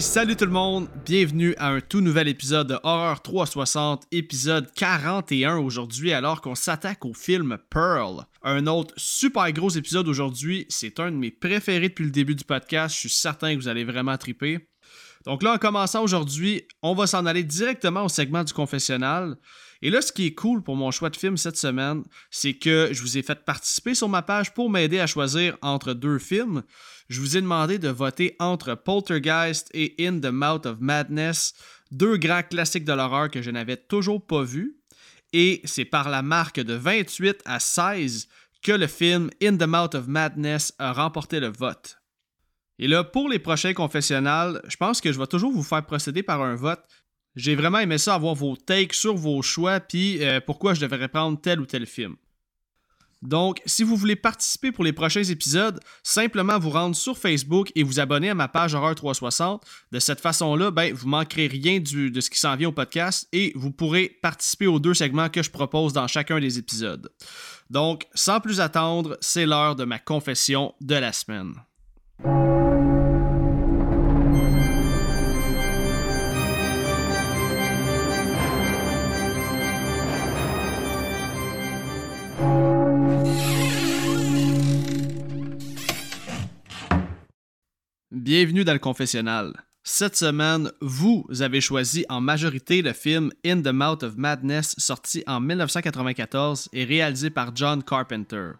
Salut tout le monde, bienvenue à un tout nouvel épisode de Horror 360, épisode 41 aujourd'hui alors qu'on s'attaque au film Pearl. Un autre super gros épisode aujourd'hui, c'est un de mes préférés depuis le début du podcast, je suis certain que vous allez vraiment triper. Donc là, en commençant aujourd'hui, on va s'en aller directement au segment du confessionnal. Et là, ce qui est cool pour mon choix de film cette semaine, c'est que je vous ai fait participer sur ma page pour m'aider à choisir entre deux films. Je vous ai demandé de voter entre Poltergeist et In the Mouth of Madness, deux grands classiques de l'horreur que je n'avais toujours pas vus. Et c'est par la marque de 28 à 16 que le film In the Mouth of Madness a remporté le vote. Et là, pour les prochains confessionnals, je pense que je vais toujours vous faire procéder par un vote. J'ai vraiment aimé ça, avoir vos takes sur vos choix, puis euh, pourquoi je devrais prendre tel ou tel film. Donc, si vous voulez participer pour les prochains épisodes, simplement vous rendre sur Facebook et vous abonner à ma page Horreur 360. De cette façon-là, ben, vous manquerez rien de ce qui s'en vient au podcast et vous pourrez participer aux deux segments que je propose dans chacun des épisodes. Donc, sans plus attendre, c'est l'heure de ma confession de la semaine. Bienvenue dans le confessionnal. Cette semaine, vous avez choisi en majorité le film In the Mouth of Madness sorti en 1994 et réalisé par John Carpenter.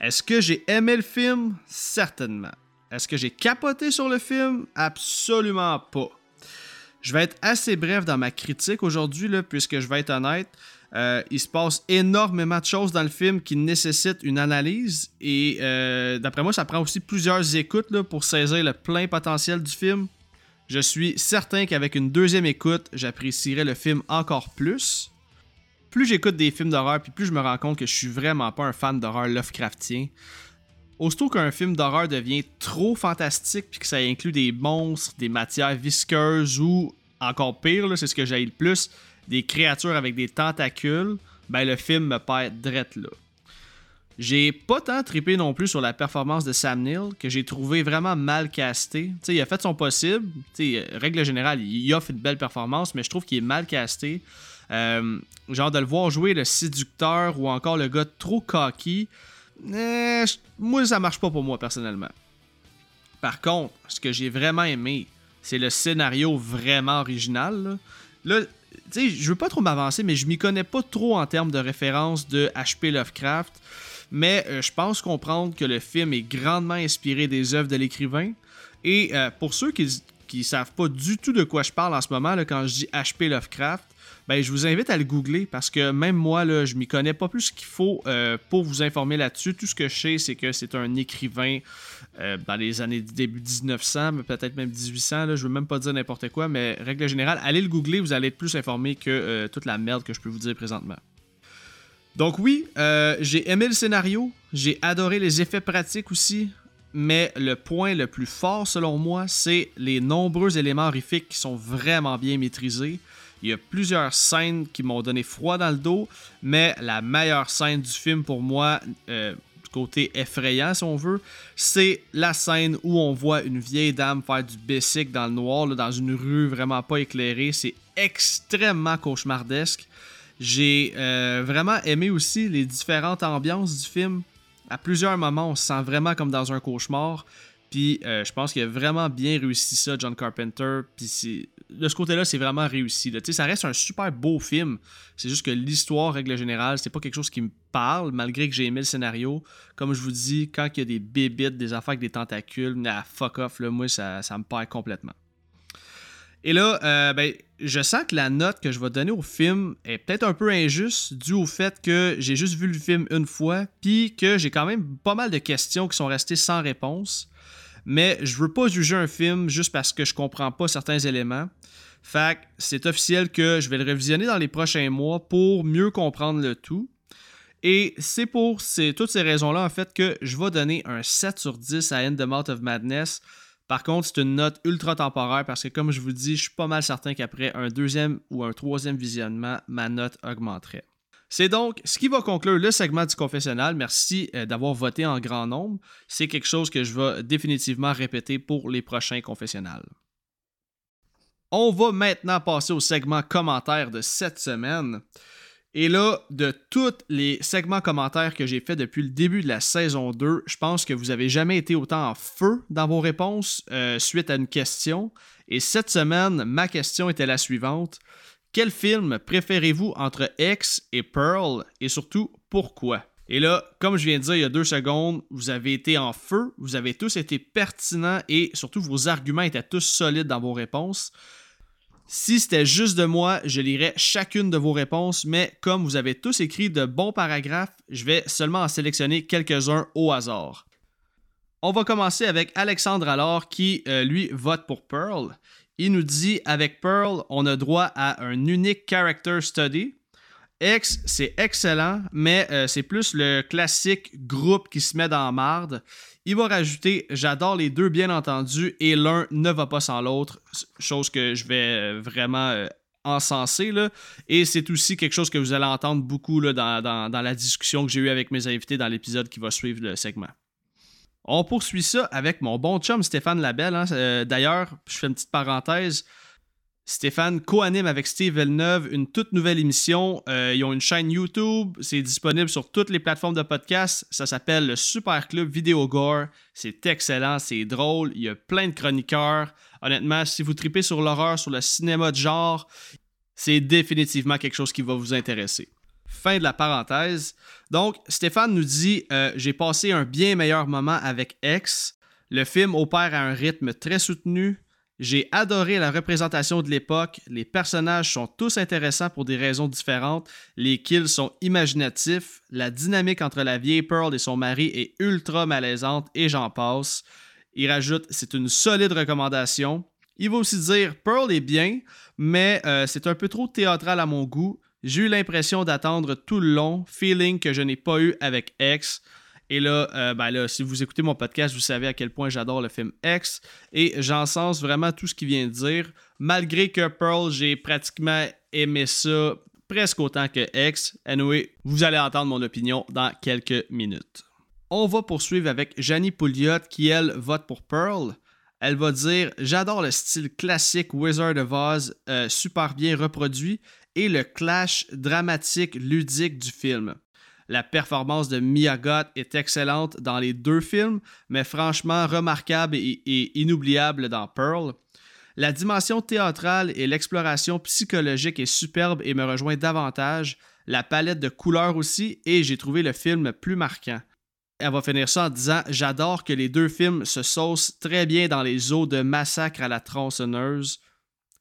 Est-ce que j'ai aimé le film? Certainement. Est-ce que j'ai capoté sur le film? Absolument pas. Je vais être assez bref dans ma critique aujourd'hui, puisque je vais être honnête. Euh, il se passe énormément de choses dans le film qui nécessitent une analyse et euh, d'après moi, ça prend aussi plusieurs écoutes pour saisir le plein potentiel du film. Je suis certain qu'avec une deuxième écoute, j'apprécierai le film encore plus. Plus j'écoute des films d'horreur, puis plus je me rends compte que je suis vraiment pas un fan d'horreur Lovecraftien. Aussitôt qu'un film d'horreur devient trop fantastique, puis que ça inclut des monstres, des matières visqueuses ou encore pire, c'est ce que j'ai le plus, des créatures avec des tentacules, ben le film me perd drette là. J'ai pas tant trippé non plus sur la performance de Sam Neill, que j'ai trouvé vraiment mal casté. il a fait son possible. T'sais, règle générale, il offre une belle performance, mais je trouve qu'il est mal casté. Euh, genre de le voir jouer le séducteur ou encore le gars trop cocky, eh, moi ça marche pas pour moi personnellement. Par contre, ce que j'ai vraiment aimé, c'est le scénario vraiment original. Là tu sais, je veux pas trop m'avancer, mais je m'y connais pas trop en termes de référence de H.P. Lovecraft. Mais euh, je pense comprendre que le film est grandement inspiré des œuvres de l'écrivain. Et euh, pour ceux qui ne savent pas du tout de quoi je parle en ce moment, quand je dis H.P. Lovecraft, ben, je vous invite à le googler parce que même moi, là, je m'y connais pas plus qu'il faut euh, pour vous informer là-dessus. Tout ce que je sais, c'est que c'est un écrivain euh, dans les années début 1900, mais peut-être même 1800. Là, je veux même pas dire n'importe quoi, mais règle générale, allez le googler, vous allez être plus informé que euh, toute la merde que je peux vous dire présentement. Donc oui, j'ai aimé le scénario, j'ai adoré les effets pratiques aussi, mais le point le plus fort selon moi, c'est les nombreux éléments horrifiques qui sont vraiment bien maîtrisés. Il y a plusieurs scènes qui m'ont donné froid dans le dos, mais la meilleure scène du film pour moi, euh, côté effrayant si on veut, c'est la scène où on voit une vieille dame faire du basic dans le noir, dans une rue vraiment pas éclairée. C'est extrêmement cauchemardesque. J'ai euh, vraiment aimé aussi les différentes ambiances du film. À plusieurs moments, on se sent vraiment comme dans un cauchemar. Puis euh, je pense qu'il a vraiment bien réussi ça, John Carpenter. Puis de ce côté-là, c'est vraiment réussi. Ça reste un super beau film. C'est juste que l'histoire, règle générale, c'est pas quelque chose qui me parle, malgré que j'ai aimé le scénario. Comme je vous dis, quand il y a des bébites, des affaires avec des tentacules, ah, fuck off, là, moi, ça, ça me perd complètement. Et là, euh, ben, je sens que la note que je vais donner au film est peut-être un peu injuste dû au fait que j'ai juste vu le film une fois, puis que j'ai quand même pas mal de questions qui sont restées sans réponse mais je veux pas juger un film juste parce que je comprends pas certains éléments. Fait c'est officiel que je vais le révisionner dans les prochains mois pour mieux comprendre le tout. Et c'est pour toutes ces raisons-là, en fait, que je vais donner un 7 sur 10 à End the Mouth of Madness. Par contre, c'est une note ultra temporaire parce que, comme je vous dis, je suis pas mal certain qu'après un deuxième ou un troisième visionnement, ma note augmenterait. C'est donc ce qui va conclure le segment du confessionnal. Merci euh, d'avoir voté en grand nombre. C'est quelque chose que je vais définitivement répéter pour les prochains confessionnals. On va maintenant passer au segment commentaires de cette semaine. Et là, de tous les segments commentaires que j'ai fait depuis le début de la saison 2, je pense que vous avez jamais été autant en feu dans vos réponses euh, suite à une question. Et cette semaine, ma question était la suivante. Quel film préférez-vous entre X et Pearl et surtout pourquoi? Et là, comme je viens de dire il y a deux secondes, vous avez été en feu, vous avez tous été pertinents et surtout vos arguments étaient tous solides dans vos réponses. Si c'était juste de moi, je lirais chacune de vos réponses, mais comme vous avez tous écrit de bons paragraphes, je vais seulement en sélectionner quelques-uns au hasard. On va commencer avec Alexandre alors qui, euh, lui, vote pour Pearl. Il nous dit avec Pearl, on a droit à un unique character study. X, c'est excellent, mais euh, c'est plus le classique groupe qui se met dans marde. Il va rajouter J'adore les deux, bien entendu, et l'un ne va pas sans l'autre, chose que je vais euh, vraiment euh, encenser. Et c'est aussi quelque chose que vous allez entendre beaucoup là, dans, la discussion que j'ai eue avec mes invités dans l'épisode qui va suivre le segment. On poursuit ça avec mon bon chum Stéphane Labelle. Hein. Euh, d'ailleurs, je fais une petite parenthèse. Stéphane co-anime avec Steve Villeneuve une toute nouvelle émission. Euh, ils ont une chaîne YouTube. C'est disponible sur toutes les plateformes de podcast. Ça s'appelle le Super Club Vidéo Gore. C'est excellent, c'est drôle. Il y a plein de chroniqueurs. Honnêtement, si vous tripez sur l'horreur, sur le cinéma de genre, c'est définitivement quelque chose qui va vous intéresser. Fin de la parenthèse. Donc, Stéphane nous dit euh, J'ai passé un bien meilleur moment avec X. Le film opère à un rythme très soutenu. J'ai adoré la représentation de l'époque. Les personnages sont tous intéressants pour des raisons différentes. Les kills sont imaginatifs. La dynamique entre la vieille Pearl et son mari est ultra malaisante et j'en passe. Il rajoute c'est une solide recommandation. Il va aussi dire Pearl est bien, mais euh, c'est un peu trop théâtral à mon goût. J'ai eu l'impression d'attendre tout le long, feeling que je n'ai pas eu avec X. Et là, euh, ben là, si vous écoutez mon podcast, vous savez à quel point j'adore le film X. Et j'encense vraiment tout ce qu'il vient de dire. Malgré que Pearl, j'ai pratiquement aimé ça presque autant que X. Anyway, vous allez entendre mon opinion dans quelques minutes. On va poursuivre avec Janie Pouliot qui, elle, vote pour Pearl. Elle va dire J'adore le style classique Wizard of Oz, euh, super bien reproduit, et le clash dramatique ludique du film. La performance de Mia Goth est excellente dans les deux films, mais franchement remarquable et, inoubliable dans Pearl. La dimension théâtrale et l'exploration psychologique est superbe et me rejoint davantage. La palette de couleurs aussi, et j'ai trouvé le film plus marquant. Elle va finir ça en disant J'adore que les deux films se saucent très bien dans les eaux de massacre à la tronçonneuse.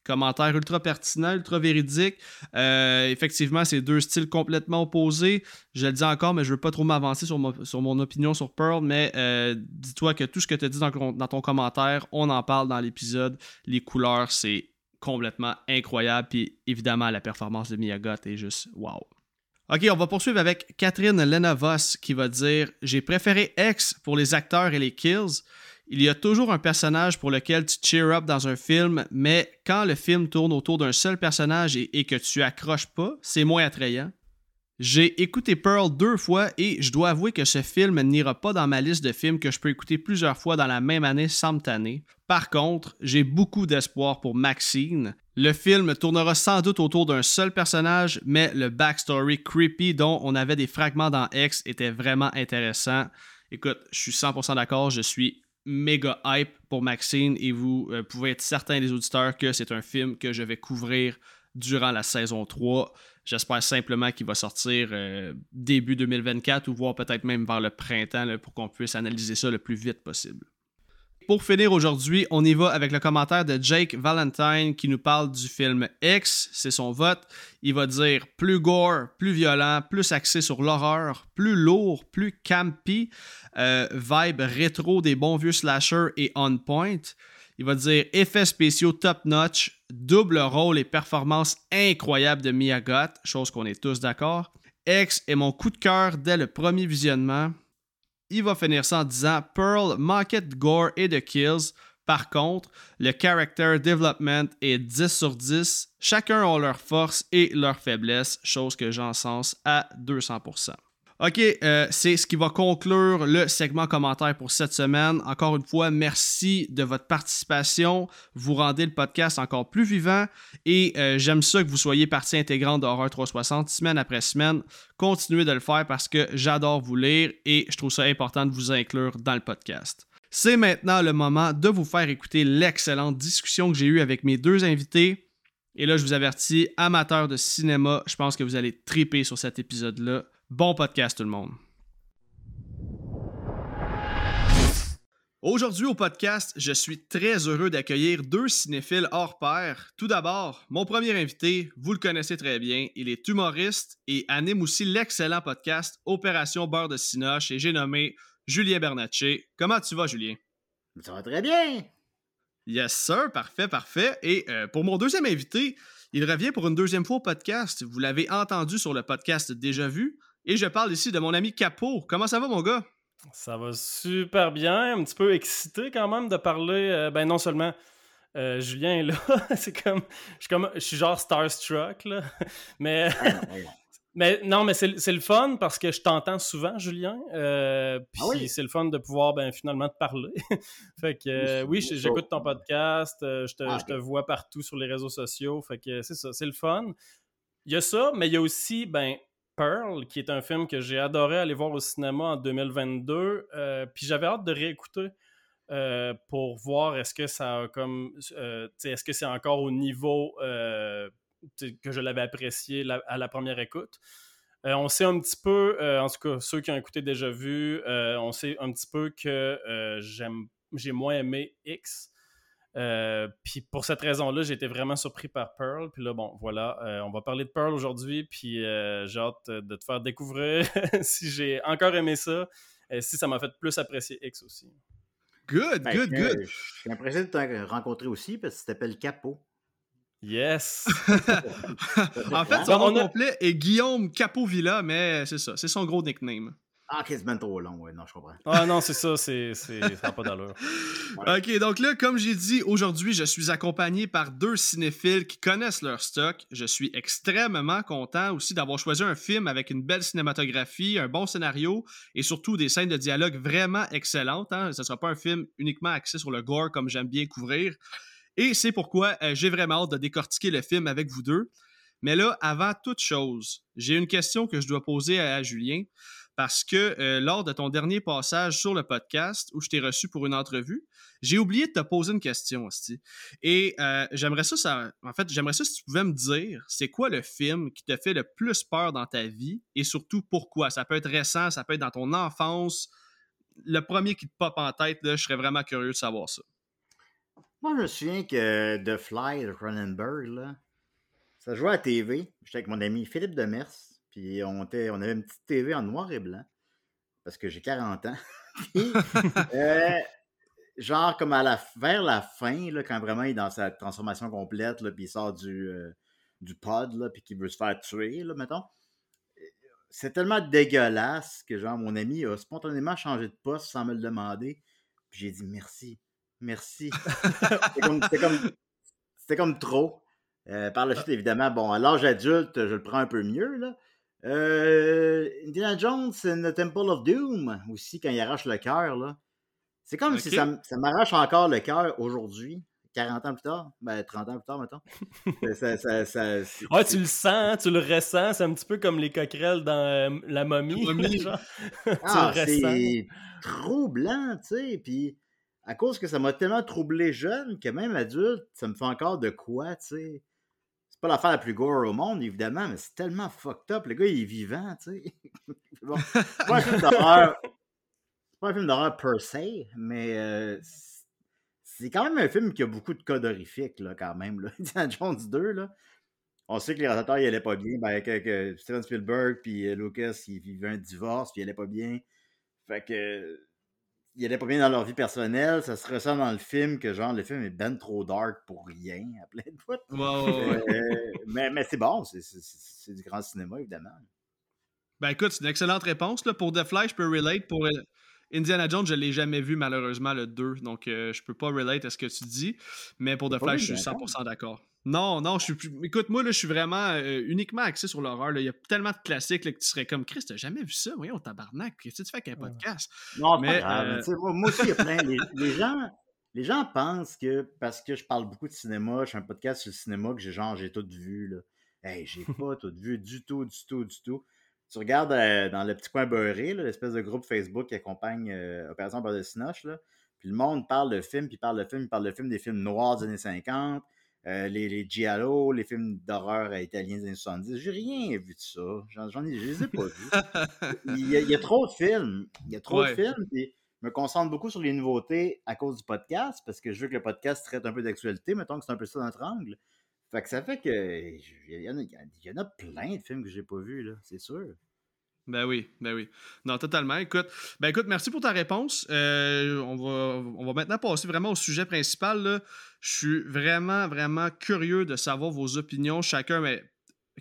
Commentaire ultra pertinent, ultra véridique. Euh, effectivement, c'est deux styles complètement opposés. Je le dis encore, mais je veux pas trop m'avancer sur, mon opinion sur Pearl, mais euh, dis-toi que tout ce que tu as dit dans, ton commentaire, on en parle dans l'épisode. Les couleurs, c'est complètement incroyable. Puis évidemment, la performance de Miyagot est juste wow. Ok, on va poursuivre avec Catherine Lenavos qui va dire J'ai préféré X pour les acteurs et les kills. Il y a toujours un personnage pour lequel tu cheer up dans un film, mais quand le film tourne autour d'un seul personnage et, que tu accroches pas, c'est moins attrayant. J'ai écouté Pearl deux fois et je dois avouer que ce film n'ira pas dans ma liste de films que je peux écouter plusieurs fois dans la même année sans. Par contre, j'ai beaucoup d'espoir pour Maxine. Le film tournera sans doute autour d'un seul personnage, mais le backstory creepy dont on avait des fragments dans X était vraiment intéressant. Écoute, je suis 100% d'accord, je suis méga hype pour Maxine et vous euh, pouvez être certains des auditeurs que c'est un film que je vais couvrir durant la saison 3. J'espère simplement qu'il va sortir euh, début 2024 ou voire peut-être même vers le printemps pour qu'on puisse analyser ça le plus vite possible. Pour finir aujourd'hui, on y va avec le commentaire de Jake Valentine qui nous parle du film X, c'est son vote. Il va dire plus gore, plus violent, plus axé sur l'horreur, plus lourd, plus campy, euh, vibe rétro des bons vieux slashers et on point. Il va dire effets spéciaux top notch, double rôle et performance incroyable de Miyagot, chose qu'on est tous d'accord. X est mon coup de cœur dès le premier visionnement il va finir ça en disant Pearl manquait de gore et de kills. Par contre, le character development est 10 sur 10. Chacun a leur force et leur faiblesse, chose que j'encense à 200%. OK, euh, c'est ce qui va conclure le segment commentaire pour cette semaine. Encore une fois, merci de votre participation. Vous rendez le podcast encore plus vivant et euh, j'aime ça que vous soyez partie intégrante de Horror 360 semaine après semaine. Continuez de le faire parce que j'adore vous lire et je trouve ça important de vous inclure dans le podcast. C'est maintenant le moment de vous faire écouter l'excellente discussion que j'ai eue avec mes deux invités. Et là, je vous avertis, amateurs de cinéma, je pense que vous allez triper sur cet épisode-là. Bon podcast tout le monde. Aujourd'hui au podcast, je suis très heureux d'accueillir deux cinéphiles hors pair. Tout d'abord, mon premier invité, vous le connaissez très bien, il est humoriste et anime aussi l'excellent podcast Opération Beurre de Cinoche et j'ai nommé Julien Bernatchez. Comment tu vas, Julien? Ça va très bien. Yes, sir. Parfait, parfait. Et euh, pour mon deuxième invité, il revient pour une deuxième fois au podcast. Vous l'avez entendu sur le podcast Déjà Vu. Et je parle ici de mon ami Capot. Comment ça va, mon gars? Ça va super bien. Un petit peu excité quand même de parler. Euh, ben, non seulement euh, Julien est là, c'est comme je, suis comme. je suis genre starstruck, là. Mais. Ah, mais non, mais c'est le fun parce que je t'entends souvent, Julien. Euh, ah puis c'est le fun de pouvoir ben, finalement te parler. fait que oui, j'écoute ton podcast, je, te, ah, je te vois partout sur les réseaux sociaux. Fait que c'est ça, c'est le fun. Il y a ça, mais il y a aussi ben, Pearl, qui est un film que j'ai adoré aller voir au cinéma en 2022. Euh, puis j'avais hâte de réécouter euh, pour voir est-ce que ça a comme. Euh, est-ce que c'est encore au niveau que je l'avais apprécié à la première écoute. on sait un petit peu, en tout cas ceux qui ont écouté déjà vu, on sait un petit peu que j'aime, j'ai moins aimé X. Euh, puis pour cette raison-là, j'ai été vraiment surpris par Pearl. Puis là, bon, voilà, euh, on va parler de Pearl aujourd'hui. Puis euh, j'ai hâte de te faire découvrir si j'ai encore aimé ça et si ça m'a fait plus apprécier X aussi. Good, ben, good, good. Je suis impressionné de te rencontrer aussi parce que tu t'appelles Capot. Yes! en fait, son nom complet est Guillaume Capovilla, mais c'est ça, c'est son gros nickname. Ah, quasiment trop long, ouais, non, je comprends. Ah non, c'est ça, c'est, ça n'a pas d'allure. Ok, donc là, comme j'ai dit, aujourd'hui, je suis accompagné par deux cinéphiles qui connaissent leur stock. Je suis extrêmement content aussi d'avoir choisi un film avec une belle cinématographie, un bon scénario et surtout des scènes de dialogue vraiment excellentes. Hein. Ce ne sera pas un film uniquement axé sur le gore comme j'aime bien couvrir. Et c'est pourquoi euh, j'ai vraiment hâte de décortiquer le film avec vous deux. Mais là, avant toute chose, j'ai une question que je dois poser à Julien parce que euh, lors de ton dernier passage sur le podcast où je t'ai reçu pour une entrevue, j'ai oublié de te poser une question, aussi. Et euh, j'aimerais ça, en fait, j'aimerais ça si tu pouvais me dire, c'est quoi le film qui te fait le plus peur dans ta vie et surtout pourquoi? Ça peut être récent, ça peut être dans ton enfance. Le premier qui te pop en tête, là, je serais vraiment curieux de savoir ça. Moi, je me souviens que The Fly de Cronenberg, là, ça jouait à TV. J'étais avec mon ami Philippe Demers. Puis on, était, on avait une petite TV en noir et blanc, parce que j'ai 40 ans. Euh, genre comme à la, vers la fin, là, quand vraiment il est dans sa transformation complète, là, puis il sort du, euh, du pod, là, puis qu'il veut se faire tuer, là, mettons. C'est tellement dégueulasse que genre mon ami a spontanément changé de poste sans me le demander. Puis j'ai dit merci, merci. C'était comme, comme, trop. Euh, par la suite, évidemment, bon, à l'âge adulte, je le prends un peu mieux, là. Euh, Indiana Jones and the Temple of Doom aussi, quand il arrache le cœur. là. C'est comme si ça, m'arrache encore le cœur aujourd'hui. 40 ans plus tard, ben 30 ans plus tard, mettons. ça, ouais, tu le sens, hein, tu le ressens, c'est un petit peu comme les coquerelles dans euh, La momie. ah, c'est troublant, tu sais, puis à cause que ça m'a tellement troublé jeune que même adulte, ça me fait encore de quoi, tu sais pas l'affaire la plus gore au monde, évidemment, mais c'est tellement fucked up. Le gars, il est vivant, tu sais. c'est pas un film d'horreur. C'est pas un film d'horreur per se, mais euh, c'est quand même un film qui a beaucoup de codes horrifiques, là, quand même. Là. Indiana Jones 2, là. On sait que les réalisateurs, ils allaient pas bien. Ben, que, Steven Spielberg puis euh, Lucas, ils vivaient un divorce, puis ils allaient pas bien. Fait que il allait pas bien dans leur vie personnelle. Ça se ressent dans le film que genre le film est ben trop dark pour rien à plein de fois. Euh, mais, mais c'est bon, c'est du grand cinéma, évidemment. Ben écoute, c'est une excellente réponse. Là. Pour The Fly, je peux relate. Pour euh, Indiana Jones, je ne l'ai jamais vu malheureusement le 2. Donc euh, je peux pas relate à ce que tu dis. Mais pour The Fly, je suis 100% d'accord. Non, non, je suis plus. Écoute, moi, là, je suis vraiment euh, uniquement axé sur l'horreur. Il y a tellement de classiques là, que tu serais comme Chris, t'as jamais vu ça? Voyons, tabarnak. Qu'est-ce que tu fais avec un podcast? Non, mais, pas grave, euh, moi, moi, aussi, il y a plein. les, gens, les gens pensent que parce que je parle beaucoup de cinéma, je fais un podcast sur le cinéma que j'ai genre j'ai tout vu. Là. Hey, j'ai pas tout vu du tout, du tout, du tout. Tu regardes euh, dans le petit coin beurré, l'espèce de groupe Facebook qui accompagne Opération Beurre de Sinoche, là, puis le monde parle de films, puis parle de films, puis parle de films, des films noirs des années 50 euh, les, les Giallo, les films d'horreur italiens des années 70. J'ai rien vu de ça. J'en, ai, je les ai pas vus. il, y a, trop de films. Il y a trop de films. Je me concentre beaucoup sur les nouveautés à cause du podcast, parce que je veux que le podcast traite un peu d'actualité. Mettons que c'est un peu ça notre angle. Fait que ça fait que il y, en a, il y en a plein de films que j'ai pas vus, là, c'est sûr. Ben oui, ben oui. Non, totalement. Écoute, ben écoute, merci pour ta réponse. Euh, on, va, on va maintenant passer vraiment au sujet principal. Je suis vraiment, vraiment curieux de savoir vos opinions. Chacun, mais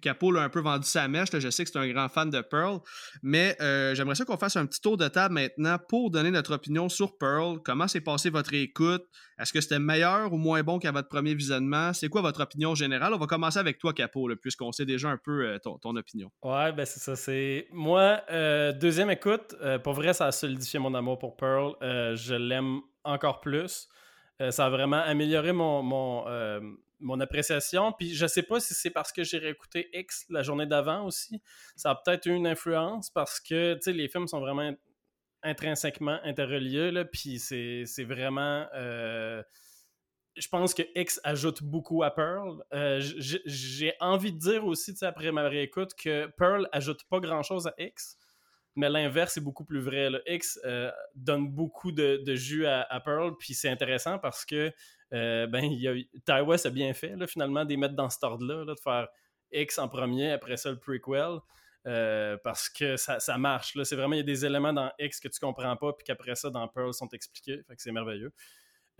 Capo a un peu vendu sa mèche. je sais que c'est un grand fan de Pearl. Mais euh, j'aimerais ça qu'on fasse un petit tour de table maintenant pour donner notre opinion sur Pearl. Comment s'est passé votre écoute? Est-ce que c'était meilleur ou moins bon qu'à votre premier visionnement? C'est quoi votre opinion générale? On va commencer avec toi, Capo, puisqu'on sait déjà un peu euh, ton, opinion. Ouais, ben c'est ça. C'est Moi, euh, deuxième écoute, pour vrai, ça a solidifié mon amour pour Pearl. je l'aime encore plus. ça a vraiment amélioré mon, mon mon appréciation. Puis je sais pas si c'est parce que j'ai réécouté X la journée d'avant aussi. Ça a peut-être eu une influence parce que les films sont vraiment intrinsèquement interreliés. Là, puis c'est vraiment. Euh, je pense que X ajoute beaucoup à Pearl. Euh, j'ai envie de dire aussi, après ma réécoute, que Pearl ajoute pas grand-chose à X mais l'inverse est beaucoup plus vrai. X euh, donne beaucoup de, jus à, Pearl, puis c'est intéressant parce que euh, ben, a, bien fait, là, finalement, de mettre dans ce ordre-là, de faire X en premier, après ça le prequel. Euh, parce que ça, ça marche. C'est vraiment, il y a des éléments dans X que tu comprends pas, puis qu'après ça, dans Pearl, sont expliqués. Que c'est merveilleux.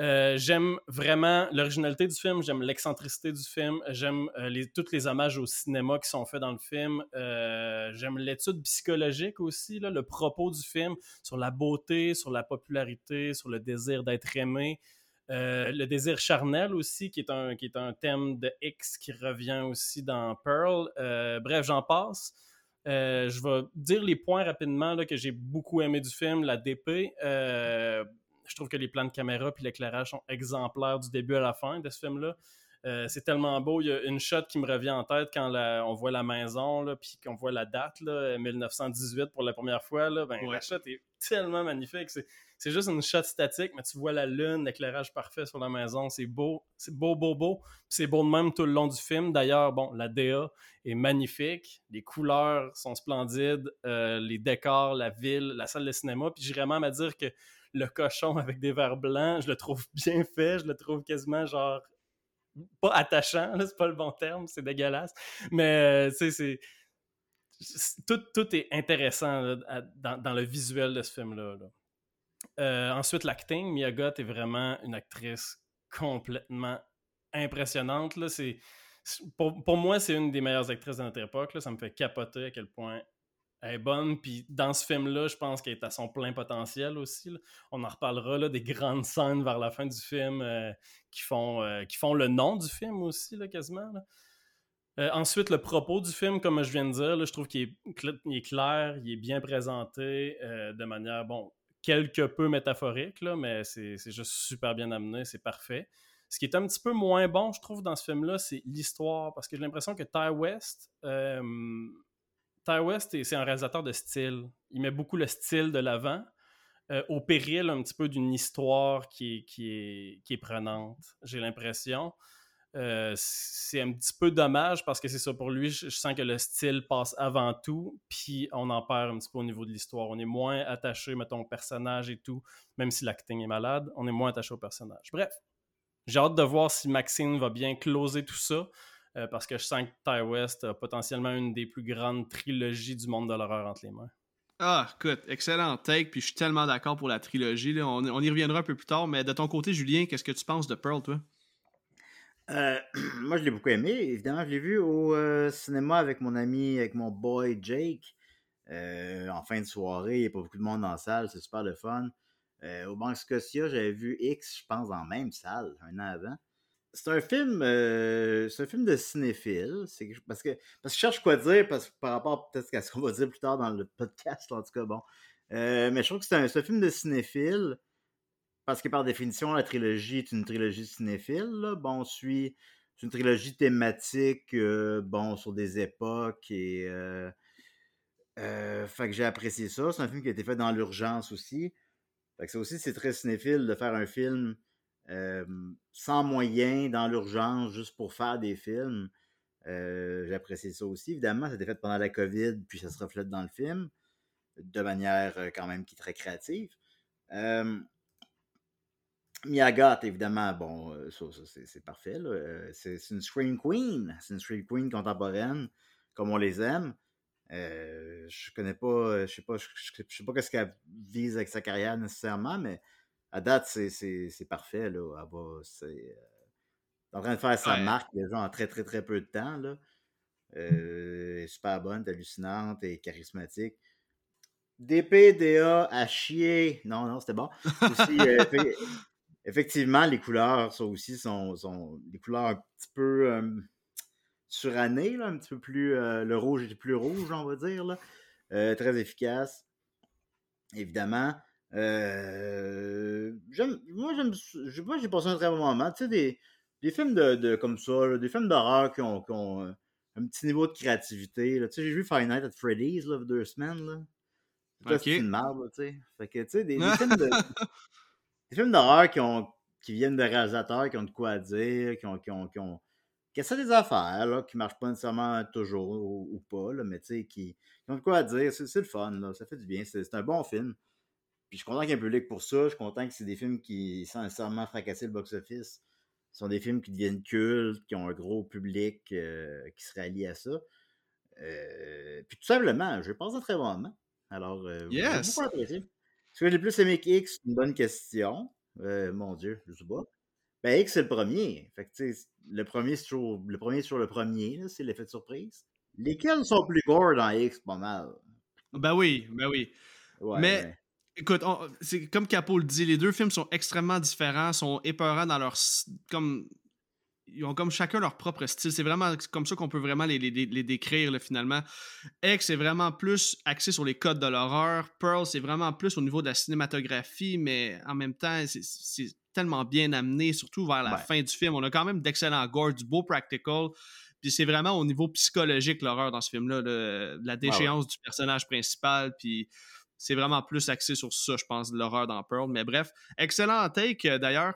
Euh, j'aime vraiment l'originalité du film, j'aime l'excentricité du film, j'aime euh, les, tous les hommages au cinéma qui sont faits dans le film, j'aime l'étude psychologique aussi, là, le propos du film sur la beauté, sur la popularité, sur le désir d'être aimé, le désir charnel aussi, qui est, un, qui est un thème de X qui revient aussi dans Pearl. bref, j'en passe. je vais dire les points rapidement là, que j'ai beaucoup aimé du film, la DP je trouve que les plans de caméra puis l'éclairage sont exemplaires du début à la fin de ce film-là. Euh, c'est tellement beau. Il y a une shot qui me revient en tête quand on voit la maison, là, puis qu'on voit la date, là, 1918 pour la première fois. Là, ben, La shot est tellement magnifique. C'est, juste une shot statique, mais tu vois la lune, l'éclairage parfait sur la maison. C'est beau, c'est beau, beau, beau. c'est beau de même tout le long du film. D'ailleurs, bon, la DA est magnifique. Les couleurs sont splendides. Euh, les décors, la ville, la salle de cinéma. Puis j'irais même à dire que le cochon avec des verres blancs, je le trouve bien fait, je le trouve quasiment genre pas attachant, c'est pas le bon terme, c'est dégueulasse, mais euh, c'est tout, est intéressant dans, le visuel de ce film-là. Euh, ensuite, l'acting, Mia est vraiment une actrice complètement impressionnante. Là. pour, pour, moi, c'est une des meilleures actrices de notre époque. Là. Ça me fait capoter à quel point elle est bonne. Puis dans ce film-là, je pense qu'elle est à son plein potentiel aussi. On en reparlera là, des grandes scènes vers la fin du film euh, qui, font, euh, qui font le nom du film aussi, quasiment. Euh, ensuite, le propos du film, comme je viens de dire, je trouve qu'il est, clair, il est bien présenté de manière, bon, quelque peu métaphorique, là, mais c'est juste super bien amené, c'est parfait. Ce qui est un petit peu moins bon, je trouve, dans ce film-là, c'est l'histoire, parce que j'ai l'impression que Ty West, Ty West, c'est un réalisateur de style. Il met beaucoup le style de l'avant, euh, au péril un petit peu d'une histoire qui est, prenante, j'ai l'impression. Euh, c'est un petit peu dommage parce que c'est ça pour lui. Je, sens que le style passe avant tout, puis on en perd un petit peu au niveau de l'histoire. On est moins attaché, mettons, au personnage et tout, même si l'acting est malade, on est moins attaché au personnage. Bref, j'ai hâte de voir si Maxine va bien closer tout ça. Euh, parce que je sens que Ty West a potentiellement une des plus grandes trilogies du monde de l'horreur entre les mains. Ah, écoute, excellent take, puis je suis tellement d'accord pour la trilogie. On, y reviendra un peu plus tard, mais de ton côté, Julien, qu'est-ce que tu penses de Pearl, toi? Euh, moi, je l'ai beaucoup aimé. Évidemment, je l'ai vu au euh, cinéma avec mon ami, avec mon boy Jake. en fin de soirée, il n'y a pas beaucoup de monde dans la salle, c'est super le fun. au Banque Scotia, j'avais vu X, je pense, dans la même salle, un an avant. C'est un film euh, c'est un film de cinéphile. C'est parce que parce que je cherche quoi dire parce, par rapport peut-être à ce qu'on va dire plus tard dans le podcast, en tout cas, bon. Euh, mais je trouve que c'est un, film de cinéphile parce que par définition, la trilogie est une trilogie cinéphile. Bon, on suit c'est une trilogie thématique euh, bon, sur des époques et fait que j'ai apprécié ça. C'est un film qui a été fait dans l'urgence aussi. Fait que ça aussi, c'est très cinéphile de faire un film sans moyens, dans l'urgence, juste pour faire des films. J'apprécie ça aussi. Évidemment, ça a été fait pendant la COVID, puis ça se reflète dans le film, de manière quand même qui est très créative. Miyagat, évidemment, bon, ça, c'est parfait. C'est une Scream Queen. C'est une Scream Queen contemporaine, comme on les aime. je connais pas, je sais pas, je, sais pas ce qu'elle vise avec sa carrière nécessairement, mais à date, c'est parfait. Là. Elle va, c'est, euh, en train de faire sa marque déjà en très, très, très peu de temps. Là. Euh, elle est super bonne, hallucinante et charismatique. DPDA à chier. Non, non, c'était bon. Euh, effectivement, les couleurs sont aussi sont, sont des couleurs un petit peu surannées, là, un petit peu plus. le rouge est plus rouge, on va dire. Là. très efficace. Évidemment. Euh, moi, j'aime, moi, j'ai passé un très bon moment. Tu sais, des, des films de, de comme ça, des films d'horreur qui ont, qui ont, euh, un petit niveau de créativité. Là. Tu sais, j'ai vu Five Nights at Freddy's là, deux semaines. Là. C'est une marde, tu sais. Fait que, tu sais, des, des films de, des films d'horreur qui, ont, qui viennent de réalisateurs qui ont de quoi dire, qui ont, qui ont, qui ont qui essaient des affaires là, qui marchent pas nécessairement toujours ou, pas, là, mais tu sais, qui, qui, ont de quoi dire. C'est, le fun, là. ça fait du bien. C'est un bon film. Puis je suis content qu'il y ait un public pour ça. Je suis content que c'est des films qui, sans nécessairement fracasser le box-office, sont des films qui deviennent cultes, qui ont un gros public euh, qui se rallie à ça. Euh, puis tout simplement, je pense un très bon moment. Alors, euh, yes. apprécié. Est-ce que j'ai plus aimé que X? Une bonne question. Euh, mon Dieu, je sais pas. Ben, X, c'est le premier. Fait que, le premier, c'est sur le premier sur le premier, c'est l'effet de surprise. Lesquels sont plus gore dans X, pas mal. Ben oui, ben oui. Mais Écoute, c'est comme Capo le dit, les deux films sont extrêmement différents, sont épeurants dans leur comme ils ont comme chacun leur propre style. C'est vraiment comme ça qu'on peut vraiment les, les, décrire finalement. X est vraiment plus axé sur les codes de l'horreur. Pearl, c'est vraiment plus au niveau de la cinématographie, mais en même temps, c'est tellement bien amené, surtout vers la fin du film. On a quand même d'excellents gore, du beau practical. Puis c'est vraiment au niveau psychologique l'horreur dans ce film-là, la déchéance du personnage principal. Puis c'est vraiment plus axé sur ça, je pense, de l'horreur dans Pearl. Mais bref, excellent take euh, d'ailleurs.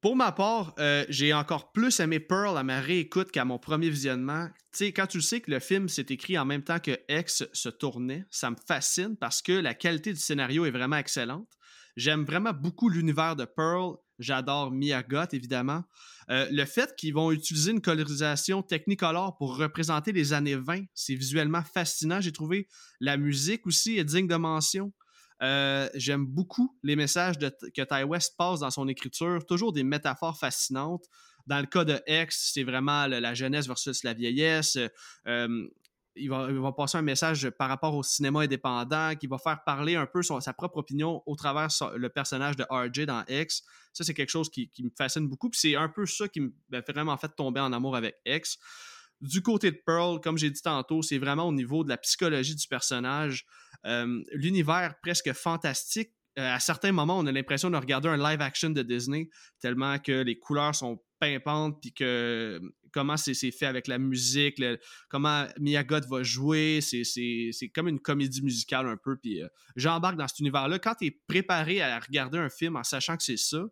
Pour ma part, euh, j'ai encore plus aimé Pearl à ma réécoute qu'à mon premier visionnement. Tu sais, quand tu sais que le film s'est écrit en même temps que X se tournait, ça me fascine parce que la qualité du scénario est vraiment excellente. J'aime vraiment beaucoup l'univers de Pearl. J'adore Miyagot, évidemment. Euh, le fait qu'ils vont utiliser une colorisation Technicolor pour représenter les années 20, c'est visuellement fascinant, j'ai trouvé. La musique aussi est digne de mention. Euh, j'aime beaucoup les messages que Ty West passe dans son écriture, toujours des métaphores fascinantes. Dans le cas de X, c'est vraiment la jeunesse versus la vieillesse. Euh, il va, passer un message par rapport au cinéma indépendant, qui va faire parler un peu sa propre opinion au travers le personnage de RJ dans X. Ça, c'est quelque chose qui, me fascine beaucoup. Puis c'est un peu ça qui m'a vraiment fait tomber en amour avec X. Du côté de Pearl, comme j'ai dit tantôt, c'est vraiment au niveau de la psychologie du personnage, euh, l'univers presque fantastique. Euh, à certains moments, on a l'impression de regarder un live action de Disney, tellement que les couleurs sont pimpantes, puis que comment c'est fait avec la musique, comment Miyagot va jouer. C'est comme une comédie musicale un peu. Puis euh, j'embarque dans cet univers-là. Quand tu es préparé à regarder un film en sachant que c'est ça,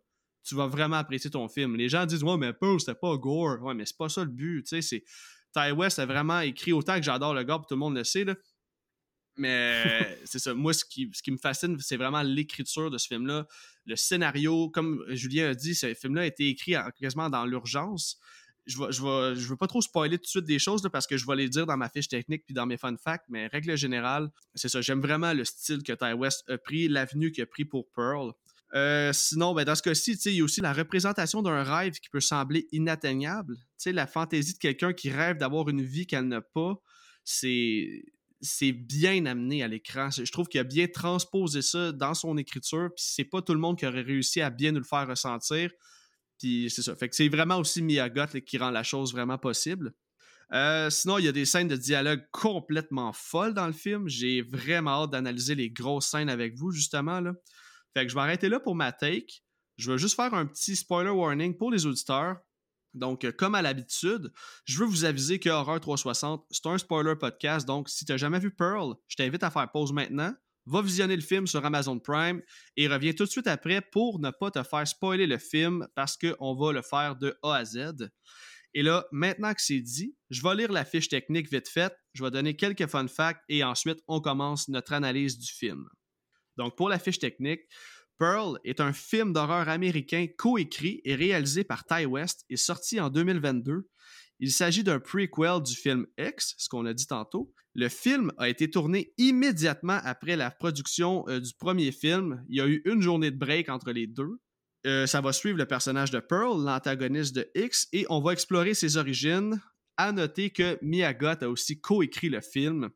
tu vas vraiment apprécier ton film. Les gens disent Ouais, mais Pearl, c'était pas gore. Ouais, mais c'est pas ça le but. Tu sais, Ty West a vraiment écrit autant que j'adore le gars, tout le monde le sait. Là. Mais c'est ça. Moi, ce qui, ce qui me fascine, c'est vraiment l'écriture de ce film-là. Le scénario, comme Julien a dit, ce film-là a été écrit quasiment dans l'urgence je ne je, je veux pas trop spoiler tout de suite des choses parce que je vais les dire dans ma fiche technique puis dans mes fun facts, mais règle générale, c'est ça. J'aime vraiment le style que Ty West a pris, l'avenue qu'il a pris pour Pearl. Euh, sinon, ben, dans ce cas-ci, il y a aussi la représentation d'un rêve qui peut sembler inatteignable. la fantaisie de quelqu'un qui rêve d'avoir une vie qu'elle n'a pas, c'est c'est bien amené à l'écran. Je trouve qu'il a bien transposé ça dans son écriture, puis c'est pas tout le monde qui aurait réussi à bien nous le faire ressentir Puis c'est ça. Fait que c'est vraiment aussi Miyagot qui rend la chose vraiment possible. Euh, sinon, il y a des scènes de dialogue complètement folles dans le film. J'ai vraiment hâte d'analyser les grosses scènes avec vous, justement. Fait que je vais arrêter là pour ma take. Je vais juste faire un petit spoiler warning pour les auditeurs. Donc, euh, comme à l'habitude, je veux vous aviser que Horror 360, c'est un spoiler podcast. Donc, si tu n'as jamais vu Pearl, je t'invite à faire pause maintenant. Va visionner le film sur Amazon Prime et reviens tout de suite après pour ne pas te faire spoiler le film parce qu'on va le faire de A à Z. Et là, maintenant que c'est dit, je vais lire la fiche technique vite faite, je vais donner quelques fun facts et ensuite on commence notre analyse du film. Donc, pour la fiche technique, Pearl est un film d'horreur américain coécrit et réalisé par Ty West et sorti en 2022. Il s'agit d'un prequel du film X, ce qu'on a dit tantôt. Le film a été tourné immédiatement après la production euh, du premier film. Il y a eu une journée de break entre les deux. Euh, ça va suivre le personnage de Pearl, l'antagoniste de X, et on va explorer ses origines. À noter que Miyagot a aussi coécrit le film,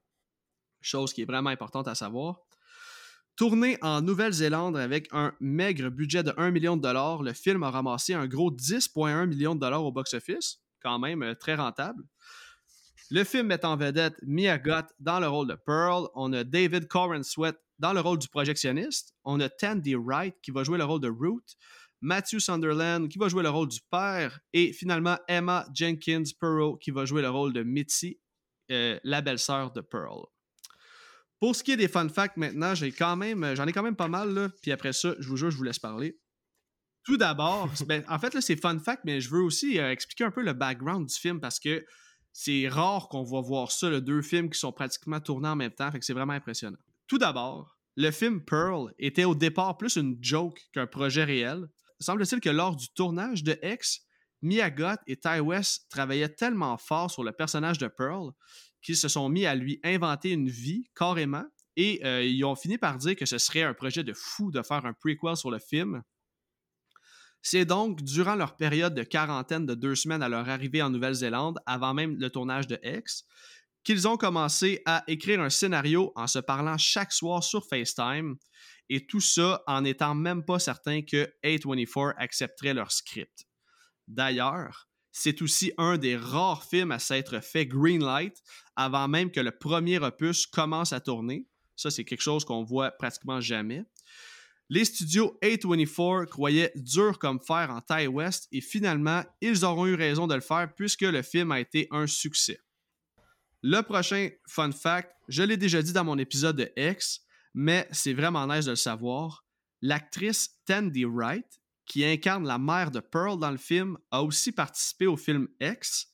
chose qui est vraiment importante à savoir. Tourné en Nouvelle-Zélande avec un maigre budget de 1 million de dollars, le film a ramassé un gros 10,1 millions de dollars au box-office, quand même euh, très rentable. Le film met en vedette Mia Gott dans le rôle de Pearl. On a David Coren Sweat dans le rôle du projectionniste. On a Tandy Wright qui va jouer le rôle de Root. Matthew Sunderland qui va jouer le rôle du père. Et finalement Emma Jenkins Perot qui va jouer le rôle de Mitzi, euh, la belle-sœur de Pearl. Pour ce qui est des fun facts maintenant, j'ai quand même, euh, j'en ai quand même pas mal, là. Puis après ça, je vous jure, je vous laisse parler. Tout d'abord, ben, en fait, là, c'est fun fact, mais je veux aussi euh, expliquer un peu le background du film parce que c'est rare qu'on va voir ça, deux films qui sont pratiquement tournés en même temps, fait que c'est vraiment impressionnant. Tout d'abord, le film Pearl était au départ plus une joke qu'un projet réel. Semble-t-il que lors du tournage de X, Miyagot et Ty West travaillaient tellement fort sur le personnage de Pearl qu'ils se sont mis à lui inventer une vie carrément et euh, ils ont fini par dire que ce serait un projet de fou de faire un prequel sur le film. C'est donc durant leur période de quarantaine de deux semaines à leur arrivée en Nouvelle-Zélande, avant même le tournage de X, qu'ils ont commencé à écrire un scénario en se parlant chaque soir sur FaceTime, et tout ça en n'étant même pas certain que A24 accepterait leur script. D'ailleurs, c'est aussi un des rares films à s'être fait greenlight avant même que le premier opus commence à tourner. Ça, c'est quelque chose qu'on voit pratiquement jamais. Les studios A24 croyaient dur comme fer en Ty West et finalement, ils auront eu raison de le faire puisque le film a été un succès. Le prochain fun fact, je l'ai déjà dit dans mon épisode de X, mais c'est vraiment nice de le savoir. L'actrice Tandy Wright qui incarne la mère de Pearl dans le film, a aussi participé au film X.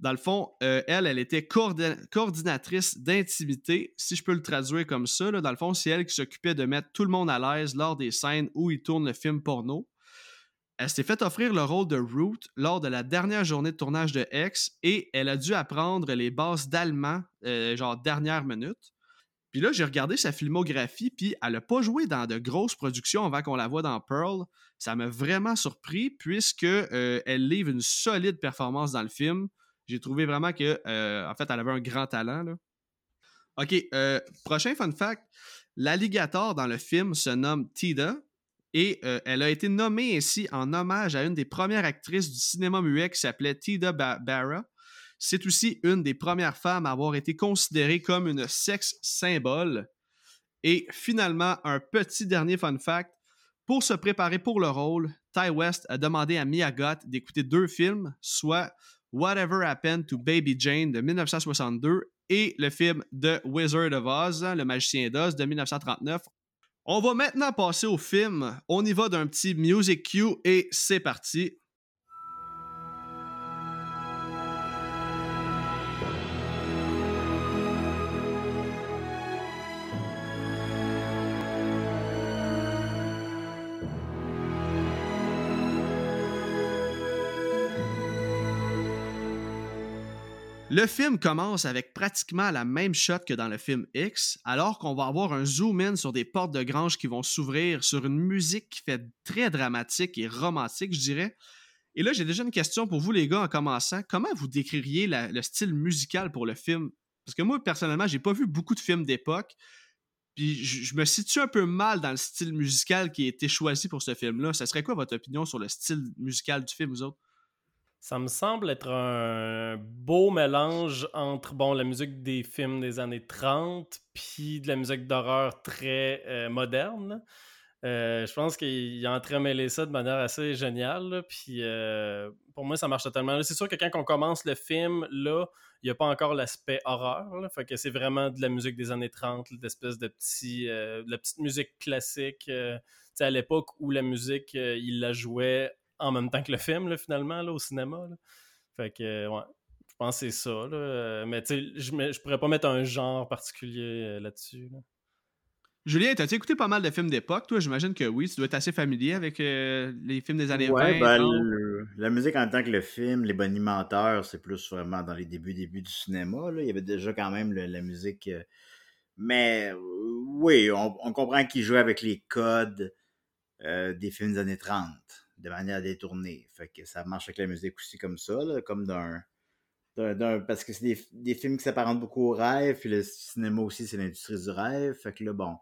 Dans le fond, euh, elle, elle était coordinatrice d'intimité, si je peux le traduire comme ça. dans le fond, c'est elle qui s'occupait de mettre tout le monde à l'aise lors des scènes où il tourne le film porno. Elle s'est fait offrir le rôle de Root lors de la dernière journée de tournage de X et elle a dû apprendre les bases d'allemand, euh, genre dernière minute. Puis là, j'ai regardé sa filmographie, puis elle n'a pas joué dans de grosses productions avant qu'on la voit dans Pearl. Ça m'a vraiment surpris, puisque euh, elle livre une solide performance dans le film. J'ai trouvé vraiment que, euh, en fait, elle avait un grand talent. Là. OK, euh, prochain fun fact. L'alligator dans le film se nomme Tida et elle a été nommée ainsi en hommage à une des premières actrices du cinéma muet qui s'appelait Tida Barra. C'est aussi une des premières femmes à avoir été considérée comme une sexe symbole. Et finalement, un petit dernier fun fact. Pour se préparer pour le rôle, Ty West a demandé à Mia Goth d'écouter deux films, soit Whatever Happened to Baby Jane de 1962 et le film The Wizard of Oz, le magicien d'Oz de 1939. On va maintenant passer au film. On y va d'un petit music cue et c'est parti. Le film commence avec pratiquement la même shot que dans le film X, alors qu'on va avoir un zoom-in sur des portes de grange qui vont s'ouvrir sur une musique qui fait très dramatique et romantique, je dirais. Et là, j'ai déjà une question pour vous, les gars, en commençant. Comment vous décririez le style musical pour le film? Parce que moi, personnellement, j'ai pas vu beaucoup de films d'époque. Puis je, me situe un peu mal dans le style musical qui a été choisi pour ce film-là. Ça serait quoi votre opinion sur le style musical du film, vous autres? Ça me semble être un beau mélange entre bon la musique des films des années 30 puis de la musique d'horreur très euh, moderne. Euh, je pense qu'il a entremêlé ça de manière assez géniale. Puis euh, pour moi, ça marche totalement. C'est sûr que quand on commence le film, là, il n'y a pas encore l'aspect horreur. fait que c'est vraiment de la musique des années 30, d'espèce de petit, de la petite musique classique. à l'époque où la musique, il la jouait en même temps que le film, finalement, là, au cinéma. Fait que, ouais. Je pense que c'est ça. Mais tu sais, je ne pourrais pas mettre un genre particulier là-dessus. là dessus Julien, t'as-tu écouté pas mal de films d'époque, toi? J'imagine que oui, tu dois être assez familier avec euh, les films des années ouais, 20. Ben, la musique en tant que le film, les bonimenteurs, c'est plus vraiment dans les débuts débuts du cinéma. Là. Il y avait déjà quand même la musique. Euh, mais oui, on, comprend qu'ils jouaient avec les codes euh, des films des années 30 de manière détournée. Fait que ça marche avec la musique aussi comme ça, comme d'un. parce que c'est des, des, films qui s'apparentent beaucoup au rêve, puis le cinéma aussi, c'est l'industrie du rêve. Fait que là, bon,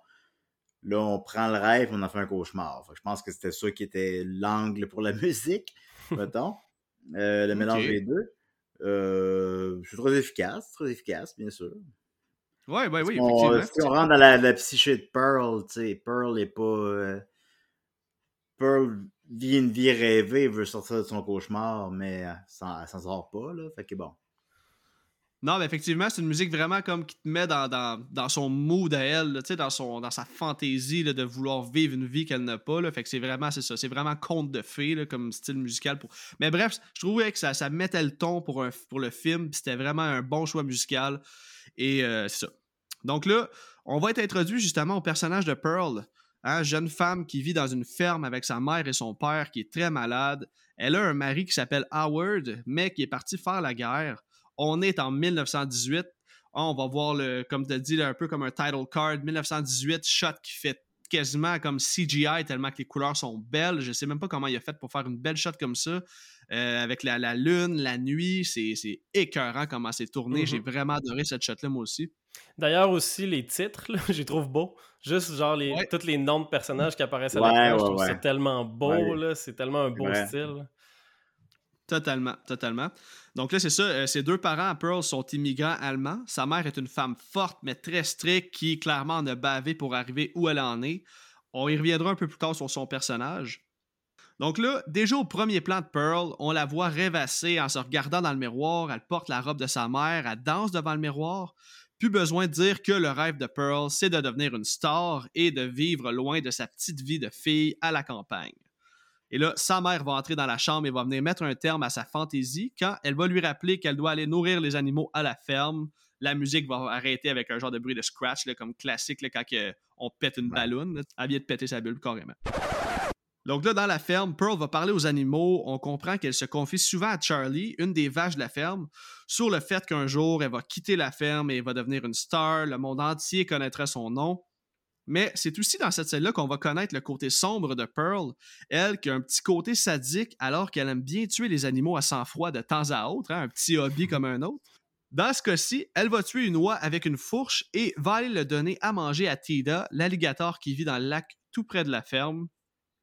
Là, on prend le rêve, on en fait un cauchemar. je pense que c'était ça qui était l'angle pour la musique, mettons. Euh, le mélange des deux. Euh, c'est très efficace, très efficace, bien sûr. Ouais, ouais, oui, effectivement. Si on rentre dans la, psyché de Pearl, tu sais, Pearl n'est pas. Euh, Pearl vit une vie rêvée, veut sortir de son cauchemar, mais elle s'en sort pas, là. Fait que bon. Non, mais effectivement, c'est une musique vraiment comme qui te met dans, dans, son mood à elle, dans, son, dans sa fantaisie de vouloir vivre une vie qu'elle n'a pas. Là, fait que c'est vraiment, c'est ça, c'est vraiment conte de fées comme style musical. Pour... Mais bref, je trouvais que ça, ça mettait le ton pour, un, pour le film, c'était vraiment un bon choix musical. Et euh, c'est ça. Donc là, on va être introduit justement au personnage de Pearl. Hein, jeune femme qui vit dans une ferme avec sa mère et son père qui est très malade. Elle a un mari qui s'appelle Howard, mais qui est parti faire la guerre. On est en 1918. Ah, on va voir, le, comme tu as dit, un peu comme un title card. 1918, shot qui fait quasiment comme CGI tellement que les couleurs sont belles. Je sais même pas comment il a fait pour faire une belle shot comme ça. Euh, avec la, lune, la nuit, c'est écœurant comment c'est tourné. J'ai mm-hmm. vraiment adoré cette shot-là, moi aussi. D'ailleurs, aussi, les titres, j'y trouve beau. Juste, genre, les, tous les noms de personnages qui apparaissent à l'écran, je trouve c'est tellement beau, C'est tellement un beau style. Totalement, totalement. Donc là, c'est ça. Euh, ses deux parents, Pearl, sont immigrants allemands. Sa mère est une femme forte, mais très stricte, qui clairement en a bavé pour arriver où elle en est. On y reviendra un peu plus tard sur son personnage. Donc là, déjà au premier plan de Pearl, on la voit rêvasser en se regardant dans le miroir. Elle porte la robe de sa mère, elle danse devant le miroir. Plus besoin de dire que le rêve de Pearl, c'est de devenir une star et de vivre loin de sa petite vie de fille à la campagne. Et là, sa mère va entrer dans la chambre et va venir mettre un terme à sa fantaisie quand elle va lui rappeler qu'elle doit aller nourrir les animaux à la ferme. La musique va arrêter avec un genre de bruit de scratch, comme classique quand on pète une ballonne. Elle vient de péter sa bulle carrément. Donc là, dans la ferme, Pearl va parler aux animaux. On comprend qu'elle se confie souvent à Charlie, une des vaches de la ferme, sur le fait qu'un jour, elle va quitter la ferme et va devenir une star. Le monde entier connaîtra son nom. Mais c'est aussi dans cette scène-là qu'on va connaître le côté sombre de Pearl, elle qui a un petit côté sadique alors qu'elle aime bien tuer les animaux à sang-froid de temps à autre, hein, un petit hobby comme un autre. Dans ce cas-ci, elle va tuer une oie avec une fourche et va aller le donner à manger à Tida, l'alligator qui vit dans le lac tout près de la ferme.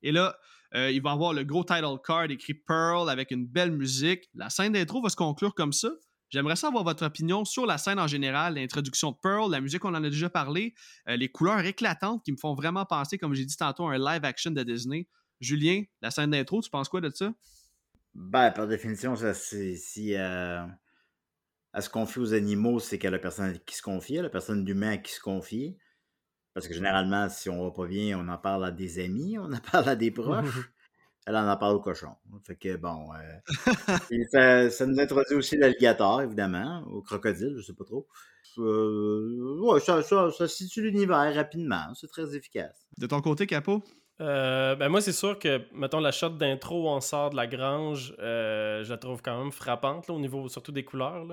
Et là, euh, il va avoir le gros title card écrit Pearl avec une belle musique. La scène d'intro va se conclure comme ça. J'aimerais savoir votre opinion sur la scène en général, l'introduction de Pearl, la musique, on en a déjà parlé, euh, les couleurs éclatantes qui me font vraiment penser, comme j'ai dit tantôt, à un live action de Disney. Julien, la scène d'intro, tu penses quoi de ça? Ben, par définition, ça, si euh, elle se confie aux animaux, c'est qu'elle a la personne qui se confie, la personne d'humain qui se confie. Parce que généralement, si on va pas bien, on en parle à des amis, on en parle à des proches elle en a parlé au cochon. Fait que bon. Euh, ça, nous introduit aussi l'alligator, évidemment, au crocodile, je sais pas trop. Euh, ouais, ça, ça, situe l'univers rapidement. C'est très efficace. De ton côté, Capot? Euh, ben moi, c'est sûr que, mettons, la shot d'intro où on sort de la grange, je la trouve quand même frappante, au niveau surtout des couleurs.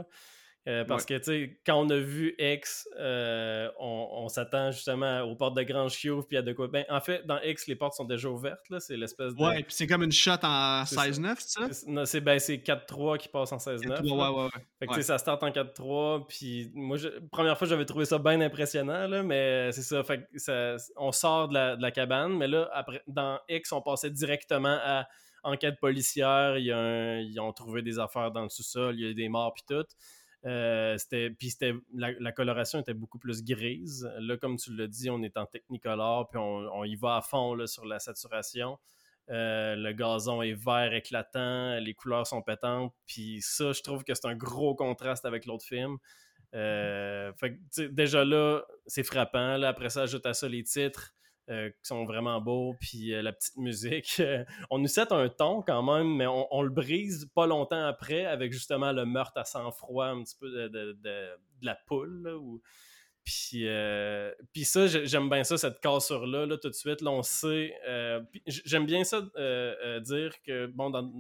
Euh, parce que, tu sais, quand on a vu X, euh, on, s'attend justement aux portes de Grand Chiot, puis à de quoi. Ben, en fait, dans X, les portes sont déjà ouvertes, là. C'est l'espèce de. Ouais, puis c'est comme une shot en 16-9, ça? Non, c'est ben, 4-3 qui passe en 16-9. Ouais, ouais, ouais. Fait que, tu sais, ça start en 4-3, puis moi, je... première fois, j'avais trouvé ça bien impressionnant, là, mais c'est ça. Fait que ça... on sort de la, de la cabane, mais là, après, dans X, on passait directement à enquête policière, ils ont trouvé des affaires dans le sous-sol, il y a eu des morts, puis tout. Euh, puis la, coloration était beaucoup plus grise. Là, comme tu l'as dit, on est en Technicolor, puis on, y va à fond sur la saturation. Euh, le gazon est vert éclatant, les couleurs sont pétantes, puis ça, je trouve que c'est un gros contraste avec l'autre film. Euh, déjà là, c'est frappant. Là, après ça, ajoute à ça les titres. Euh, qui sont vraiment beaux, puis euh, la petite musique. on nous set un ton quand même, mais on, le brise pas longtemps après avec justement le meurtre à sang-froid, un petit peu de, la poule. Puis, euh, puis ça, j'aime bien ça, cette cassure-là, là, tout de suite. Là, on sait. j'aime bien ça dire que, bon, dans,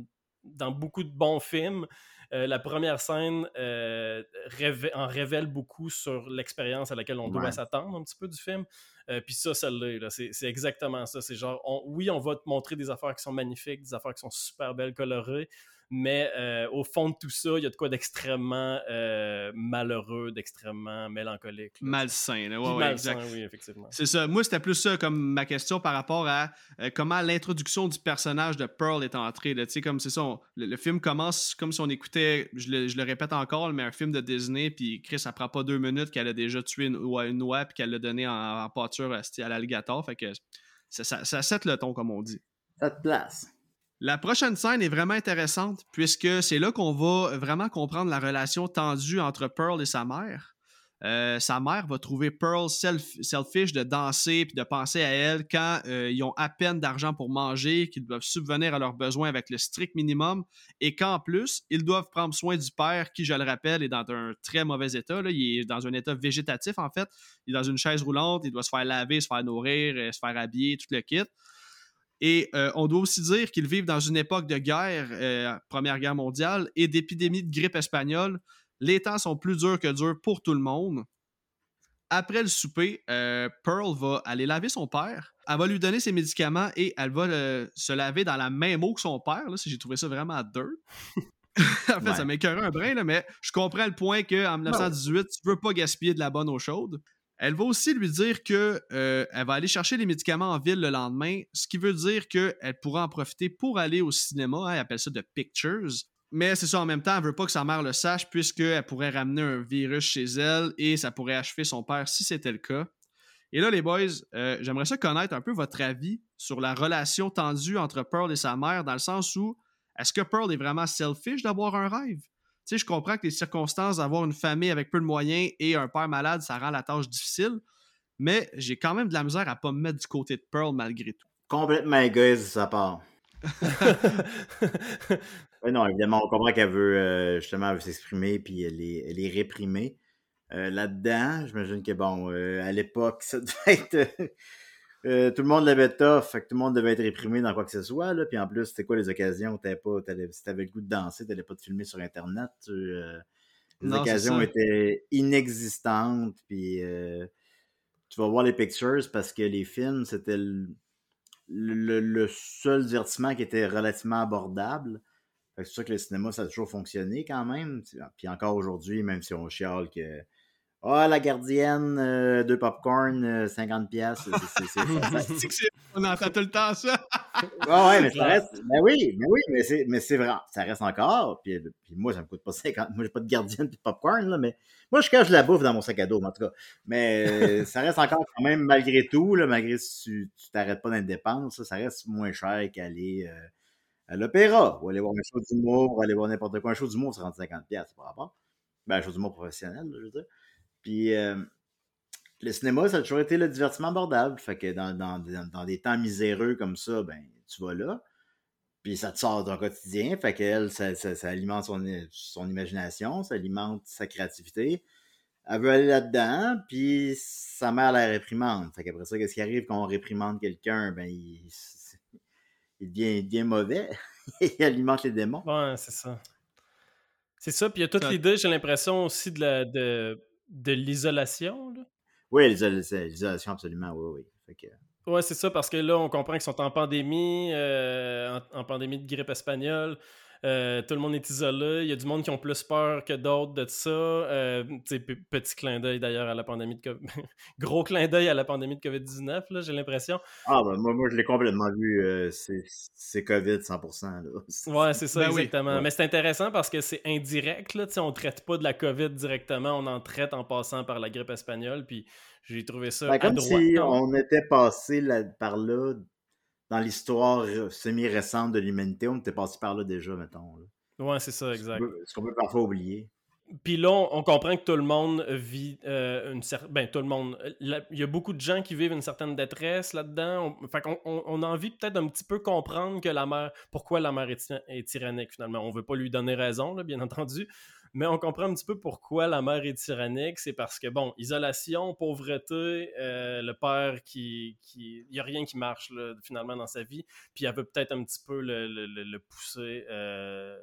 dans beaucoup de bons films, la première scène en révèle beaucoup sur l'expérience à laquelle on doit s'attendre un petit peu du film. Euh, puis ça, celle-là, c'est, exactement ça. C'est genre, oui, on va te montrer des affaires qui sont magnifiques, des affaires qui sont super belles, colorées, mais euh, au fond de tout ça, il y a de quoi d'extrêmement euh, malheureux, d'extrêmement mélancolique. Malsain, là. Ouais, malsain, oui, effectivement. C'est ça. Moi, c'était plus ça comme ma question par rapport à comment l'introduction du personnage de Pearl est entrée. Tu sais, comme c'est ça, le, film commence comme si on écoutait, je le, répète encore, mais un film de Disney, puis Chris, ça prend pas deux minutes qu'elle a déjà tué une, une oie, puis qu'elle l'a donné en, pâture à, l'alligator. Fait que ça, ça, ça set le ton, comme on dit. Ça te place. La prochaine scène est vraiment intéressante puisque c'est là qu'on va vraiment comprendre la relation tendue entre Pearl et sa mère. Euh, sa mère va trouver Pearl selfish de danser puis de penser à elle quand euh, ils ont à peine d'argent pour manger, qu'ils doivent subvenir à leurs besoins avec le strict minimum et qu'en plus, ils doivent prendre soin du père qui, je le rappelle, est dans un très mauvais état. Il est dans un état végétatif en fait. Il est dans une chaise roulante, il doit se faire laver, se faire nourrir, euh, se faire habiller, tout le kit. Et euh, on doit aussi dire qu'ils vivent dans une époque de guerre, euh, Première Guerre mondiale, et d'épidémie de grippe espagnole. Les temps sont plus durs que durs pour tout le monde. Après le souper, euh, Pearl va aller laver son père. Elle va lui donner ses médicaments et elle va se laver dans la même eau que son père. Là, j'ai trouvé ça vraiment dirt. en fait, ça m'écœurait un brin, mais je comprends le point qu'en 1918, tu veux pas gaspiller de la bonne eau chaude. Elle va aussi lui dire que euh, elle va aller chercher les médicaments en ville le lendemain, ce qui veut dire qu'elle pourra en profiter pour aller au cinéma. Hein, elle appelle ça de pictures. Mais c'est ça en même temps, elle veut pas que sa mère le sache puisqu'elle pourrait ramener un virus chez elle et ça pourrait achever son père si c'était le cas. Et là, les boys, euh, j'aimerais ça connaître un peu votre avis sur la relation tendue entre Pearl et sa mère, dans le sens où est-ce que Pearl est vraiment selfish d'avoir un rêve? Sais, je comprends que les circonstances d'avoir une famille avec peu de moyens et un père malade, ça rend la tâche difficile, mais j'ai quand même de la misère à pas me mettre du côté de Pearl malgré tout. Complètement égoïste de sa part. oui, non, évidemment, on comprend qu'elle veut euh, justement s'exprimer puis elle est, elle est réprimée. Euh, là-dedans, j'imagine que bon, euh, à l'époque, ça devait être euh, tout le monde l'avait tough, fait que tout le monde devait être réprimé dans quoi que ce soit. Là. Puis en plus, c'était quoi les occasions? T'avais pas, si t'avais le goût de danser, t'allais pas te filmer sur Internet. Euh, les occasions étaient inexistantes. Puis euh, tu vas voir les pictures parce que les films, c'était le, seul divertissement qui était relativement abordable. C'est sûr que le cinéma, ça a toujours fonctionné quand même. Puis encore aujourd'hui, même si on chiale que ah, la gardienne, euh, deux popcorn, 50 euh, pièces. On entend tout le temps ça. ouais, ouais, mais ça reste. Mais oui, mais oui, mais c'est, mais c'est vrai. Ça reste encore. Puis, puis moi, ça me coûte pas 50. Moi, j'ai pas de gardienne de popcorn, là, mais moi, je cache la bouffe dans mon sac à dos, en tout cas. Mais euh, ça reste encore quand même, malgré tout, là, malgré si tu, t'arrêtes pas d'indépendance, ça, ça reste moins cher qu'aller à l'opéra, ou aller voir un show d'humour, ou aller voir n'importe quoi. Un show d'humour, rentre 50 pièces par rapport. Ben, un show d'humour professionnel, je veux dire. Puis euh, le cinéma, ça a toujours été le divertissement abordable. Fait que dans, dans, des temps miséreux comme ça, ben, tu vas là. Puis ça te sort d'un quotidien. Fait qu'elle, ça, ça, alimente son, son, imagination, ça alimente sa créativité. Elle veut aller là-dedans, puis sa mère la réprimande. Fait qu'après ça, qu'est-ce qui arrive quand on réprimande quelqu'un? Ben, il, il, devient, il devient mauvais. il alimente les démons. Ouais, c'est ça. C'est ça, puis il y a toute l'idée, j'ai l'impression aussi de la, de, de l'isolation. Oui, l'isolation, absolument, oui, oui. Ouais, c'est ça, parce que là, on comprend qu'ils sont en pandémie, euh, en, pandémie de grippe espagnole. Euh, tout le monde est isolé. Il y a du monde qui ont plus peur que d'autres de ça. Euh, petit clin d'œil d'ailleurs à la pandémie de COVID. Gros clin d'œil à la pandémie de COVID-19, j'ai l'impression. Ah, ben moi, moi je l'ai complètement vu. Euh, c'est COVID 100%. Là. Ouais, c'est ça, ben exactement. Mais c'est intéressant parce que c'est indirect. Là, on ne traite pas de la COVID directement. On en traite en passant par la grippe espagnole. Puis j'ai trouvé ça. Ben, comme si on était passé par là dans l'histoire euh, semi-récente de l'humanité, on était passé par là déjà, mettons. Ouais, c'est ça, exact. Ce qu'on peut, parfois oublier. Puis là, on, comprend que tout le monde vit euh, une certaine. Ben, tout le monde. Il y a beaucoup de gens qui vivent une certaine détresse là-dedans. Fait qu'on on, a envie peut-être un petit peu comprendre que la mère. Pourquoi la mère est, tyrannique, finalement. On veut pas lui donner raison, bien entendu mais on comprend un petit peu pourquoi la mère est tyrannique. C'est parce que, bon, isolation, pauvreté, euh, le père qui. Il n'y a rien qui marche finalement dans sa vie. Puis elle veut peut-être un petit peu le, pousser euh,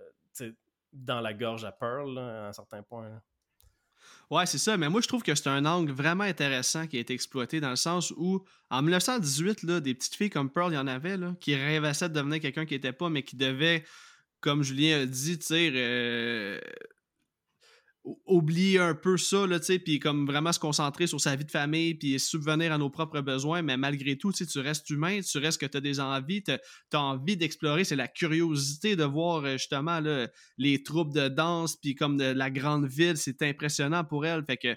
dans la gorge à Pearl à un certain point. Ouais, c'est ça. Mais moi, je trouve que c'est un angle vraiment intéressant qui a été exploité dans le sens où, en 1918, là, des petites filles comme Pearl, il y en avait là, qui rêvassaient de devenir quelqu'un qui n'était pas, mais qui devait, comme Julien a dit, tu oublier un peu ça, là, puis comme vraiment se concentrer sur sa vie de famille, puis subvenir à nos propres besoins, mais malgré tout, tu restes humain, tu restes que tu as des envies, tu as, envie d'explorer, c'est la curiosité de voir euh, justement les troupes de danse, puis comme de la grande ville, c'est impressionnant pour elle, fait que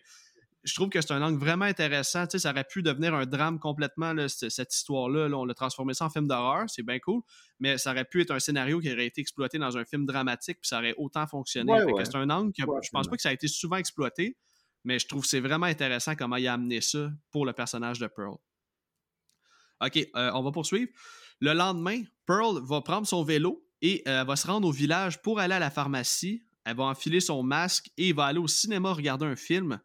je trouve que c'est un angle vraiment intéressant. Tu sais, ça aurait pu devenir un drame complètement, cette histoire-là. on l'a transformé ça en film d'horreur, c'est bien cool. Mais ça aurait pu être un scénario qui aurait été exploité dans un film dramatique, puis ça aurait autant fonctionné. C'est un angle que je pense pas que ça a été souvent exploité, mais je trouve que c'est vraiment intéressant comment il a amené ça pour le personnage de Pearl. OK, euh, on va poursuivre. Le lendemain, Pearl va prendre son vélo et euh, va se rendre au village pour aller à la pharmacie. Elle va enfiler son masque et va aller au cinéma regarder un film.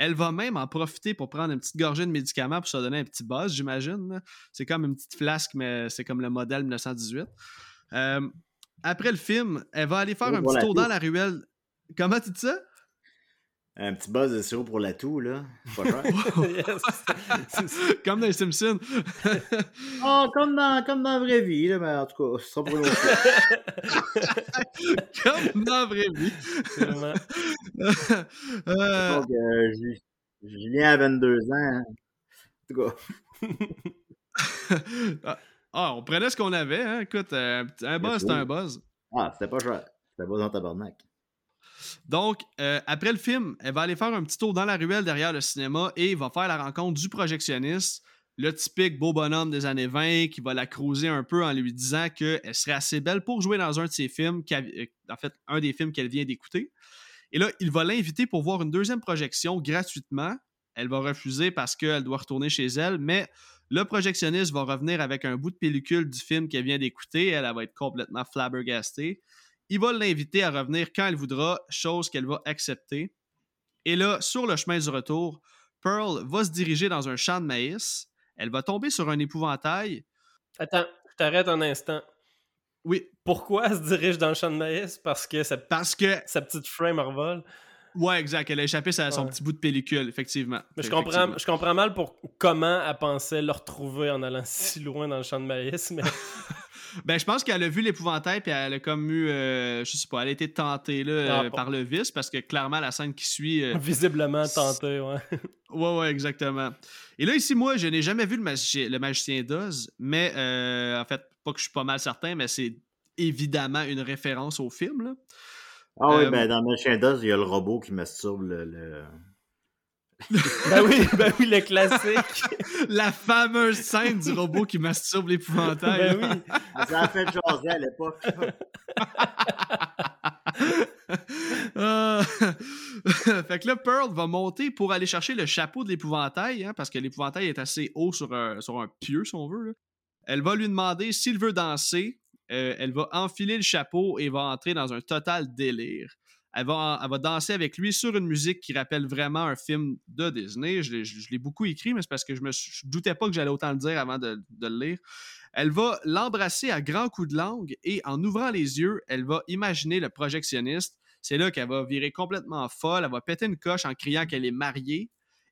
Elle va même en profiter pour prendre une petite gorgée de médicaments pour se donner un petit buzz, j'imagine. C'est comme une petite flasque, mais c'est comme le modèle 1918. Euh, après le film, elle va aller faire un petit tour dans la ruelle. Comment tu dis ça? Un petit buzz de sirop pour la toux, là. Pas cher. comme dans les Simpsons. oh, comme dans, comme dans la vraie vie, là, mais en tout cas, ce sera pour Comme dans la vraie vie. euh... Donc, euh, Julien a 22 ans. Hein. En tout cas. ah, on prenait ce qu'on avait, hein. Écoute, euh, un buzz, c'est un buzz. Ah, c'était pas cher. C'était pas dans tabarnak. Donc, euh, après le film, elle va aller faire un petit tour dans la ruelle derrière le cinéma et va faire la rencontre du projectionniste, le typique beau bonhomme des années 20 qui va la cruiser un peu en lui disant qu'elle serait assez belle pour jouer dans un de ses films, euh, en fait, un des films qu'elle vient d'écouter. Et là, il va l'inviter pour voir une deuxième projection gratuitement. Elle va refuser parce qu'elle doit retourner chez elle, mais le projectionniste va revenir avec un bout de pellicule du film qu'elle vient d'écouter. Elle, elle va être complètement flabbergastée. Il va l'inviter à revenir quand elle voudra, chose qu'elle va accepter. Et là, sur le chemin du retour, Pearl va se diriger dans un champ de maïs. Elle va tomber sur un épouvantail. Attends, je t'arrête un instant. Oui. Pourquoi elle se dirige dans le champ de maïs? Parce que sa, Parce que... sa petite frame revole. Ouais, exact. Elle a échappé à son petit bout de pellicule, effectivement. Mais je, comprends, je comprends mal pour comment elle pensait le retrouver en allant si loin dans le champ de maïs, mais... Ben, je pense qu'elle a vu l'épouvantail, puis elle a comme eu, euh, je sais pas, elle a été tentée là, ah, euh, par le vice, parce que clairement, la scène qui suit. Euh, Visiblement tentée, ouais. ouais, ouais, exactement. Et là, ici, moi, je n'ai jamais vu le, magicien, le magicien d'Oz, mais en fait, pas que je suis pas mal certain, mais c'est évidemment une référence au film. Là. Ah oui, ben, dans le magicien d'Oz, il y a le robot qui masturbe le ben oui, ben oui, le classique. La fameuse scène du robot qui masturbe l'épouvantail. Ben oui. Ça a fait jaser à l'époque. Ah. fait que là, Pearl va monter pour aller chercher le chapeau de l'épouvantail, hein, parce que l'épouvantail est assez haut sur un, sur un pieu, si on veut. Elle va lui demander s'il veut danser. Euh, elle va enfiler le chapeau et va entrer dans un total délire. Elle va, danser avec lui sur une musique qui rappelle vraiment un film de Disney. Je, l'ai beaucoup écrit, mais c'est parce que je me doutais pas que j'allais autant le dire avant de, le lire. Elle va l'embrasser à grands coups de langue et en ouvrant les yeux, elle va imaginer le projectionniste C'est là qu'elle va virer complètement folle, elle va péter une coche en criant qu'elle est mariée.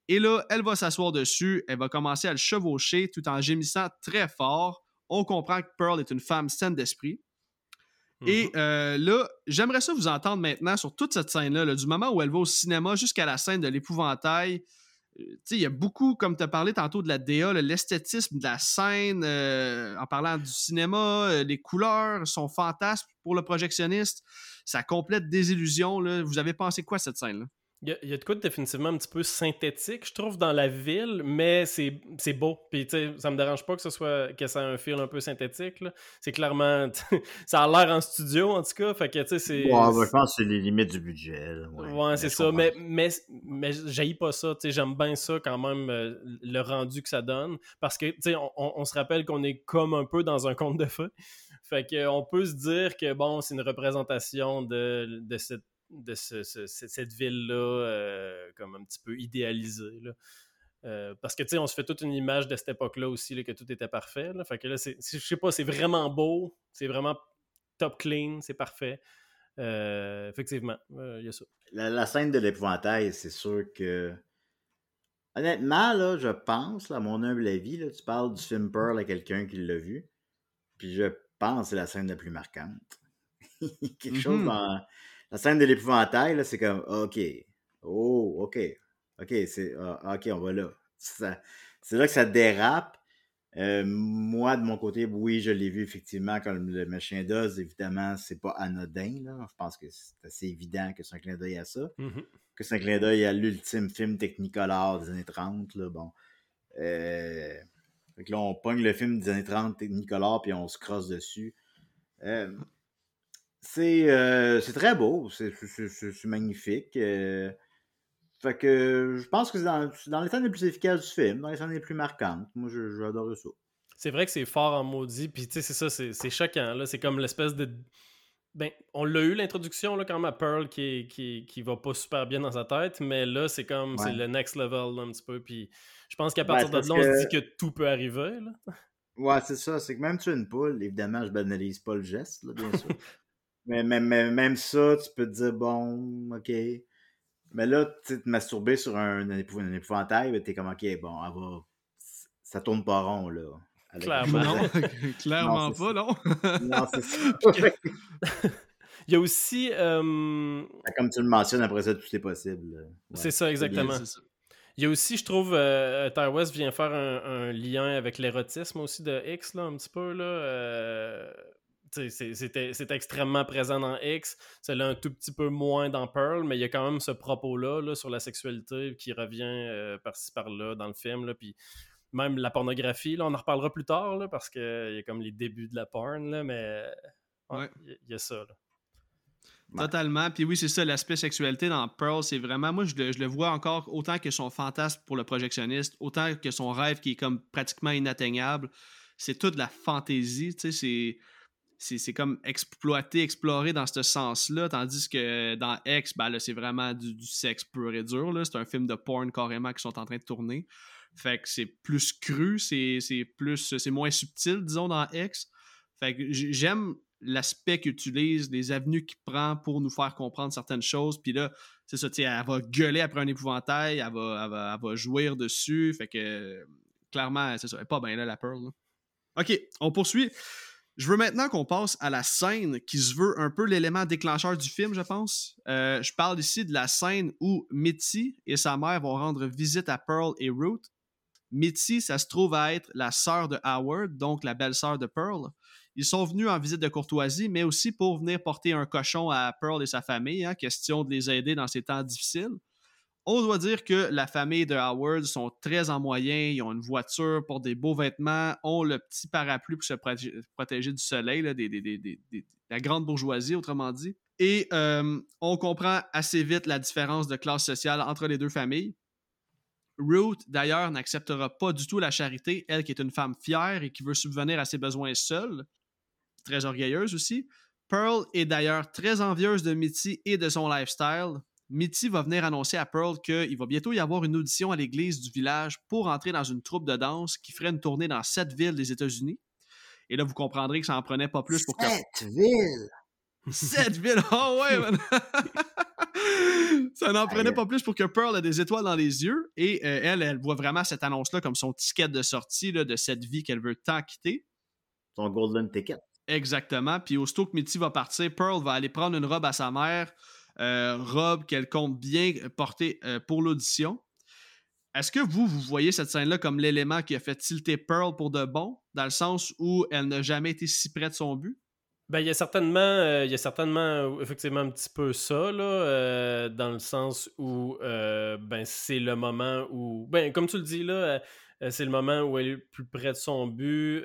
Et là, elle va s'asseoir dessus, elle va commencer à le chevaucher tout en gémissant très fort. On comprend que Pearl est une femme saine d'esprit. Et Mhm. euh, là, j'aimerais ça vous entendre maintenant sur toute cette scène-là, là, du moment où elle va au cinéma jusqu'à la scène de l'épouvantail. Euh, tu sais, il y a beaucoup, comme tu as parlé tantôt de la DA, l'esthétisme de la scène, euh, en parlant du cinéma, euh, les couleurs, son fantasme pour le projectionniste, ça complète des illusions. Là. Vous avez pensé quoi à cette scène-là? Il y, a, y a de quoi de définitivement un petit peu synthétique, je trouve, dans la ville, mais c'est c'est beau. Puis, tu sais, ça me dérange pas que ce soit que ça ait un feel un peu synthétique. là. C'est clairement. ça a l'air en studio, en tout cas. Fait que, tu sais, c'est. Ouais, ben, je pense que c'est les limites du budget. là, Ouais, Ouais, c'est ça. Mais, mais, mais j'haïs pas ça. tu sais, J'aime bien ça quand même, euh, le rendu que ça donne. Parce que, tu sais, on, on- on se rappelle qu'on est comme un peu dans un conte de feu. Fait qu'on peut se dire que, bon, c'est une représentation de, de cette de ce- ce- ce- cette ville-là, euh, comme un petit peu idéalisée. là. Euh, parce que, tu sais, on se fait toute une image de cette époque-là aussi, là, que tout était parfait. là. Fait que là, je sais pas, c'est vraiment beau, c'est vraiment top clean, c'est parfait. Euh, effectivement, il y a ça. La, la scène de l'épouvantail, c'est sûr que. Honnêtement, là, je pense, là, à mon humble avis, là, tu parles du film Pearl à quelqu'un qui l'a vu. Puis je pense que c'est la scène la plus marquante. Quelque chose Mhm. dans. La scène de l'épouvantail, c'est comme OK. Oh, OK. OK, c'est. ah, OK, on va là. C'est là que ça dérape. Euh, moi, de mon côté, oui, je l'ai vu effectivement comme le machin d'Oz, évidemment, c'est pas anodin. Là. Je pense que c'est assez évident que c'est un clin d'œil à ça. Mhm. Que c'est un clin d'œil à l'ultime film Technicolor des années 30. Là, bon. Euh, fait que là, on pogne le film des années 30 Technicolor puis on se crosse dessus. Euh, c'est euh, c'est très beau, c'est magnifique. euh, fait que je pense que c'est dans, dans les scènes les plus efficaces du film, dans les scènes les plus marquantes. Moi, adoré ça. C'est vrai que c'est fort en maudit, puis tu sais, c'est ça, c'est choquant. C'est comme l'espèce de. Ben, on l'a eu l'introduction, là, quand même, à Pearl qui, qui, qui va pas super bien dans sa tête, mais là, c'est comme, c'est le next level, là, un petit peu, puis je pense qu'à partir de là, on se dit que tout peut arriver, là. Ouais, c'est ça. C'est que même tuer une poule, évidemment, je banalise pas le geste, là, bien sûr. mais, mais- mais même ça, tu peux te dire, bon, OK. Mais là, tu te masturber sur un, un, épou- un épouvantail, ben, t'es comme, OK, bon, elle va... ça tourne pas rond, là. Avec- Clairement. Non, clairement Non, pas, non. non, c'est ça. Il y a aussi. euh, Comme tu le mentionnes, après ça, tout est possible. Ouais, c'est ça, exactement. Ça. Il y a aussi, je trouve, euh, Ty West vient faire un, un lien avec l'érotisme aussi de X, là, un petit peu, là. euh, c'est- extrêmement présent dans X, c'est là un tout petit peu moins dans Pearl, mais il y a quand même ce propos-là là, sur la sexualité qui revient euh, par-ci par-là dans le film. Là, puis même la pornographie, là, on en reparlera plus tard, là, parce qu'il y a comme les débuts de la porn, là, mais ouais, Ouais. il y, a ça. Ouais. Totalement. Puis oui, c'est ça, l'aspect sexualité dans Pearl, c'est vraiment, moi, je le, je le vois encore autant que son fantasme pour le projectionniste, autant que son rêve qui est comme pratiquement inatteignable. C'est toute la fantaisie, tu sais, c'est. C'est, comme exploité, exploré dans ce sens-là, tandis que dans X, ben là, c'est vraiment du, sexe pur et dur. C'est un film de porn carrément qui sont en train de tourner. Fait que c'est plus cru, c'est, plus. C'est moins subtil, disons, dans X. Fait que j'aime l'aspect qu'il utilise, les avenues qu'il prend pour nous faire comprendre certaines choses. Puis là, c'est ça, elle va gueuler après un épouvantail, elle va, elle va, elle va jouir dessus. Fait que clairement, c'est ça, elle est pas bien là, la Pearl. Ok, on poursuit. Je veux maintenant qu'on passe à la scène qui se veut un peu l'élément déclencheur du film, je pense. Euh, je parle ici de la scène où Mitty et sa mère vont rendre visite à Pearl et Ruth. Mitty, ça se trouve à être la sœur de Howard, donc la belle-sœur de Pearl. Ils sont venus en visite de courtoisie, mais aussi pour venir porter un cochon à Pearl et sa famille, hein, question de les aider dans ces temps difficiles. On doit dire que la famille de Howard sont très en moyen, ils ont une voiture, portent des beaux vêtements, ont le petit parapluie pour se protég- protéger du soleil, la grande bourgeoisie, autrement dit. Et euh, on comprend assez vite la différence de classe sociale entre les deux familles. Ruth, d'ailleurs, n'acceptera pas du tout la charité, elle qui est une femme fière et qui veut subvenir à ses besoins seule, très orgueilleuse aussi. Pearl est d'ailleurs très envieuse de Mitty et de son lifestyle. Mitty va venir annoncer à Pearl qu'il va bientôt y avoir une audition à l'église du village pour entrer dans une troupe de danse qui ferait une tournée dans sept villes des États-Unis. Et là, vous comprendrez que ça en prenait pas plus pour que Cette ville! Sept villes! Oh ouais, man! ça n'en prenait pas plus pour que Pearl ait des étoiles dans les yeux. Et euh, elle, elle voit vraiment cette annonce-là comme son ticket de sortie là, de cette vie qu'elle veut tant quitter. Son golden ticket. Exactement. Puis aussitôt que Mitty va partir, Pearl va aller prendre une robe à sa mère, robe qu'elle compte bien porter euh, pour l'audition. Est-ce que vous, vous voyez cette scène-là comme l'élément qui a fait tilter Pearl pour de bon, dans le sens où elle n'a jamais été si près de son but? Ben, il y a certainement, euh, il y a certainement effectivement un petit peu ça, là, dans le sens où ben, c'est le moment où, ben, comme tu le dis là, c'est le moment où elle est plus près de son but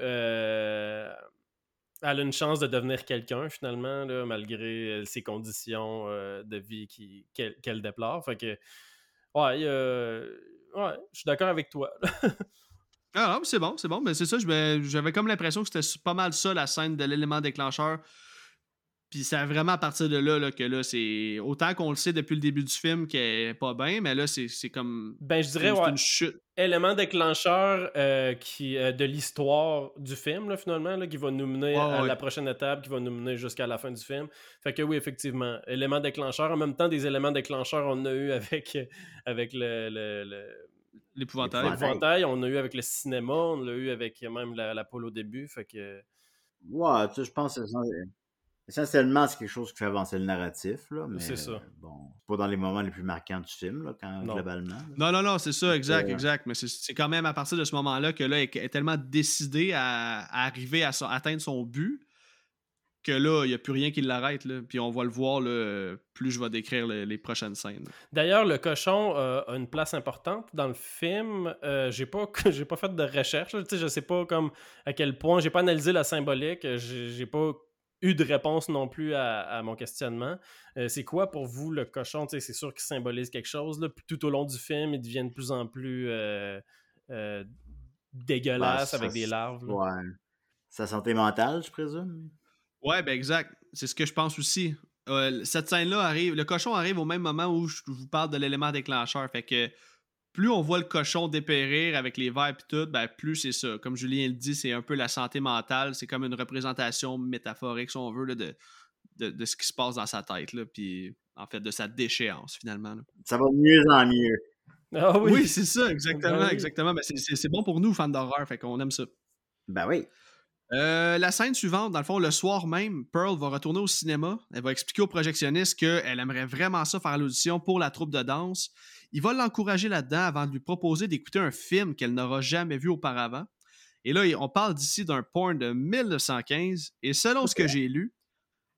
elle a une chance de devenir quelqu'un finalement, là, malgré euh, ses conditions euh, de vie qu'elle, déplore. Fait que, ouais, ouais je suis d'accord avec toi. ah c'est bon, c'est bon. Mais c'est ça, j'avais comme l'impression que c'était pas mal ça la scène de l'élément déclencheur. Puis c'est vraiment à partir de là, que là, c'est. Autant qu'on le sait depuis le début du film qu'elle est pas bien, mais là, c'est comme. Ben, je dirais, ouais, une chute. Élément déclencheur euh, qui, euh, de l'histoire du film, là, finalement, là, qui va nous mener à la prochaine étape, qui va nous mener jusqu'à la fin du film. Fait que oui, effectivement, élément déclencheur. En même temps, des éléments déclencheurs, on a eu avec, avec le, le, L'épouvantail. L'épouvantail, on a eu avec le cinéma, on l'a eu avec même la, la pole au début. Fait que. Ouais, tu sais, je pense que Essentiellement, c'est quelque chose qui fait avancer le narratif, là, mais c'est ça. bon, pas dans les moments les plus marquants du film, là, quand, globalement. Non, non, non, c'est ça, exact, exact. Mais c'est quand même à partir de ce moment-là que là, elle est tellement décidée à, arriver à, atteindre son but que là, il n'y a plus rien qui l'arrête. Puis on va le voir là, plus je vais décrire les prochaines scènes. D'ailleurs, le cochon euh, a une place importante dans le film. Euh, j'ai pas j'ai pas fait de recherche. Je Je sais pas comme à quel point. J'ai pas analysé la symbolique. J'ai pas eu de réponse non plus à, mon questionnement. Euh, c'est quoi pour vous le cochon? C'est sûr qu'il symbolise quelque chose. Là. Tout au long du film, il devient de plus en plus euh, euh, dégueulasse bah, avec des larves. Ouais. Sa santé mentale, je présume? Ouais, ben exact. C'est ce que je pense aussi. cette scène-là arrive, le cochon arrive au même moment où je vous parle de l'élément déclencheur. Fait que plus on voit le cochon dépérir avec les verres et tout, ben plus c'est ça. Comme Julien le dit, c'est un peu la santé mentale. C'est comme une représentation métaphorique, si on veut, de, de, ce qui se passe dans sa tête. Là, puis en fait, de sa déchéance, finalement. Ça va mieux en mieux. Ah oui, c'est ça, exactement. Ben exactement. Ben, c'est bon pour nous, fans d'horreur, fait qu'on aime ça. Ben oui. Euh, la scène suivante, dans le fond, le soir même, Pearl va retourner au cinéma. Elle va expliquer au projectionniste qu'elle aimerait vraiment ça faire l'audition pour la troupe de danse il va l'encourager là-dedans avant de lui proposer d'écouter un film qu'elle n'aura jamais vu auparavant. Et là, on parle d'ici d'un porn de 1915. Et selon ce que j'ai lu,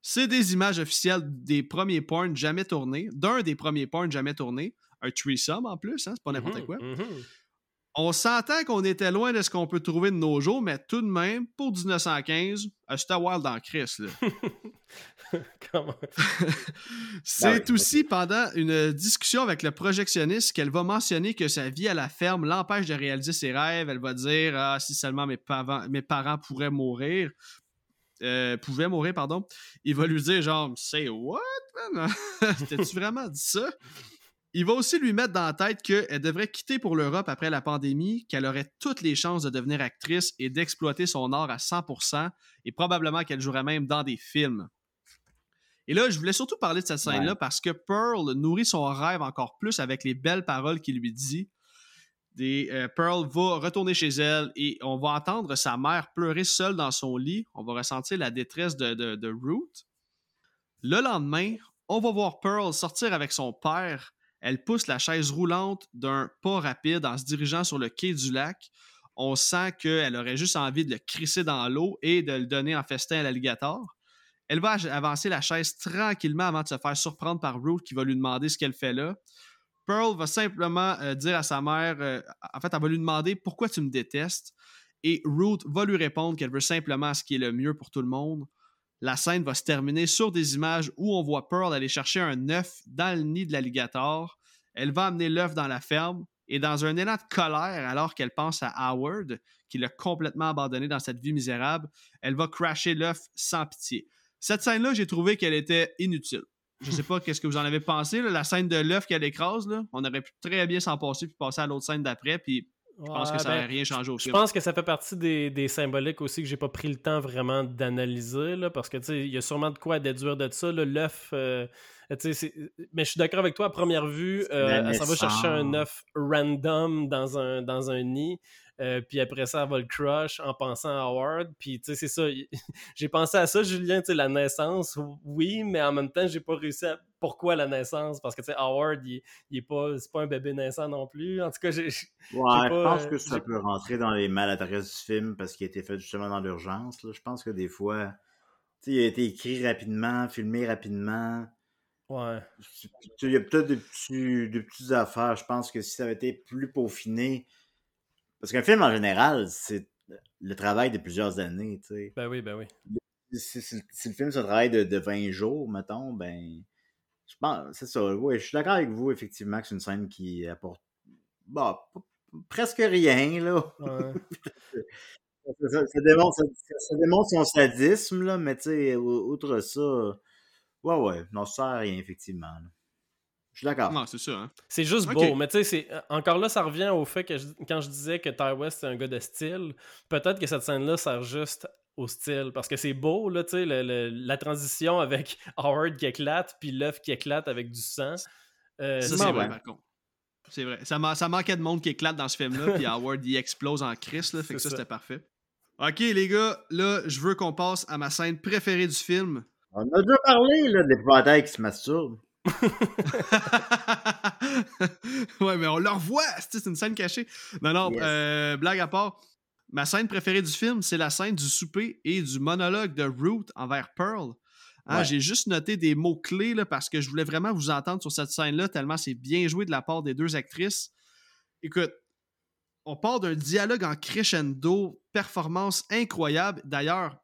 c'est des images officielles des premiers porns jamais tournés, d'un des premiers porns jamais tournés, un threesome en plus, hein, c'est pas n'importe mhm, quoi. Mhm. On s'entend qu'on était loin de ce qu'on peut trouver de nos jours, mais tout de même, pour 1915, c'était wild dans Chris. C'est aussi pendant une discussion avec le projectionniste qu'elle va mentionner que sa vie à la ferme l'empêche de réaliser ses rêves. Elle va dire Ah, si seulement mes, parents, mes parents pourraient mourir. Euh, pouvaient mourir, pardon. Il va lui dire genre Say what, man? T'as-tu vraiment dit ça? Il va aussi lui mettre dans la tête qu'elle devrait quitter pour l'Europe après la pandémie, qu'elle aurait toutes les chances de devenir actrice et d'exploiter son art à 100%, et probablement qu'elle jouerait même dans des films. Et là, je voulais surtout parler de cette scène-là parce que Pearl nourrit son rêve encore plus avec les belles paroles qu'il lui dit. Des, euh, Pearl va retourner chez elle et on va entendre sa mère pleurer seule dans son lit. On va ressentir la détresse de, de, de Ruth. Le lendemain, on va voir Pearl sortir avec son père. Elle pousse la chaise roulante d'un pas rapide en se dirigeant sur le quai du lac. On sent qu'elle aurait juste envie de le crisser dans l'eau et de le donner en festin à l'alligator. Elle va avancer la chaise tranquillement avant de se faire surprendre par Ruth qui va lui demander ce qu'elle fait là. Pearl va simplement euh, dire à sa mère, euh, en fait, elle va lui demander pourquoi tu me détestes. Et Ruth va lui répondre qu'elle veut simplement ce qui est le mieux pour tout le monde. La scène va se terminer sur des images où on voit Pearl aller chercher un œuf dans le nid de l'alligator. Elle va amener l'œuf dans la ferme et dans un élan de colère alors qu'elle pense à Howard, qui l'a complètement abandonné dans cette vie misérable, elle va crasher l'œuf sans pitié. Cette scène-là, j'ai trouvé qu'elle était inutile. Je sais pas qu'est-ce que vous en avez pensé. La scène de l'œuf qu'elle écrase, là, on aurait pu très bien s'en passer puis passer à l'autre scène d'après. Puis Je pense que ça n'a ben, rien changé au Je film. pense que ça fait partie des, des symboliques aussi que j'ai pas pris le temps vraiment d'analyser, là, parce que, tu sais, il y a sûrement de quoi à déduire de ça, là, l'œuf... euh, tu sais, c'est- mais je suis d'accord avec toi, à première vue, euh, ça va chercher un œuf random dans un, dans un nid, euh, puis après ça, elle va le crush en pensant à Howard, puis tu sais, c'est ça, j'ai pensé à ça, Julien, tu sais, la naissance, oui, mais en même temps, j'ai pas réussi à... Pourquoi la naissance? Parce que, tu sais, Howard, il, il est pas... C'est pas un bébé naissant non plus, en tout cas, j'ai... Ouais, je pense euh, que ça peut rentrer dans les maladresses du film parce qu'il a été fait justement dans l'urgence. Je pense que des fois, tu sais, il a été écrit rapidement, filmé rapidement. Ouais. Il y a peut-être des, petits, des petites affaires. Je pense que si ça avait été plus peaufiné. Parce qu'un film en général, c'est le travail de plusieurs années. tu sais. Ben oui, ben oui. Si, si- si le film se travaille de, de 20 jours, mettons, ben. Je pense, c'est ça. Oui, je suis d'accord avec vous, effectivement, que c'est une scène qui apporte. Bah, p- presque rien, là. Ouais. Ça, ça- ça démontre, ça- démontre son sadisme, là, mais tu sais, ou- outre ça, ouais, ouais, non, ça sert à rien, effectivement. là. Je suis d'accord. Non, c'est ça. Hein. C'est juste beau, mais tu sais, c'est- euh, encore là, ça revient au fait que je- quand je disais que Ty West c'est un gars de style, peut-être que cette scène-là sert juste au style, parce que c'est beau, là, tu sais, le- le- la transition avec Howard qui éclate, puis l'œuf qui éclate avec du sang. Euh, Ça, c'est vrai, ouais. par contre. C'est vrai. Ça, ça manquait de monde qui éclate dans ce film-là, puis Howard, il explose en crise, là, fait que ça, ça. c'était parfait. Ok, les gars, là, je veux qu'on passe à ma scène préférée du film. On a déjà parlé, là, de l'épouvantail qui se masturbe. Ouais, mais on le revoit! C'est une scène cachée. Non, non, Yes. euh, blague à part. Ma scène préférée du film, c'est la scène du souper et du monologue de Root envers Pearl. Hein, Ouais. J'ai juste noté des mots-clés là, parce que je voulais vraiment vous entendre sur cette scène-là, tellement c'est bien joué de la part des deux actrices. Écoute, on part d'un dialogue en crescendo, performance incroyable. D'ailleurs,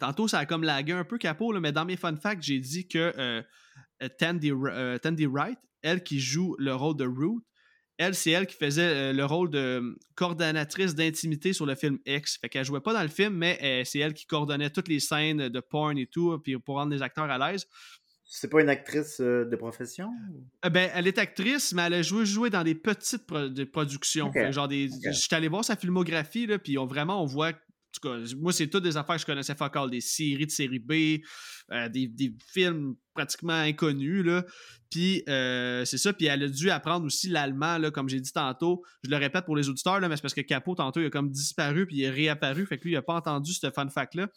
tantôt, ça a comme lagué un peu capot, là, mais dans mes fun facts, j'ai dit que euh, Tandy, euh, Tandy Wright, elle qui joue le rôle de Ruth, elle, c'est elle qui faisait euh, le rôle de euh, coordonnatrice d'intimité sur le film X. Fait qu'elle jouait pas dans le film, mais euh, c'est elle qui coordonnait toutes les scènes de porn et tout, puis pour rendre les acteurs à l'aise. C'est pas une actrice euh, de profession? Euh, ben, elle est actrice, mais elle a joué, joué dans des petites pro- de productions. Ok. Fait genre des, Ok. Je suis allé voir sa filmographie, là, puis on, vraiment, on voit. Tout cas, moi, c'est toutes des affaires que je connaissais all, des séries de série B, euh, des, des films pratiquement inconnus, là. Puis euh, c'est ça, puis elle a dû apprendre aussi l'allemand, là, comme j'ai dit tantôt. Je le répète pour les auditeurs, là, mais c'est parce que Capot, tantôt, il a comme disparu, puis il est réapparu, fait que lui, il a pas entendu ce fun fact-là.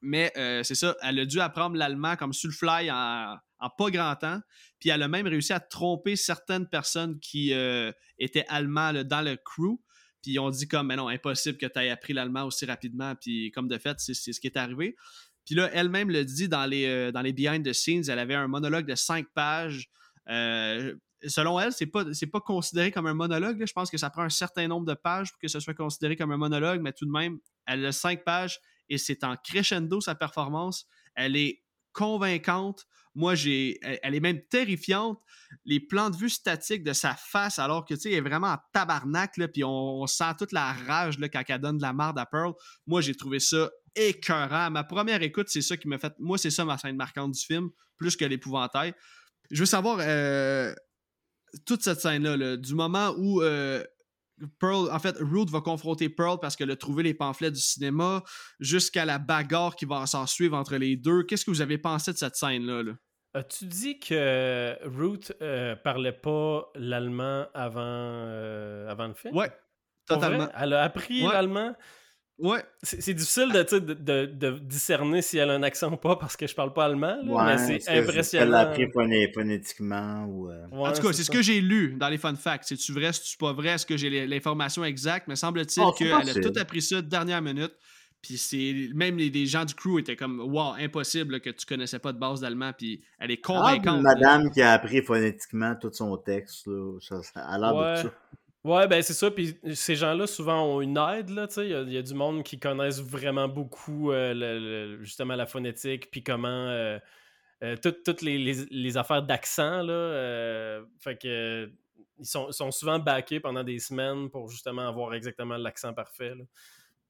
Mais euh, c'est ça, elle a dû apprendre l'allemand comme sur le fly en, pas grand temps. Puis elle a même réussi à tromper certaines personnes qui étaient allemands dans le crew. Puis ont dit comme, mais non, impossible que tu aies appris l'allemand aussi rapidement. Puis comme de fait, c'est ce qui est arrivé. Puis là, elle-même le dit dans les, euh, behind the scenes, elle avait un monologue de cinq pages. Euh, selon elle, c'est pas, pas considéré comme un monologue. Je pense que ça prend un certain nombre de pages pour que ce soit considéré comme un monologue, mais tout de même, elle a cinq pages et c'est en crescendo sa performance. Elle est convaincante. Moi, j'ai, elle, est même terrifiante. Les plans de vue statiques de sa face, alors que tu sais, elle est vraiment en tabarnak, puis on, sent toute la rage là, quand elle donne de la marde à Pearl. Moi, j'ai trouvé ça écœurant. Ma première écoute, c'est ça qui m'a fait. Moi, c'est ça ma scène marquante du film, plus que l'épouvantail. Je veux savoir euh, toute cette scène-là, là, du moment où euh, Pearl, en fait, Ruth va confronter Pearl parce qu'elle a trouvé les pamphlets du cinéma, jusqu'à la bagarre qui va s'en suivre entre les deux. Qu'est-ce que vous avez pensé de cette scène-là? là? As-tu dit que Ruth euh, parlait pas l'allemand avant, euh, avant le film? Ouais, totalement. Elle a appris Ouais. l'allemand? Ouais, C'est difficile de, de, de- de discerner si elle a un accent ou pas parce que je parle pas allemand, là, mais c'est impressionnant. l'a appris phoné- phonétiquement ou. euh, Ouais, en tout cas, c'est ce que j'ai lu dans les fun facts. C'est-tu vrai, c'est-tu pas vrai? Est-ce que j'ai l'information exacte? Mais semble-t-il Oh, c'est qu'elle a tout appris ça de dernière minute. Puis c'est même les, les gens du crew étaient comme Wow, impossible là, que tu connaissais pas de base d'allemand. Puis elle est Ah, convaincante. une là. madame qui a appris phonétiquement tout son texte, là. Ça, ça a l'air Ouais. de ça. Ouais, ben c'est ça. Puis ces gens-là, souvent, ont une aide. Il y, a- du monde qui connaissent vraiment beaucoup euh, justement la phonétique, puis comment. euh, euh, toutes les, les- affaires d'accent. fait que. Ils sont, sont souvent backés pendant des semaines pour justement avoir exactement l'accent parfait.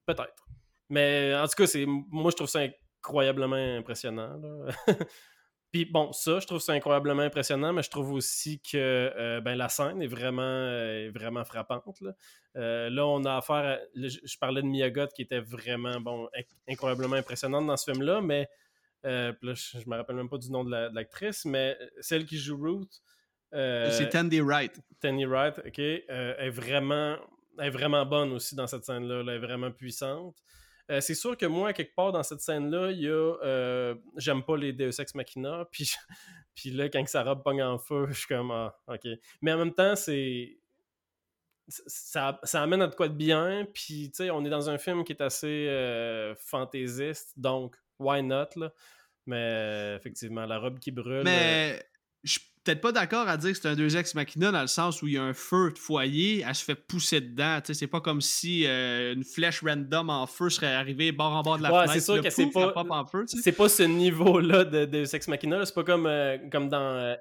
Peut-être. Mais en tout cas, moi, je trouve ça incroyablement impressionnant. Puis bon, ça, je trouve ça incroyablement impressionnant, mais je trouve aussi que euh, ben, la scène est vraiment, euh, vraiment frappante. Là. Euh, là. on a affaire à, Je parlais de Miyagot qui était vraiment bon, incroyablement impressionnante dans ce film-là, mais là, je, ne me rappelle même pas du nom de l'actrice, mais celle qui joue Ruth. C'est Tandy Wright. Tandy Wright, ok, est vraiment, est vraiment bonne aussi dans cette scène-là. Elle est vraiment puissante. Euh, c'est sûr que moi, quelque part dans cette scène-là, il y a. Euh, j'aime pas les Deus Ex Machina. Puis, puis là, quand sa robe pogne en feu, je suis comme. Ah, ok. Mais en même temps, c'est. Ça, ça, amène à de quoi de bien. Puis, tu sais, on est dans un film qui est assez euh, fantaisiste. Donc, why not, là? Mais effectivement, la robe qui brûle. Mais je peut-être pas d'accord à dire que c'est un deux ex machina dans le sens où il y a un feu de foyer, elle se fait pousser dedans. C'est pas comme si euh, une flèche random en feu serait arrivée bord en bord de la ouais, fenêtre. C'est sûr que c'est pas, c'est pas ce niveau-là de, de ex machina. C'est pas comme, euh, comme dans euh,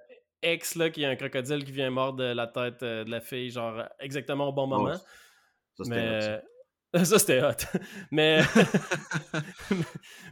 X, là, qui a un crocodile qui vient mordre la tête de la fille, genre exactement au bon moment. mais Ça, c'était hot. Mais,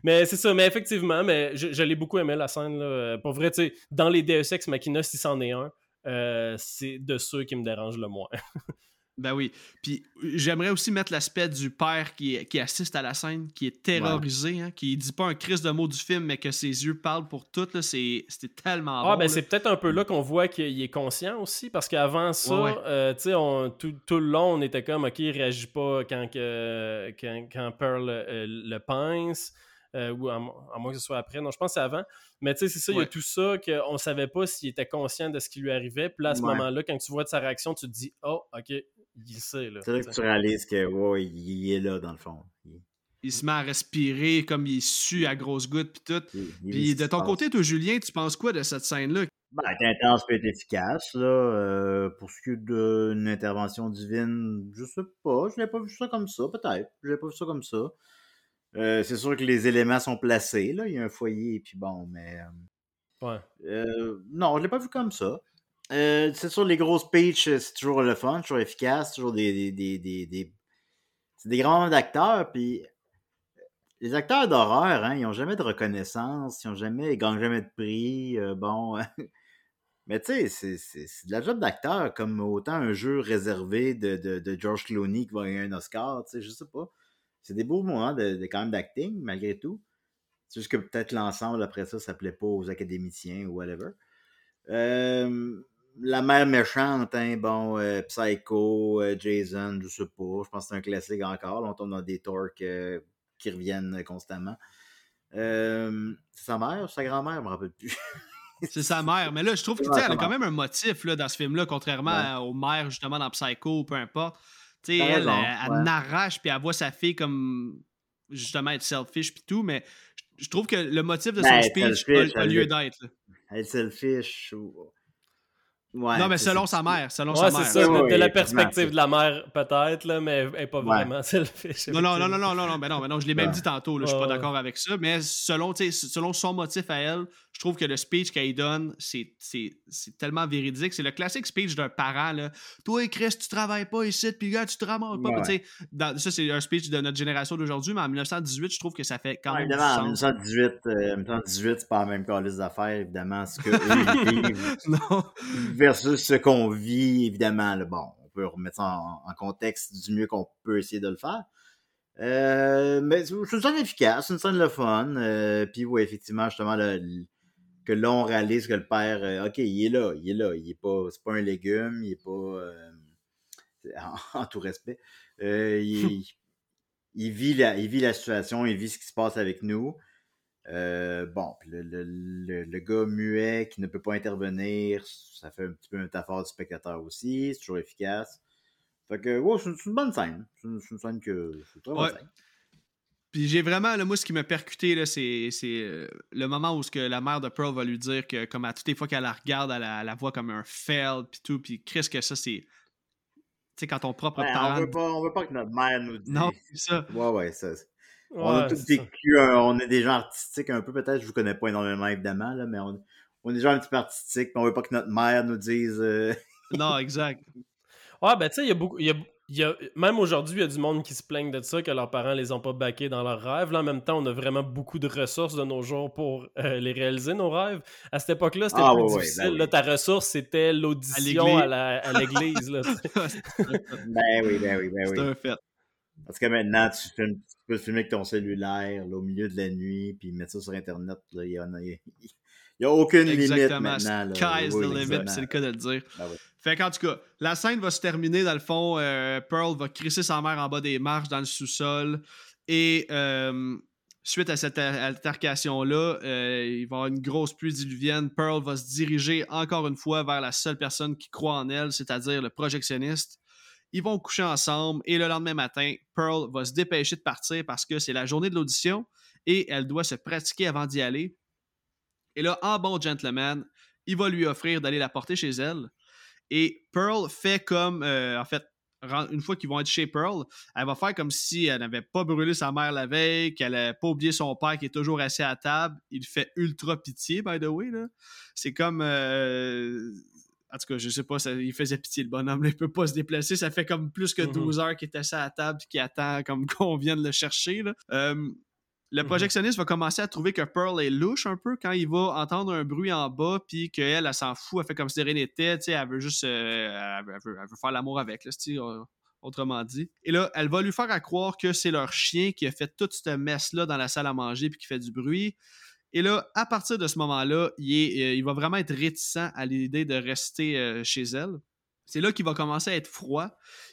mais c'est ça. Mais effectivement, mais je, l'ai beaucoup aimé la scène. Pour vrai, tu sais, dans les Deus Ex Machina, si c'en est un, euh, c'est de ceux qui me dérangent le moins. Ben oui. Puis j'aimerais aussi mettre l'aspect du père qui, qui, assiste à la scène, qui est terrorisé, hein, qui dit pas un crise de mots du film, mais que ses yeux parlent pour tout. C'était tellement ah, ben c'est peut-être un peu là qu'on voit qu'il est conscient aussi, parce qu'avant ça, euh, tu sais, tout, tout, le long, on était comme, OK, il réagit pas quand, que, quand, quand, Pearl euh, le pince. Euh, ou à, moins que ce soit après. Non, je pense que c'est avant. Mais tu sais, c'est ça, il y a tout ça qu'on savait pas s'il était conscient de ce qui lui arrivait. Puis là, à ce moment-là, quand tu vois de sa réaction, tu te dis, oh, OK, c'est là que tu réalises que, ouais, il est là, dans le fond. Il... se met à respirer comme il sue à grosses gouttes, puis tout. Puis de ton côté, toi, Julien, tu penses quoi de cette scène-là? Ben, elle est intense et efficace, là. Euh, pour ce qui est d'une intervention divine, je sais pas. Je n'ai pas vu ça comme ça, peut-être. Je n'ai pas vu ça comme ça. Euh, c'est sûr que les éléments sont placés, là. Il y a un foyer, et puis bon, mais. Euh, ouais. non, je l'ai pas vu comme ça. Euh, c'est sûr, les grosses pitches, euh, c'est toujours le fun, toujours efficace, toujours des. des, des, des, c'est des grands d'acteurs, puis les acteurs d'horreur, hein, ils n'ont jamais de reconnaissance, ils ont jamais, ils gagnent jamais de prix. Euh, bon. Mais tu sais, c'est de la job d'acteur, comme autant un jeu réservé de, de, George Clooney qui va gagner un Oscar, tu sais, je sais pas. C'est des beaux moments de quand même d'acting, malgré tout. C'est juste que peut-être l'ensemble après ça, ça plaît pas aux académiciens ou whatever. Euh, la mère méchante, hein, bon, euh, Psycho, euh, Jason, je sais pas. Je pense que c'est un classique encore. on tombe dans des torques euh, qui reviennent constamment. c'est sa mère sa grand-mère, je me rappelle plus. c'est sa mère. Mais là, je trouve qu'elle a quand même un motif là, dans ce film-là, contrairement aux mères, justement, dans Psycho, peu importe. elle, elle, elle n'arrache, puis elle voit sa fille comme justement être selfish, puis tout, mais je trouve que le motif de son ben, speech a, lieu d'être. Être selfish. Non, mais selon sa mère. Selon sa mère. c'est ça. de, la perspective de la mère, peut-être, là, mais elle n'est pas vraiment selfish. Non, non, non, non, non, non, non, ben non, ben non, je l'ai même dit tantôt, là, je suis pas d'accord avec ça, mais selon, selon son motif à elle, je trouve que le speech qu'elle donne, c'est tellement véridique. C'est le classique speech d'un parent. Là. Toi, Chris, tu travailles pas ici, puis gars, tu te ramasses pas. ça, c'est un speech de notre génération d'aujourd'hui, mais en 1918, je trouve que ça fait quand même. Évidemment, en 1918, euh, 1918 c'est pas la même calice d'affaires, évidemment, ce que eux, vivent. non. Versus ce qu'on vit, évidemment. Bon, on peut remettre ça en, contexte du mieux qu'on peut essayer de le faire. Euh, mais c'est une scène efficace, c'est une scène le fun. Euh, puis oui, effectivement, justement, le, que là, on réalise que le père, euh, OK, il est là, il est là, il est pas, c'est pas un légume, il est pas, en, tout respect, il, il, vit la, il vit la situation, il vit ce qui se passe avec nous. Bon, le, le, le, gars muet qui ne peut pas intervenir, ça fait un petit peu une métaphore du spectateur aussi, c'est toujours efficace. Fait que, ouais, c'est une, bonne scène. C'est une, scène que c'est très bonne scène. Puis j'ai vraiment, le moi, ce qui m'a percuté, c'est euh, le moment où ce que la mère de Pearl va lui dire que, comme à toutes les fois qu'elle la regarde, elle la, voit comme un fail, puis tout. Puis qu'est-ce que ça, c'est. Tu sais, quand ton propre parent. On veut, pas, on veut pas que notre mère nous dise. Non, c'est ça. Ouais, ouais, ça. On a tous vécu, on est des gens artistiques un peu, peut-être. Je vous connais pas énormément, évidemment, là, mais on, on est des gens un petit peu artistiques, mais on veut pas que notre mère nous dise. Euh, non, exact. Ouais, ben, tu sais, il y a beaucoup même aujourd'hui, il y a du monde qui se plaigne de ça, que leurs parents les ont pas baqués dans leurs rêves. Là, en même temps, on a vraiment beaucoup de ressources de nos jours pour euh, les réaliser, nos rêves. À cette époque-là, c'était ah, plus ben difficile. là, ta ressource, c'était l'audition à l'église. ben oui, ben oui, ben oui. C'est un fait. Parce que maintenant, tu, peux filmer avec ton cellulaire au milieu de la nuit, puis mettre ça sur Internet. Il y, a, n'y a aucune limite maintenant. Sky's the limit, c'est le cas de le dire. Ben fait qu'en tout cas, la scène va se terminer dans le fond. Euh, Pearl va crisser sa mère en bas des marches dans le sous-sol. Et euh, suite à cette altercation-là, euh, il va y avoir une grosse pluie diluvienne. Pearl va se diriger encore une fois vers la seule personne qui croit en elle, c'est-à-dire le projectionniste. Ils vont coucher ensemble et le lendemain matin, Pearl va se dépêcher de partir parce que c'est la journée de l'audition et elle doit se pratiquer avant d'y aller. Et là, en bon gentleman, il va lui offrir d'aller la porter chez elle. Et Pearl fait comme, euh, en fait, une fois qu'ils vont être chez Pearl, elle va faire comme si elle n'avait pas brûlé sa mère la veille, qu'elle n'avait pas oublié son père qui est toujours assis à table. Il fait ultra pitié, by the way. C'est comme. Euh, en tout cas, je sais pas, il faisait pitié le bonhomme. il peut pas se déplacer. Ça fait comme plus que 12 mm-hmm. heures qu'il est assis à table et qu'il attend comme qu'on vienne le chercher. Là. Euh, le mhm. projectionniste va commencer à trouver que Pearl est louche un peu quand il va entendre un bruit en bas, puis qu'elle, elle, s'en fout, elle fait comme si de rien n'était, elle veut juste. Euh, elle, veut, faire l'amour avec, là, euh, autrement dit. Et là, elle va lui faire à croire que c'est leur chien qui a fait toute cette messe-là dans la salle à manger, puis qui fait du bruit. Et là, à partir de ce moment-là, il, euh, il va vraiment être réticent à l'idée de rester chez elle. C'est là qu'il va commencer à être froid.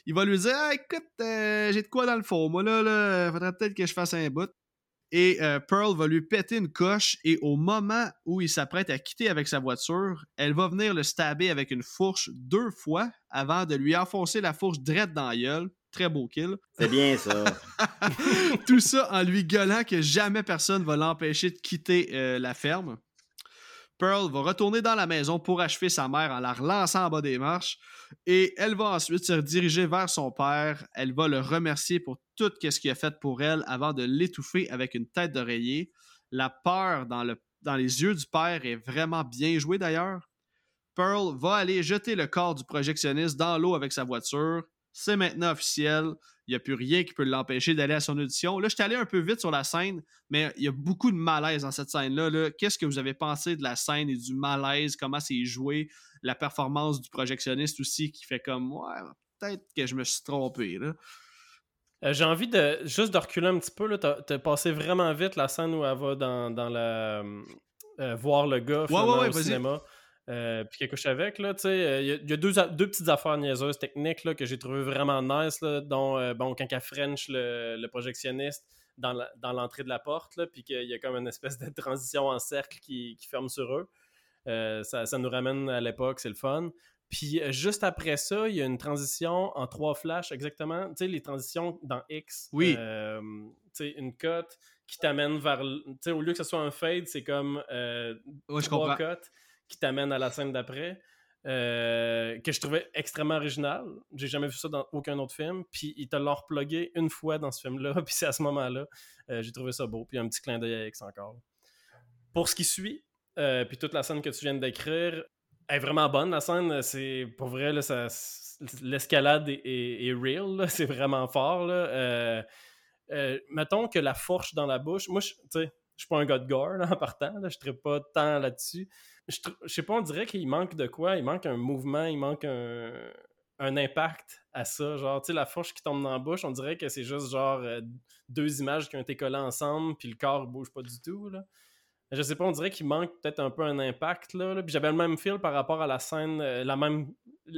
Il va lui dire Écoute, j'ai de quoi dans le fond. Moi, là, là faudrait peut-être que je fasse un bout. Et euh, Pearl va lui péter une coche et au moment où il s'apprête à quitter avec sa voiture, elle va venir le stabber avec une fourche deux fois avant de lui enfoncer la fourche drette dans la gueule. Très beau kill. C'est bien ça. Tout ça en lui gueulant que jamais personne va l'empêcher de quitter euh, la ferme. Pearl va retourner dans la maison pour achever sa mère en la relançant en bas des marches et elle va ensuite se diriger vers son père. Elle va le remercier pour tout ce qu'il a fait pour elle avant de l'étouffer avec une tête d'oreiller. La peur dans, le, dans les yeux du père est vraiment bien jouée d'ailleurs. Pearl va aller jeter le corps du projectionniste dans l'eau avec sa voiture. C'est maintenant officiel. Il n'y a plus rien qui peut l'empêcher d'aller à son audition. Là, je suis allé un peu vite sur la scène, mais il y a beaucoup de malaise dans cette scène-là. -là, quest ce que vous avez pensé de la scène et du malaise? Comment c'est joué? La performance du projectionniste aussi qui fait comme Ouais, peut-être que je me suis trompé. Là. Euh, j'ai envie de juste de reculer un petit peu. Tu as, passé vraiment vite la scène où elle va dans, dans la. Euh, voir le gars au cinéma. Euh, puis qu'elle couche avec, là, tu sais, euh, il y, a deux, deux, petites affaires niaiseuses techniques là, que j'ai trouvé vraiment nice, là, dont, euh, bon, quand elle French le, projectionniste dans l'entrée de la porte, là, puis qu'il y a comme une espèce de transition en cercle qui, qui ferme sur eux. ça, ça, nous ramène à l'époque, c'est le fun. Puis juste après ça, il y a une transition en trois flashs, exactement. Tu sais, les transitions dans X. Oui. tu sais, une cote qui t'amène vers. Tu sais, au lieu que ce soit un fade, c'est comme ouais, trois cotes qui t'amène à la scène d'après. Euh, que je trouvais extrêmement original. J'ai jamais vu ça dans aucun autre film. Puis ils te l'ont replugué une fois dans ce film-là. Puis c'est à ce moment-là. Euh, j'ai trouvé ça beau. Puis un petit clin d'œil à X encore. Pour ce qui suit, euh, puis toute la scène que tu viens d'écrire, est vraiment bonne. La scène, c'est pour vrai, l'escalade est, est, real. C'est vraiment fort. Là. mettons que la fourche dans la bouche. Moi, tu sais, je suis pas un gars de gore en partant. Je ne pas tant là-dessus je, sais pas, on dirait qu'il manque de quoi. Il manque un mouvement, il manque un, impact à ça. Genre, tu sais, la fourche qui tombe dans la bouche, on dirait que c'est juste genre euh, deux images qui ont été collées ensemble, puis le corps bouge pas du tout. Là. Je sais pas, on dirait qu'il manque peut-être un peu un impact. Là, Puis j'avais le même feel par rapport à la scène, euh, la même,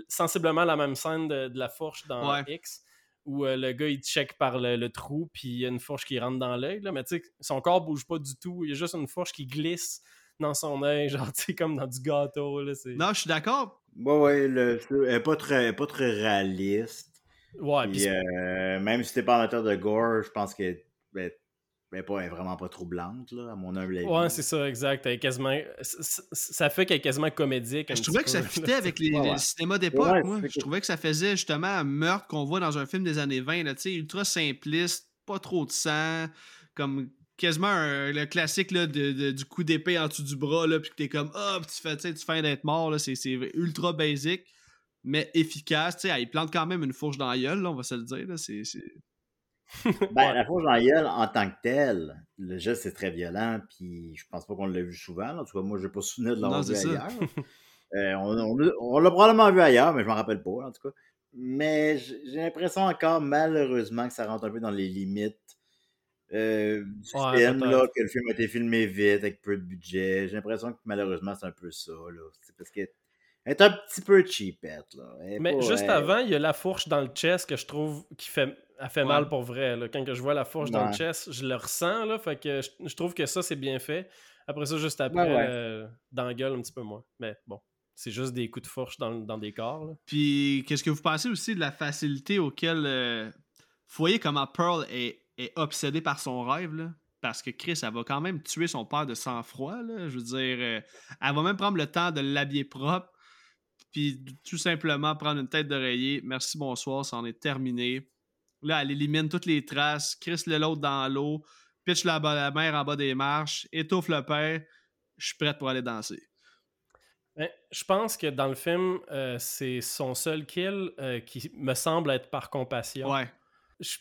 sensiblement la même scène de, la fourche dans X où euh, le gars il check par le, trou puis il y a une fourche qui rentre dans l'œil mais tu sais son corps bouge pas du tout il y a juste une fourche qui glisse dans son œil, genre, tu sais, comme dans du gâteau. Là, non, je suis d'accord. Ouais, ouais, le, elle n'est pas très, pas très réaliste. Ouais, puis, euh, même si t'es pas amateur de gore, je pense qu'elle ben, n'est pas, vraiment pas troublante, là, à mon humble avis. Ouais, c'est ça, exact. Elle est quasiment, ça fait qu'elle est quasiment comédique. Je trouvais que ça fitait avec les, le cinéma d'époque, moi. Je trouvais que ça faisait justement un meurtre qu'on voit dans un film des années 20, là, ultra simpliste, pas trop de sang, comme quasiment le classique là, de, du coup d'épée en dessous du bras, là, puis que t'es comme, hop, tu fais, tu fais d'être mort, c'est ultra basic. mais efficace. Tu sais, il plante quand même une fourche dans la gueule, on va se le dire. Là. C'est, ben, la fourche dans la gueule, en tant que telle, le geste c'est très violent, puis je pense pas qu'on l'a vu souvent. En tout cas, moi, je n'ai pas souvenir de l'avoir vu ailleurs. Euh, on, l'a probablement vu ailleurs, mais je m'en rappelle pas, en tout cas. Mais j'ai l'impression encore, malheureusement, que ça rentre un peu dans les limites euh, du film, là, que le film a été filmé vite, avec peu de budget. J'ai l'impression que malheureusement, c'est un peu ça. C'est parce qu'elle est un petit peu cheapette. Là. Mais juste avant, il y a la fourche dans le chest que je trouve qui fait, a fait mal pour vrai. Là. Quand que je vois la fourche dans le chest, je le ressens. Là, fait que je, trouve que ça, c'est bien fait. Après ça, juste après, euh, dans la gueule un petit peu moins. Mais bon. C'est juste des coups de fourche dans, dans des corps. Puis, qu'est-ce que vous pensez aussi de la facilité auquel. Euh, vous voyez comment Pearl est, est obsédée par son rêve, là? Parce que Chris, elle va quand même tuer son père de sang-froid. Je veux dire, euh, elle va même prendre le temps de l'habiller propre, puis tout simplement prendre une tête d'oreiller. Merci, bonsoir, ça en est terminé. Là, elle élimine toutes les traces, Chris le l'autre dans l'eau, pitch la, la mère en bas des marches, étouffe le père. Je suis prête pour aller danser. Ben, je pense que dans le film, euh, c'est son seul kill euh, qui me semble être par compassion. Ouais.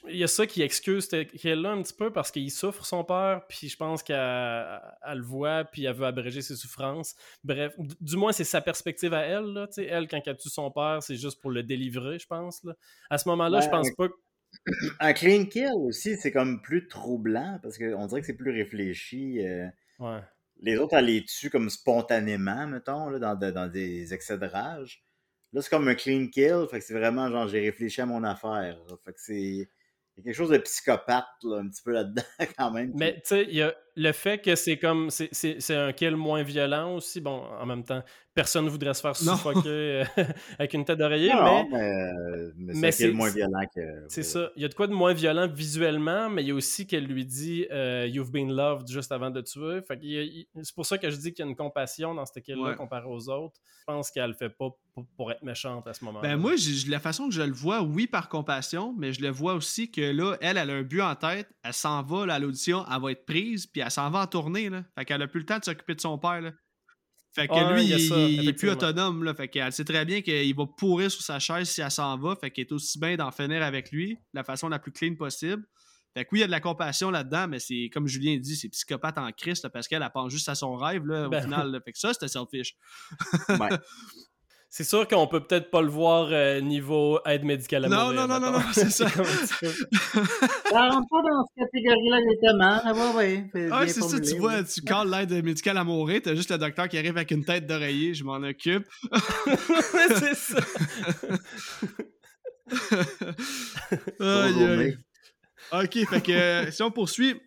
Il y a ça qui excuse ce kill-là un petit peu parce qu'il souffre son peur, puis je pense qu'elle le voit, puis elle veut abréger ses souffrances. Bref, du moins, c'est sa perspective à elle. Là, elle, quand elle tue son père, c'est juste pour le délivrer, je pense. Là. À ce moment-là, je pense pas. Un clean kill aussi, c'est comme plus troublant parce qu'on dirait que c'est plus réfléchi. Euh, ouais les autres, elle les tue comme spontanément, mettons, là, dans, dans, des excès de rage. Là, c'est comme un clean kill. Fait que c'est vraiment genre, j'ai réfléchi à mon affaire. Fait que c'est. Il y a quelque chose de psychopathe, là, un petit peu là-dedans, quand même. Mais, tu sais, il y a le fait que c'est comme. C'est un kill moins violent aussi. Bon, en même temps, personne ne voudrait se faire suffoquer euh, avec une tête d'oreiller. mais, mais, c'est moins violent que. C'est ça. Il y a de quoi de moins violent visuellement, mais il y a aussi qu'elle lui dit euh, You've been loved juste avant de tuer. c'est pour ça que je dis qu'il y a une compassion dans ce kill-là comparé aux autres. Je pense qu'elle le fait pas pour, être méchante à ce moment-là. Ben moi, la façon que je le vois, oui, par compassion, mais je le vois aussi que là, elle, elle a un but en tête, elle s'en va à l'audition, elle va être prise, puis elle s'en va en tournée. Là. Fait qu'elle a plus le temps de s'occuper de son père. Là. Fait que lui, il, est plus autonome. Là. Fait qu'elle sait très bien qu'il va pourrir sur sa chaise si elle s'en va. Fait qu'elle est aussi bien d'en finir avec lui de la façon la plus clean possible. Fait que oui, il y a de la compassion là-dedans, mais c'est comme Julien dit, c'est psychopathe en Christ parce qu'elle pense juste à son rêve là, au ben final. Fait que ça, c'était selfish. ouais. C'est sûr qu'on peut peut-être pas le voir euh, niveau aide médicale à non, mourir. Non, non, non, non, c'est ça. ça rentre pas dans cette catégorie-là exactement. Ouais, ouais. Ah, c'est ça, tu vois, tu calls l'aide médicale à mourir, t'as juste le docteur qui arrive avec une tête d'oreiller, je m'en occupe. c'est ça. aïe, aïe. Ok, fait que euh, si on poursuit,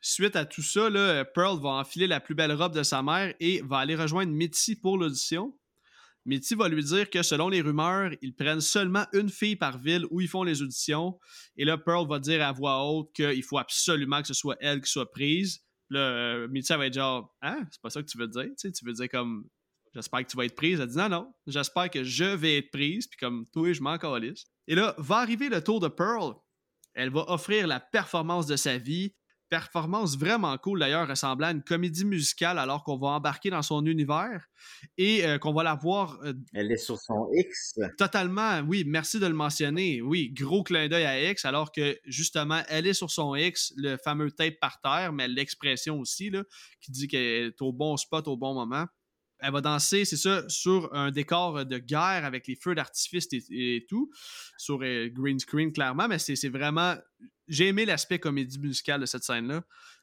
suite à tout ça, là, Pearl va enfiler la plus belle robe de sa mère et va aller rejoindre Mitzi pour l'audition. Mitty va lui dire que selon les rumeurs, ils prennent seulement une fille par ville où ils font les auditions. Et là, Pearl va dire à voix haute qu'il faut absolument que ce soit elle qui soit prise. Là, euh, Mitty va être genre Hein, c'est pas ça que tu veux dire. Tu veux dire comme J'espère que tu vas être prise. Elle dit non, non, j'espère que je vais être prise. Puis comme toi, je m'en calisse. Et là, va arriver le tour de Pearl. Elle va offrir la performance de sa vie performance vraiment cool d'ailleurs, ressemblant à une comédie musicale alors qu'on va embarquer dans son univers et euh, qu'on va la voir. Euh, Elle est sur son X. Totalement, oui, merci de le mentionner. Oui, gros clin d'œil à X alors que justement, elle est sur son X, le fameux tape par terre, mais l'expression aussi, là, qui dit qu'elle est au bon spot au bon moment. Elle va danser, c'est ça, sur un décor de guerre avec les feux d'artifice et, tout, sur euh, green screen clairement, mais c'est vraiment j'ai aimé l'aspect comédie musicale de cette scène-là.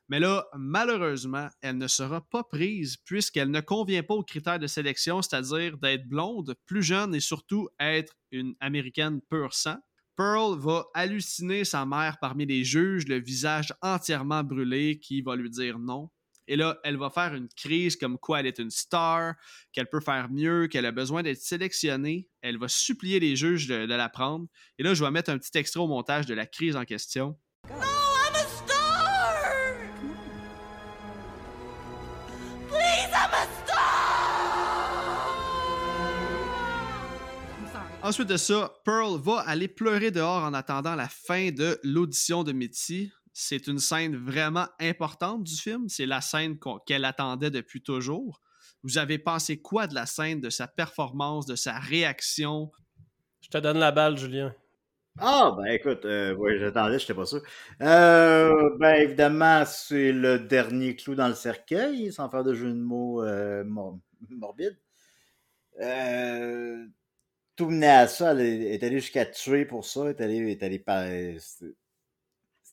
Mais là, malheureusement, elle ne sera pas prise puisqu'elle ne convient pas aux critères de sélection, c'est-à-dire d'être blonde, plus jeune et surtout être une américaine pur sang. Pearl va halluciner sa mère parmi les juges, le visage entièrement brûlé, qui va lui dire non. Et là, elle va faire une crise comme quoi elle est une star, qu'elle peut faire mieux, qu'elle a besoin d'être sélectionnée. Elle va supplier les juges de, la prendre. Et là, je vais mettre un petit extrait au montage de la crise en question. No, I'm a star! Please, I'm a star! Ensuite de ça, Pearl va aller pleurer dehors en attendant la fin de l'audition de Mitzi c'est une scène vraiment importante du film. C'est la scène qu'elle attendait depuis toujours. Vous avez pensé quoi de la scène, de sa performance, de sa réaction? Je te donne la balle, Julien. Ah, ben écoute, euh, ouais, j'attendais, je n'étais pas sûr. Euh, ben évidemment, c'est le dernier clou dans le cercueil, sans faire de jeu de mots euh, morbide. Euh, tout menait à ça, elle est allée jusqu'à tuer pour ça, elle est allée, est allée par...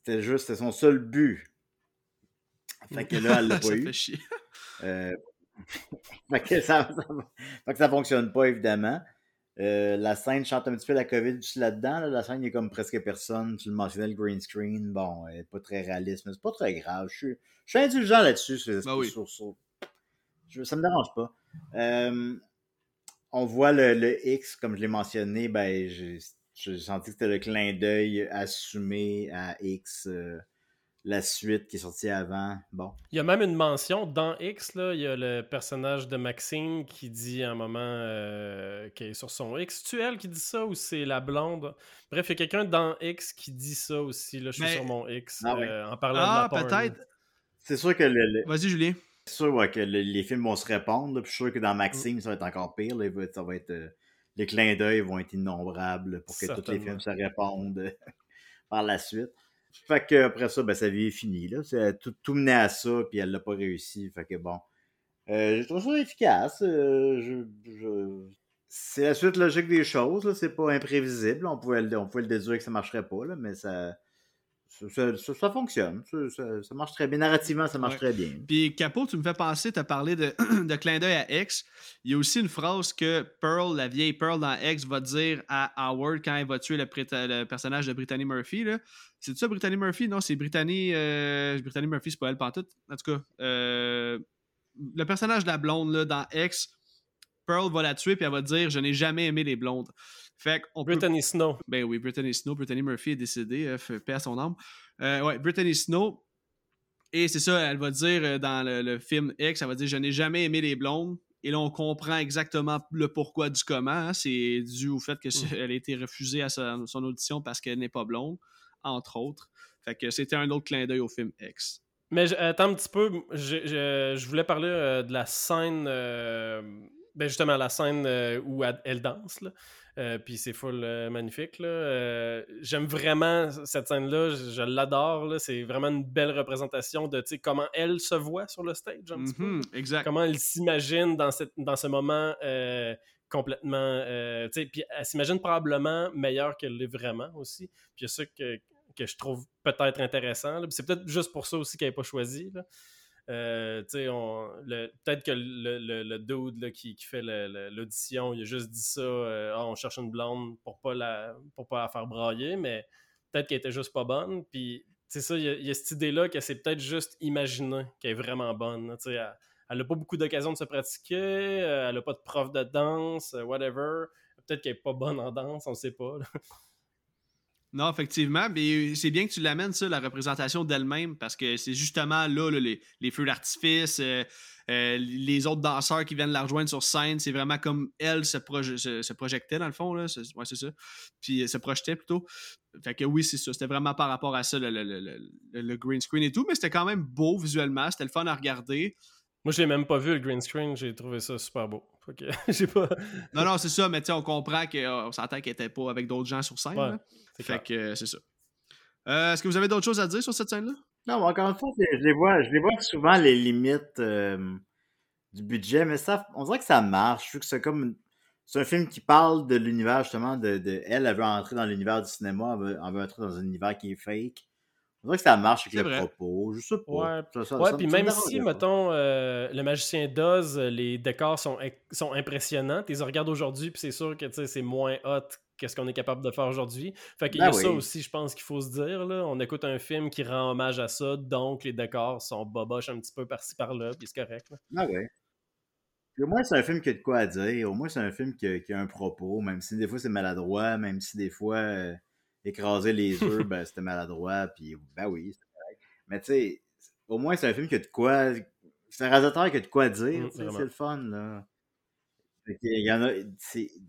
C'était juste, c'était son seul but. Fait que là, elle l'a pas ça eu. fait chier. Euh, fait que ça, ça, fait que ça fonctionne pas, évidemment. Euh, la scène chante un petit peu la COVID là-dedans. Là. La scène, il y a comme presque personne. Tu le mentionnais, le green screen. Bon, elle est pas très réaliste, mais c'est pas très grave. Je suis, je suis indulgent là-dessus. sur- Ben oui. sur- sur- je- ça me dérange pas. Euh, on voit le, le X, comme je l'ai mentionné, ben, j'ai senti que c'était le clin d'œil assumé à X, euh, la suite qui est sortie avant. Bon. Il y a même une mention dans X, là, il y a le personnage de Maxime qui dit à un moment euh, qui est sur son X. C'est-tu elle qui dit ça ou c'est la blonde? Bref, il y a quelqu'un dans X qui dit ça aussi. Là, je suis Mais- sur mon X Ah oui. euh, en parlant Ah, de la peut-être. C'est sûr que le, le- Vas-y, Julien. C'est sûr ouais, que le- les films vont se répondre. là, puis je suis sûr que dans Mm. Maxime, ça va être encore pire. là, ça va être, euh, les clins d'œil vont être innombrables pour que tous les films se répondent par la suite. Fait que après ça, ben, sa vie est finie. Là. Tout, tout menait à ça, puis elle l'a pas réussi. Fait que bon. Euh, je trouve ça efficace. euh, je- je- C'est la suite logique des choses. C'est pas imprévisible. On pouvait, le- on pouvait le déduire que ça marcherait pas, là, mais ça, ça, ça- ça- ça fonctionne. Ça, marche très bien. Narrativement, ça marche Ouais. très bien. Puis Capot, tu me fais penser, tu as parlé de, de clin d'œil à X. Il y a aussi une phrase que Pearl, la vieille Pearl dans X, va dire à Howard quand elle va tuer le, personnage de Brittany Murphy. C'est ça, Brittany Murphy? Non, c'est Brittany. euh, Brittany Murphy, c'est pas elle, pantoute. En tout cas, euh, le personnage de la blonde là, dans X, Pearl va la tuer puis elle va dire Je n'ai jamais aimé les blondes. Fait qu'on peut Brittany Snow. ben oui, Brittany Snow. Brittany Murphy est décédée, euh, paix à son âme. Euh, ouais, Brittany Snow. Et c'est ça, elle va dire euh, dans le, le film X, elle va dire Je n'ai jamais aimé les blondes. Et là, on comprend exactement le pourquoi du comment. hein. C'est dû au fait qu'elle a été refusée à son audition parce qu'elle n'est pas blonde, entre autres. Fait que c'était un autre clin d'œil au film X. Mais attends un petit peu, je, je- je voulais parler euh, de la scène, euh, ben justement la scène euh, où elle, elle danse, là. Euh, puis c'est full euh, magnifique. Euh, J'aime vraiment cette scène-là, je, je l'adore. C'est vraiment une belle représentation de comment elle se voit sur le stage, un petit peu. Mhm, exact. Comment elle s'imagine dans, cette, dans ce moment euh, complètement. puis elle s'imagine probablement meilleure qu'elle l'est vraiment aussi. Puis il y a ça que, que je trouve peut-être intéressant. C'est peut-être juste pour ça aussi qu'elle n'est pas choisie. là. Euh, peut-être que le, le, le dude là, qui, qui fait l'audition, il a juste dit ça, euh, Ah, on cherche une blonde pour pas la, pour pas la faire brailler, mais peut-être qu'elle était juste pas bonne. Puis, c'est ça, il y, a- a cette idée-là que c'est peut-être juste imaginé qu'elle est vraiment bonne. là. Elle- elle n'a pas beaucoup d'occasions de se pratiquer, euh, elle n'a pas de prof de danse, euh, whatever. Peut-être qu'elle n'est pas bonne en danse, on ne sait pas. Non, effectivement, mais c'est bien que tu l'amènes, ça, la représentation d'elle-même, parce que c'est justement là, les, feux d'artifice, euh, euh, les autres danseurs qui viennent la rejoindre sur scène, c'est vraiment comme elle se, proje- projectait, dans le fond, là. c'est- ça. Puis se projetait plutôt. Fait que oui, c'est ça. C'était vraiment par rapport à ça, le green screen et tout, mais c'était quand même beau visuellement, c'était le fun à regarder. Moi, je l'ai même pas vu le green screen, j'ai trouvé ça super beau. J'ai pas. Non, non, c'est ça, mais tu sais, on comprend qu'on s'entend qu'elle était pas avec d'autres gens sur scène. Ouais, Fait clair. que euh, c'est ça. Euh, Est-ce que vous avez d'autres choses à dire sur cette scène-là? Non, mais encore une fois, je les vois, je les vois souvent les limites euh, du budget, mais ça, on dirait que ça marche. Je trouve que c'est comme c'est un film qui parle de l'univers justement de, de elle, elle veut entrer dans l'univers du cinéma, elle veut, elle veut entrer dans un univers qui est fake. On dirait que ça marche avec le vrai. propos. Je sais pas. Ouais. Ça- ça- Ouais, ça- puis même si, mettons, euh, le magicien d'Oz, euh, les décors sont, sont impressionnants, tu les regardes aujourd'hui, puis c'est sûr que c'est moins hot que ce qu'on est capable de faire aujourd'hui. Fait qu'il y a Ben ça aussi, je pense qu'il faut se dire. Là. On écoute un film qui rend hommage à ça, donc les décors sont boboches un petit peu par-ci par-là, puis c'est correct. là. Ah ouais. Puis au moins, c'est un film qui a de quoi à dire. Au moins, c'est un film qui a, qui a un propos, même si des fois c'est maladroit, même si des fois euh, écraser les œufs, ben, c'était maladroit, puis ben oui, c'est correct. Mais tu sais, au moins, c'est un film qui a de quoi. C'est un réalisateur qui a de quoi dire, Mm, vraiment. c'est le fun, là. Il y en a,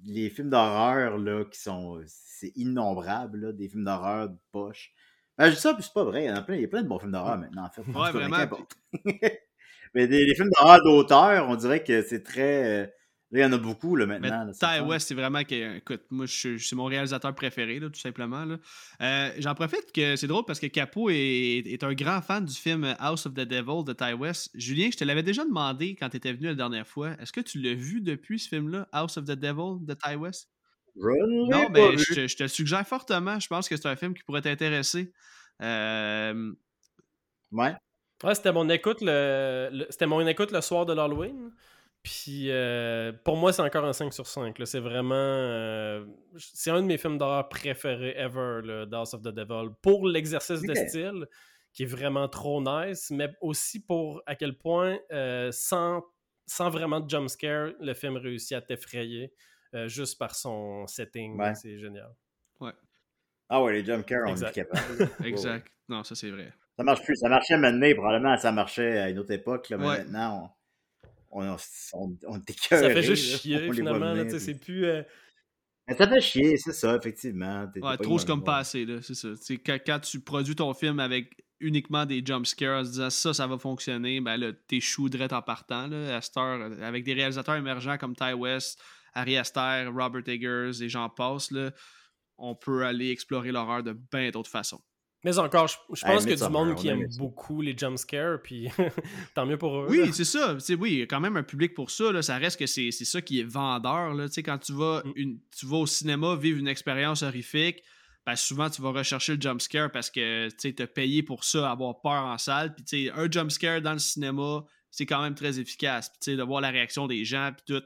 les films d'horreur, là, qui sont. C'est innombrable, là, des films d'horreur de poche. Ben, je dis ça, puis c'est pas vrai. Il y en a plein, il y a plein de bons films d'horreur maintenant, en fait. Cas, vraiment. Mais des, les films d'horreur d'auteur, on dirait que c'est très. Là, il y en a beaucoup là, maintenant. là, c'est Ty. West, c'est vraiment que. Écoute, moi, je- c'est mon réalisateur préféré, là, tout simplement. là. Euh, J'en profite que c'est drôle parce que Capo est, est un grand fan du film House of the Devil de Ty West. Julien, je te l'avais déjà demandé quand tu étais venu la dernière fois. Est-ce que tu l'as vu depuis ce film-là, House of the Devil de Ty West? Je l'ai Non, pas mais vu. je, te- je te le suggère fortement. Je pense que c'est un film qui pourrait t'intéresser. Euh, Ouais. Ouais, c'était mon écoute le, le- c'était mon écoute le soir de l'Halloween. Puis euh, pour moi, c'est encore un 5 sur 5. là. C'est vraiment. euh, c'est un de mes films d'horreur préférés ever, le House of the Devil. Pour l'exercice de style, qui est vraiment trop nice, mais aussi pour à quel point, euh, sans, sans vraiment de jumpscare, le film réussit à t'effrayer euh, juste par son setting. Ouais. C'est génial. Ah ouais, les jump cares, on Exact. est capable. exact. Non, ça, c'est vrai. Ça marche plus. Ça marchait maintenant, probablement, ça marchait à une autre époque, là, mais Ouais. maintenant, on, on, on, Ça fait juste chier, finalement. venir, puis- c'est plus. euh, ça fait chier, c'est ça, effectivement. T'es- t'es Ouais, trop, c'est comme pas assez, là, c'est ça. Tu sais, quand, quand tu produis ton film avec uniquement des jump scares en se disant ça, ça va fonctionner, ben là, direct en partant, là, à cette heure, euh, avec des réalisateurs émergents comme Ty West, Ari Aster, Robert Eggers et j'en passe, là, on peut aller explorer l'horreur de bien d'autres façons. Mais encore, je, pense qu'il y a du monde on qui aime beaucoup les jumpscares, puis tant mieux pour eux. Oui, c'est ça. Tu sais, oui, il y a quand même un public pour ça. Là. Ça reste que c'est c'est ça qui est vendeur. Là. Tu sais, Quand tu vas, Mm. une, tu vas au cinéma vivre une expérience horrifique, ben, souvent tu vas rechercher le jump scare parce que tu as payé pour ça, avoir peur en salle. Puis tu sais, un jump scare dans le cinéma, c'est quand même très efficace. Puis tu sais, de voir la réaction des gens, puis tout.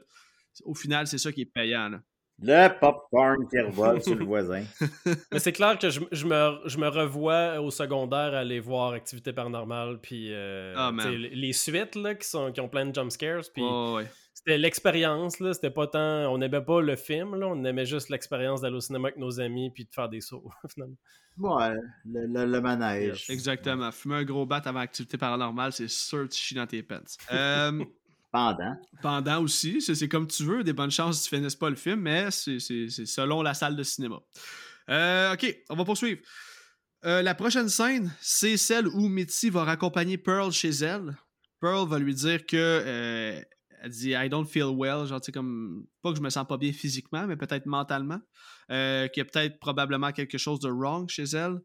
Au final, c'est ça qui est payant. Là. Le popcorn qui revole sur le voisin. Mais c'est clair que je, je me, je me revois au secondaire aller voir Activité Paranormale, puis euh, Ah, les les suites là, qui, sont, qui ont plein de jumpscares, puis Ouais, ouais. c'était l'expérience, là, c'était pas tant... On n'aimait pas le film, là, on aimait juste l'expérience d'aller au cinéma avec nos amis, puis de faire des sauts, finalement. Ouais, le, le, le manège. Exactement. Fumer un gros bat avant activité paranormale, c'est sûr que tu chies dans tes pants. Euh, Pendant. pendant aussi. C'est comme tu veux. Des bonnes chances que tu finisses pas le film, mais c'est selon la salle de cinéma. Euh, ok, on va poursuivre. Euh, la prochaine scène, c'est celle où Mitzi va raccompagner Pearl chez elle. Pearl va lui dire que. euh, elle dit I don't feel well, genre, tu comme. Pas que je me sens pas bien physiquement, mais peut-être mentalement. Qu'il y a peut-être probablement quelque chose de wrong chez elle.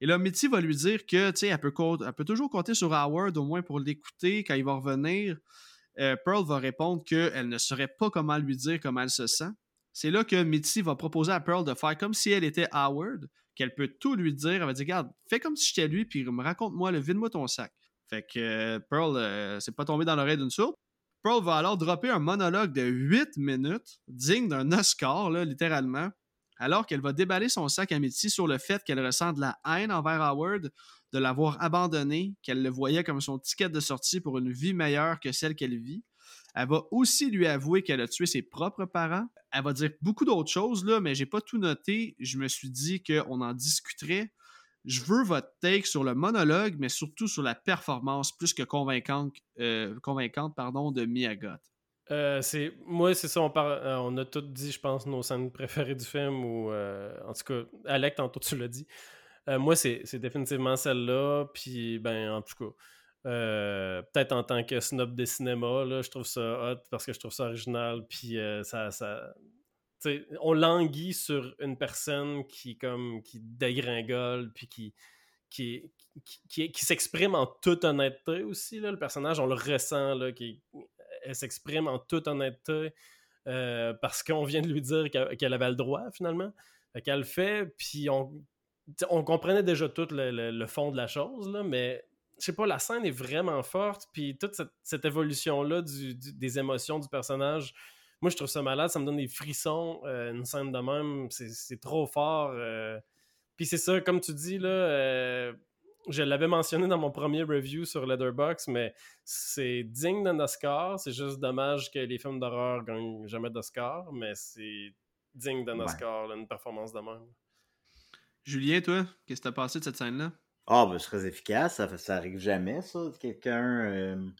Et là, Mitzi va lui dire que, tu sais, elle peut toujours compter sur Howard, au moins pour l'écouter quand il va revenir. Euh, Pearl va répondre qu'elle ne saurait pas comment lui dire comment elle se sent. C'est là que Mitzi va proposer à Pearl de faire comme si elle était Howard, qu'elle peut tout lui dire. Elle va dire Regarde, fais comme si j'étais lui, puis raconte-moi, le vide-moi ton sac. Fait que euh, Pearl, euh, c'est pas tombé dans l'oreille d'une sourde. Pearl va alors dropper un monologue de 8 minutes, digne d'un Oscar, littéralement, alors qu'elle va déballer son sac à Mitzi sur le fait qu'elle ressent de la haine envers Howard, de l'avoir abandonné, qu'elle le voyait comme son ticket de sortie pour une vie meilleure que celle qu'elle vit. Elle va aussi lui avouer qu'elle a tué ses propres parents. Elle va dire beaucoup d'autres choses, là, mais j'ai pas tout noté. Je me suis dit qu'on en discuterait. Je veux votre take sur le monologue, mais surtout sur la performance plus que convaincante, euh, de Mia Goth. Euh, moi c'est ça on euh, a tous dit je pense nos scènes préférées du film ou en tout cas Alec tantôt tu l'as dit Euh, moi c'est définitivement celle-là puis ben en tout cas euh, peut-être en tant que snob des cinémas là je trouve ça hot parce que je trouve ça original puis euh, ça ça on languit sur une personne qui comme qui dégringole puis qui qui, qui, qui- s'exprime en toute honnêteté aussi là, le personnage on le ressent là qui elle s'exprime en toute honnêteté parce qu'on vient de lui dire qu'elle avait le droit finalement. Qu'elle le fait, puis on, on comprenait déjà tout le, le- le fond de la chose, là, mais je sais pas, la scène est vraiment forte, puis toute cette, cette évolution-là du- du- des émotions du personnage, moi je trouve ça malade, ça me donne des frissons, euh, une scène de même, c'est trop fort. euh. Puis c'est ça, comme tu dis, là, euh, je l'avais mentionné dans mon premier review sur Letterboxd, mais c'est digne d'un Oscar. C'est juste dommage que les films d'horreur gagnent jamais d'Oscar, mais c'est digne d'un Ouais. Oscar, là, une performance de même. Julien, toi, qu'est-ce que t'as passé de cette scène-là? Ah, ben, c'est très efficace. Ça, ça arrive jamais, ça. Quelqu'un. euh,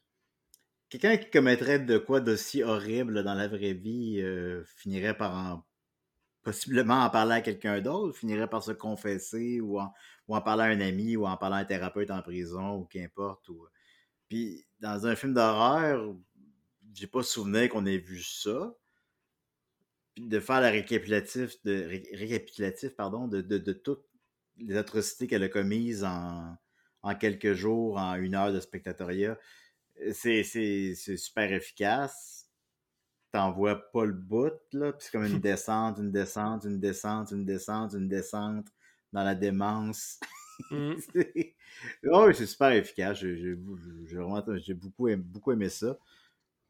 Quelqu'un qui commettrait de quoi d'aussi horrible dans la vraie vie euh, finirait par en. possiblement en parler à quelqu'un d'autre, finirait par se confesser ou en, ou parler à un ami ou en parler à un thérapeute en prison ou qu'importe. Ou... Puis dans un film d'horreur, j'ai pas souvenir qu'on ait vu ça. De faire le récapitulatif, de, récapitulatif pardon, de, de, de toutes les atrocités qu'elle a commises en, en quelques jours, en une heure de spectatoriat. C'est super efficace. T'en vois pas le bout, là. Puis c'est comme une descente, une descente, une descente, une descente, une descente dans la démence. Oh, c'est super efficace. J'ai beaucoup, beaucoup aimé ça.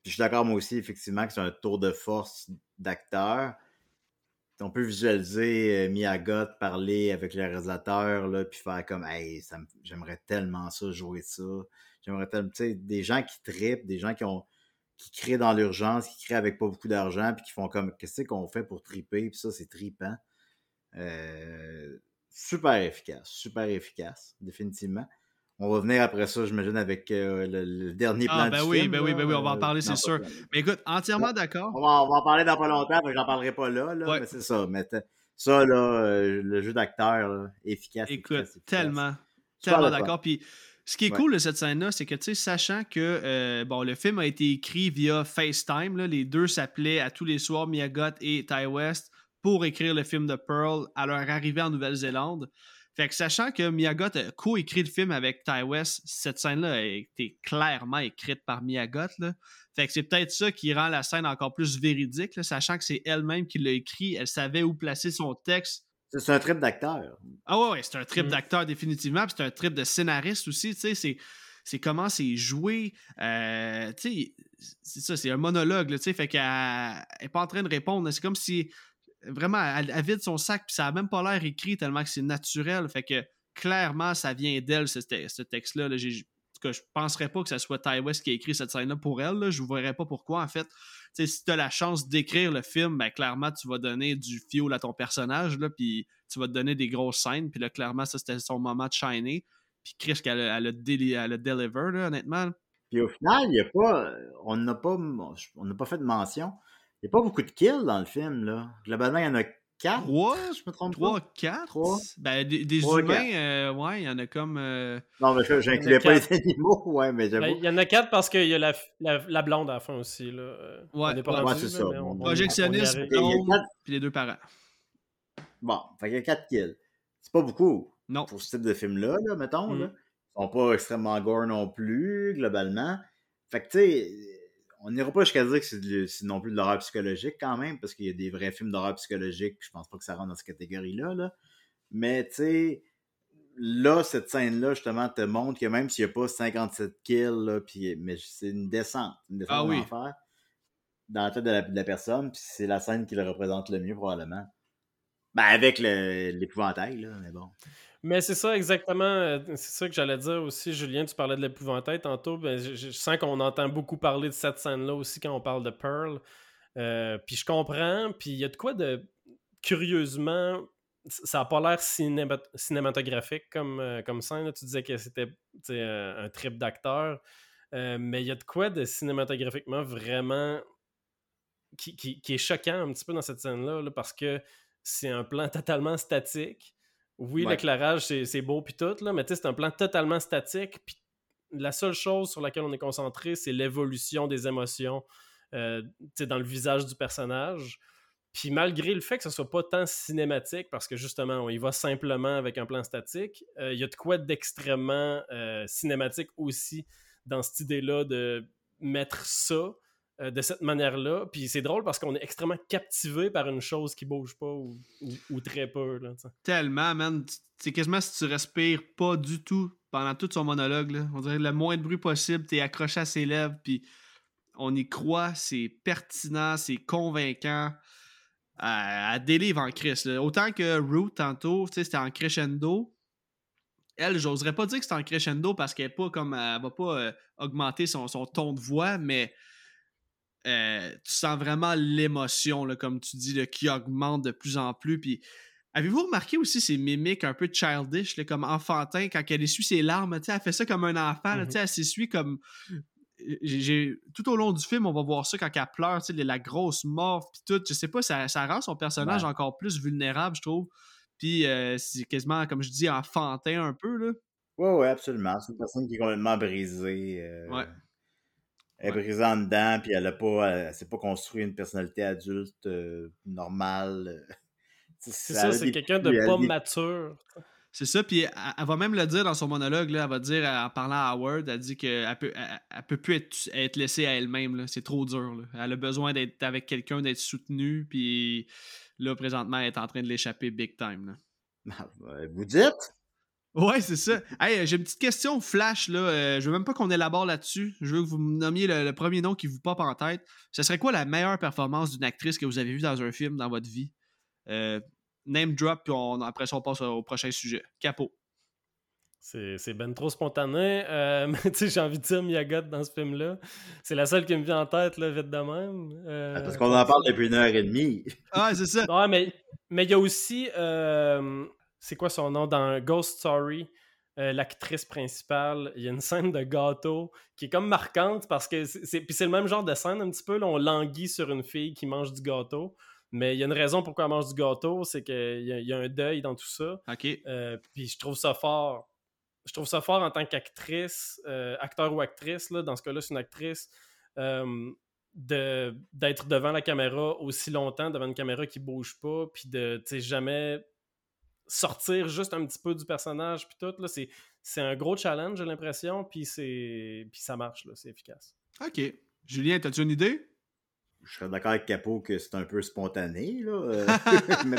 Puis je suis d'accord, moi aussi, effectivement, que c'est un tour de force d'acteur. On peut visualiser euh, Miyagot parler avec le réalisateur, là, puis faire comme, hey, j'aimerais tellement ça, jouer ça. J'aimerais tellement, tu sais, des gens qui tripent, des gens qui ont, créent dans l'urgence, qui créent avec pas beaucoup d'argent, puis qui font comme, qu'est-ce qu'on fait pour triper, puis ça, c'est tripant. Euh, super efficace, super efficace, définitivement. On va venir après ça, j'imagine, avec euh, le, dernier plan ah, ben oui, Ben oui, ben oui, on va en parler, c'est sûr. Mais écoute, entièrement d'accord. On, va, en parler dans pas longtemps, mais j'en parlerai pas là, là mais c'est ça. Mais ça, là, euh, le jeu d'acteur, efficace. Écoute, tellement, tellement d'accord. Puis ce qui est cool de cette scène-là, c'est que, tu sais, sachant que euh, bon, le film a été écrit via FaceTime, là, les deux s'appelaient à tous les soirs, Miyagot et Ty West, pour écrire le film de Pearl à leur arrivée en Nouvelle-Zélande. Fait que sachant que Miyagot a co-écrit le film avec Ty West, cette scène-là a été clairement écrite par Miyagot. Là. Fait que c'est peut-être ça qui rend la scène encore plus véridique, sachant que c'est elle-même qui l'a écrit. Elle savait où placer son texte. C'est un trip d'acteur. Ah ouais, c'est un trip mm. d'acteur définitivement. c'est un trip de scénariste aussi. C'est, c'est comment c'est joué. Euh, c'est ça, c'est un monologue. Là, fait qu'elle n'est pas en train de répondre. C'est comme si vraiment, elle, vide son sac, puis ça a même pas l'air écrit tellement que c'est naturel. Fait que clairement, ça vient d'elle, ce, texte-là. Là. Je penserais pas que ce soit Ty West qui a écrit cette scène-là pour elle. Je ne verrais pas pourquoi, en fait. si tu as la chance d'écrire le film, ben, clairement, tu vas donner du fioul à ton personnage, là, puis tu vas te donner des grosses scènes. Puis là, clairement, ça, c'était son moment de shiner. Puis Chris, elle, elle, a, deliver, honnêtement. Puis au final, il y a pas, on n'a pas, on n'a pas fait de mention n'y a pas beaucoup de kills dans le film, là. Globalement, il y en a quatre. Trois, je me trompe trois, pas. quatre? Trois. Ben, des, humains, euh, ouais, il y en a comme. Euh, non, mais je n'incluais pas les animaux, ouais, mais j'avoue. Ben, il y en a quatre parce qu'il y a la, la, blonde à la fin aussi, là. Euh, ouais, ouais c'est ça. Projectionniste, blonde, puis les deux parents. Bon, fait qu'il y a quatre kills. C'est pas beaucoup. Non. Pour ce type de film-là, là, mettons, là. Mm. Ils sont pas extrêmement gore non plus, globalement. Fait que, tu sais on n'ira pas jusqu'à dire que c'est non plus de l'horreur psychologique quand même, parce qu'il y a des vrais films d'horreur psychologique, je pense pas que ça rentre dans cette catégorie-là. Là. Mais tu sais, là, cette scène-là, justement, te montre que même s'il n'y a pas 57 kills, là, mais c'est une descente, une descente ah, oui. dans la tête de la, personne, puis c'est la scène qui le représente le mieux, probablement. Ben, avec l'épouvantail, là, mais bon. Mais c'est ça exactement, euh, c'est ça que j'allais dire aussi, Julien, tu parlais de l'épouvantail tantôt, ben, je, sens qu'on entend beaucoup parler de cette scène-là aussi quand on parle de Pearl. Euh, puis je comprends, puis il y a de quoi de curieusement, ça n'a pas l'air cinématographique comme, euh, comme scène. Tu disais que c'était un trip d'acteur, mais il y a de quoi de cinématographiquement vraiment qui, qui, est choquant un petit peu dans cette scène-là, là, parce que c'est un plan totalement statique oui, l'éclairage, c'est beau puis tout, là, mais c'est un plan totalement statique. Puis la seule chose sur laquelle on est concentré, c'est l'évolution des émotions euh, dans le visage du personnage. Puis malgré le fait que ce soit pas tant cinématique, parce que justement, on y va simplement avec un plan statique, euh, il y a de quoi d'extrêmement euh, cinématique aussi dans cette idée-là de mettre ça euh, de cette manière-là. Puis c'est drôle parce qu'on est extrêmement captivé par une chose qui bouge pas ou, très peu. Là, Tellement, man. C'est quasiment si tu respires pas du tout pendant tout son monologue. On dirait le moins de bruit possible, t'es accroché à ses lèvres, puis on y croit, c'est pertinent, c'est convaincant. à délivre en Chris. Autant que Root, tantôt, c'était en crescendo. Elle, j'oserais pas dire que c'est en crescendo parce qu'elle pas comme. Elle va pas euh, augmenter son, ton de voix, mais euh, tu sens vraiment l'émotion, comme tu dis, qui augmente de plus en plus. Puis, avez-vous remarqué aussi ces mimiques un peu childish, comme enfantin, quand elle essuie ses larmes, elle fait ça comme un enfant, mm-hmm. elle s'essuie comme. tout au long du film, on va voir ça quand elle pleure, la grosse mort, puis tout. Je sais pas, ça, rend son personnage encore plus vulnérable, je trouve. Puis euh, c'est quasiment, comme je dis, enfantin un peu. Là. Ouais, ouais, absolument. C'est une personne qui est complètement brisée. Euh, ouais. Elle est brisée en dedans, puis elle a pas, elle, s'est pas construit une personnalité adulte euh, normale. C'est ça, c'est quelqu'un de pas mature. C'est ça, puis elle, va même le dire dans son monologue, là, elle va dire, en parlant à Howard, elle dit qu'elle peut, elle, peut plus être, laissée à elle-même, c'est trop dur. Elle a besoin d'être avec quelqu'un, d'être soutenue, puis là, présentement, elle est en train de l'échapper big time. Ah, vous dites? Ouais, c'est ça. Hey, j'ai une petite question flash, là. Euh, je veux même pas qu'on élabore là-dessus. Je veux que vous me nommiez le, premier nom qui vous pop en tête. Ce serait quoi la meilleure performance d'une actrice que vous avez vue dans un film dans votre vie? Euh, name drop, puis on, après ça, on passe au prochain sujet. Capot. C'est ben trop spontané. Euh, mais tu sais, j'ai envie de dire Miyagot dans ce film-là. C'est la seule qui me vient en tête, là, vite de même. Euh, Parce qu'on en parle depuis une heure et demie. ah, c'est ça. Ouais, mais mais il y a aussi. Euh, c'est quoi son nom? Dans Ghost Story, l'actrice principale, il y a une scène de gâteau qui est comme marquante parce que c'est. Puis c'est le même genre de scène un petit peu. Là, on languit sur une fille qui mange du gâteau. Mais il y a une raison pourquoi elle mange du gâteau, c'est qu'il y, a un deuil dans tout ça. OK. Euh, puis je trouve ça fort. Je trouve ça fort en tant qu'actrice, euh, acteur ou actrice, là, dans ce cas-là, c'est une actrice, euh, d'être devant la caméra aussi longtemps, devant une caméra qui bouge pas, puis de jamais sortir juste un petit peu du personnage, puis tout. Là, c'est, c'est un gros challenge, j'ai l'impression, puis, c'est, puis ça marche, là, c'est efficace. OK. Julien, as-tu une idée? je serais d'accord avec Capot que c'est un peu spontané, là. Euh, mais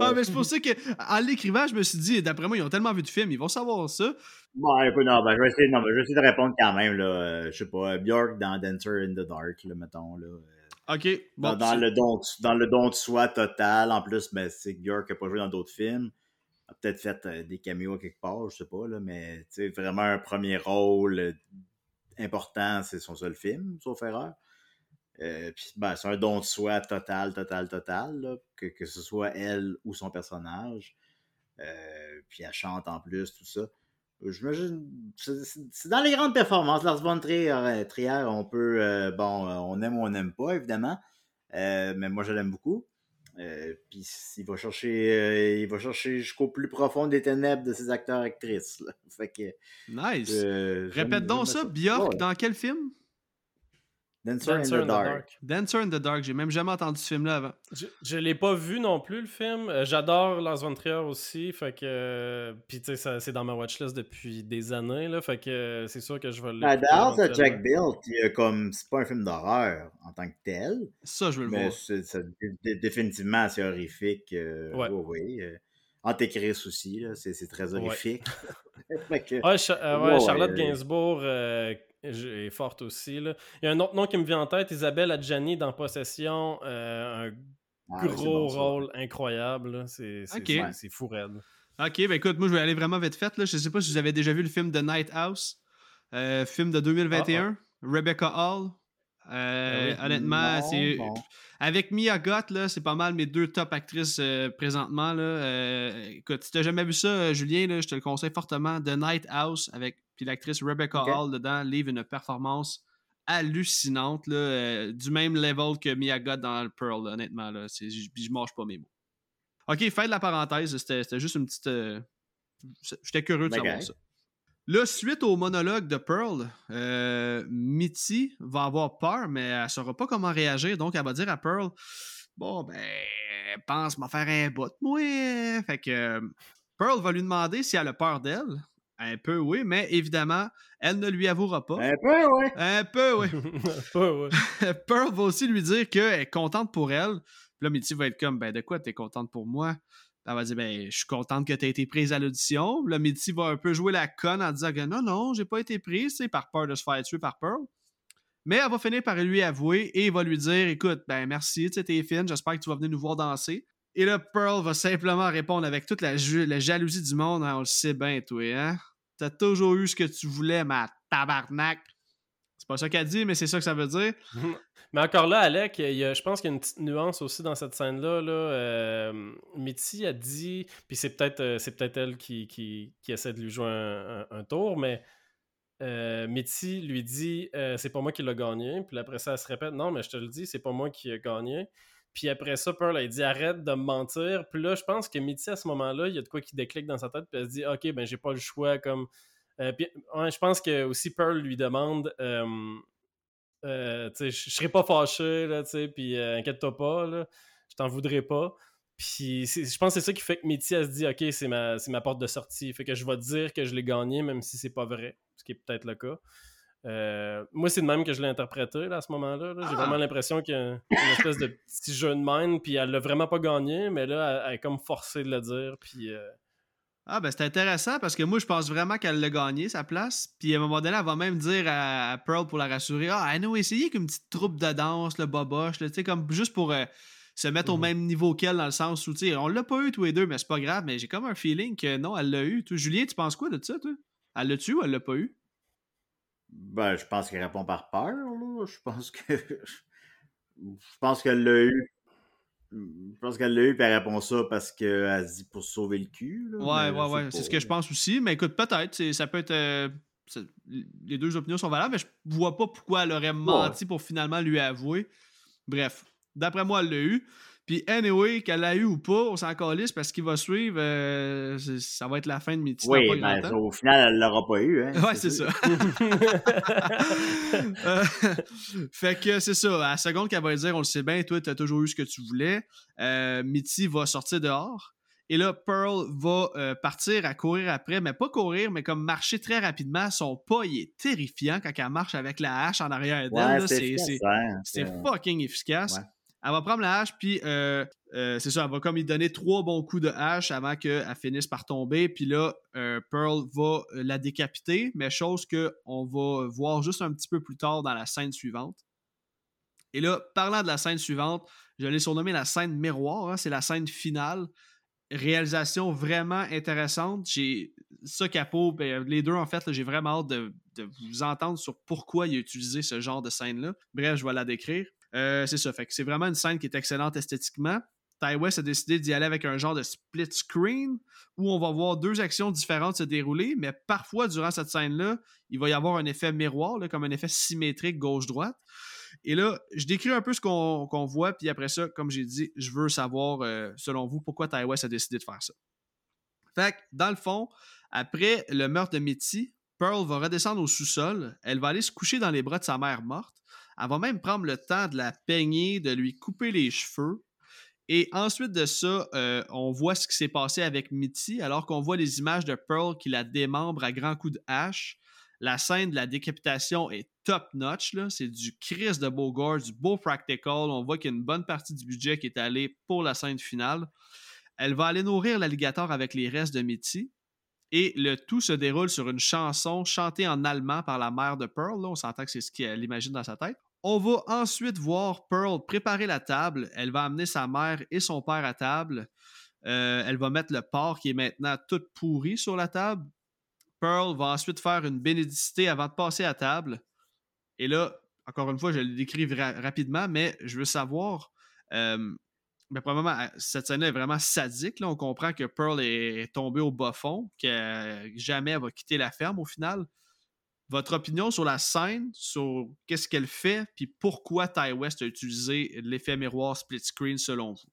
ah, mais c'est pour ça qu'en l'écrivant, je me suis dit, d'après moi, ils ont tellement vu de films, ils vont savoir ça. Bon, écoute, non, ben, je, vais essayer, non, ben, je vais essayer de répondre quand même, là. Euh, je sais pas, Björk dans Dancer in the Dark, là, mettons, là. Euh, OK. Bon, dans, le don, dans le don de soi total, en plus, ben, c'est que Björk n'a pas joué dans d'autres films. A peut-être fait des caméos quelque part, je sais pas, là, mais, vraiment un premier rôle important, c'est son seul film, sauf erreur. Euh, ben, c'est un don de soi total, total, total, que, que, ce soit elle ou son personnage. Euh, puis elle chante en plus, tout ça. J'imagine, c'est dans les grandes performances. Lars von Trier, euh, on peut, bon, on aime ou on n'aime pas, évidemment. mais moi, je l'aime beaucoup. Puis il va chercher, il va chercher jusqu'au plus profond des ténèbres de ses acteurs-actrices. Fait que, nice. Répète donc ça, Björk, dans quel film? Dancer, in, the, dark. Dancer in the Dark. J'ai même jamais entendu ce film-là avant. Je, ne l'ai pas vu non plus, le film. Euh, j'adore Lars von Trier aussi. Fait que. Puis, tu sais, c'est dans ma watchlist depuis des années. Là, fait que c'est sûr que je vais le. J'adore ce Jack Bill, comme. C'est pas un film d'horreur en tant que tel. Ça, je veux le mais voir. Mais définitivement, c'est horrifique. Euh, ouais. Oui, oui. Euh, Antéchrist aussi, c'est très horrifique. ouais. Charlotte Gainsbourg est forte aussi. Là. Il y a un autre nom qui me vient en tête, Isabelle Adjani dans Possession, euh, un ah gros rôle incroyable. C'est fou raide. Ok, ben écoute, moi je vais aller vraiment vite fait. Là. Je sais pas si vous avez déjà vu le film The Night House, euh, film de 2021, ah, ah. Rebecca Hall. Euh, honnêtement, c'est. Avec Mia Gott, là, c'est pas mal mes deux top actrices présentement. Là. écoute, si t'as jamais vu ça, Julien, là, je te le conseille fortement. The Night House avec puis l'actrice Rebecca Hall dedans livre une performance hallucinante, là, euh, du même level que Goth dans Pearl, honnêtement. Là, je, je mange pas mes mots. Ok, fin de la parenthèse, c'était juste une petite. Euh, j'étais curieux de savoir ça. Là, suite au monologue de Pearl, euh, Mitty va avoir peur, mais elle ne saura pas comment réagir. Donc, elle va dire à Pearl Bon, ben, pense m'en faire un bout, moi. Fait que Pearl va lui demander si elle a peur d'elle. Un peu, oui, mais évidemment, elle ne lui avouera pas. Un peu, oui. Un peu, oui. Un peu, oui. Pearl va aussi lui dire qu'elle est contente pour elle. Puis là, Mitty va être comme, ben de quoi t'es contente pour moi? Elle va dire, ben je suis contente que t'aies été prise à l'audition. Là, Mitty va un peu jouer la conne en disant que non, non, j'ai pas été prise, c'est par peur de se faire tuer par Pearl. Mais elle va finir par lui avouer et va lui dire, écoute, ben merci, tu sais, t'es fine, j'espère que tu vas venir nous voir danser. Et là, Pearl va simplement répondre avec toute la, jalousie du monde. Hein, on le sait bien, toi, hein? T'as toujours eu ce que tu voulais, ma tabarnak. C'est pas ça qu'elle dit, mais c'est ça que ça veut dire. mais encore là, Alec, je pense qu'il y a une petite nuance aussi dans cette scène-là. Là. Euh, a dit, puis c'est peut-être euh, peut-être elle qui, essaie de lui jouer un, tour, mais euh, lui dit c'est pas moi qui l'ai gagné. Puis après ça, elle se répète non, mais je te le dis, c'est pas moi qui ai gagné. Puis après ça, Pearl, a dit arrête de me mentir. Puis là, je pense que Mitty, à ce moment-là, il y a de quoi qui déclic dans sa tête. Puis elle se dit ok, ben j'ai pas le choix. comme euh, puis, Je pense que aussi Pearl lui demande euh, je serais pas fâché, là, puis euh, inquiète-toi pas, je t'en voudrais pas. Puis je pense que c'est ça qui fait que Mitty, elle se dit, OK, c'est ma, ma porte de sortie. Fait que je vais dire que je l'ai gagné, même si c'est pas vrai, ce qui est peut-être le cas. Euh, moi, c'est de même que je l'ai interprété à ce moment-là. J'ai vraiment ah! l'impression qu'il y a une espèce de petit jeu de mind, puis elle l'a vraiment pas gagné, mais là, elle, est comme forcée de le dire. Puis, euh, Ah, ben c'est intéressant parce que moi, je pense vraiment qu'elle l'a gagné, sa place. Puis à un moment donné, elle va même dire à, Pearl pour la rassurer Ah, elle a essayé qu'une petite troupe de danse, le boboche, tu sais, comme juste pour. Euh, se mettre au mm-hmm. même niveau qu'elle dans le sens où, tu sais, on l'a pas eu tous les deux, mais c'est pas grave, mais j'ai comme un feeling que non, elle l'a eu. Julien, tu penses quoi de ça, toi? Elle l'a-tu ou elle l'a pas eu? Ben, je pense qu'elle répond par peur, là. Je pense que. je pense qu'elle l'a eu. Je pense qu'elle l'a eu, puis elle répond ça parce qu'elle se dit pour sauver le cul. ouais, ouais, ouais. C'est ce que je pense aussi. Mais écoute, peut-être. Ça peut être. Euh, les deux opinions sont valables, mais je vois pas pourquoi elle aurait menti pour finalement lui avouer. Bref, d'après moi, elle l'a eu. Puis, anyway, qu'elle l'a eu ou pas, on s'en calisse parce qu'il va suivre, euh, ça va être la fin de Mitty. Oui, mais ben, au final, elle l'aura pas eu. Hein, ouais, c'est ça. Euh, fait que c'est ça. À la seconde qu'elle va dire, on le sait bien, toi, tu as toujours eu ce que tu voulais. Euh, Mitty va sortir dehors. Et là, Pearl va euh, partir à courir après, mais pas courir, mais comme marcher très rapidement. Son pas, il est terrifiant quand elle marche avec la hache en arrière d'elle. c'est fucking efficace. Elle va prendre la hache, puis euh, euh, c'est ça, elle va comme lui donner trois bons coups de hache avant qu'elle finisse par tomber. Puis là, euh, Pearl va la décapiter, mais chose qu'on va voir juste un petit peu plus tard dans la scène suivante. Et là, parlant de la scène suivante, je l'ai surnommée la scène miroir, hein, c'est la scène finale. Réalisation vraiment intéressante. J'ai ça, Capot, ben, les deux, en fait, j'ai vraiment hâte de, de, vous entendre sur pourquoi il a utilisé ce genre de scène-là. Bref, je vais la décrire. Euh, c'est ça. Fait que c'est vraiment une scène qui est excellente esthétiquement. Ty West a décidé d'y aller avec un genre de split screen où on va voir deux actions différentes se dérouler, mais parfois, durant cette scène-là, il va y avoir un effet miroir, comme un effet symétrique gauche-droite. Et là, je décris un peu ce qu'on voit, puis après ça, comme j'ai dit, je veux savoir, euh, selon vous, pourquoi Ty West a décidé de faire ça. Fait dans le fond, après le meurtre de Mitty, Pearl va redescendre au sous-sol, elle va aller se coucher dans les bras de sa mère morte, elle va même prendre le temps de la peigner, de lui couper les cheveux. Et ensuite de ça, euh, on voit ce qui s'est passé avec Mitty, alors qu'on voit les images de Pearl qui la démembre à grands coups de hache. La scène de la décapitation est top-notch. C'est du Chris de Bogart, du beau practical. On voit qu'il y a une bonne partie du budget qui est allée pour la scène finale. Elle va aller nourrir l'alligator avec les restes de Mitty. Et le tout se déroule sur une chanson chantée en allemand par la mère de Pearl. on s'entend que c'est ce qu'elle imagine dans sa tête. On va ensuite voir Pearl préparer la table. Elle va amener sa mère et son père à table. Euh, elle va mettre le porc qui est maintenant tout pourri sur la table. Pearl va ensuite faire une bénédicité avant de passer à table. Et là, encore une fois, je le décris rapidement, mais je veux savoir. Euh, mais probablement, euh, cette scène est vraiment sadique. Là. On comprend que Pearl est tombée au bas fond, que jamais elle va quitter la ferme au final votre opinion sur la scène, sur qu'est-ce qu'elle fait, puis pourquoi Ty West a utilisé l'effet miroir split screen selon vous?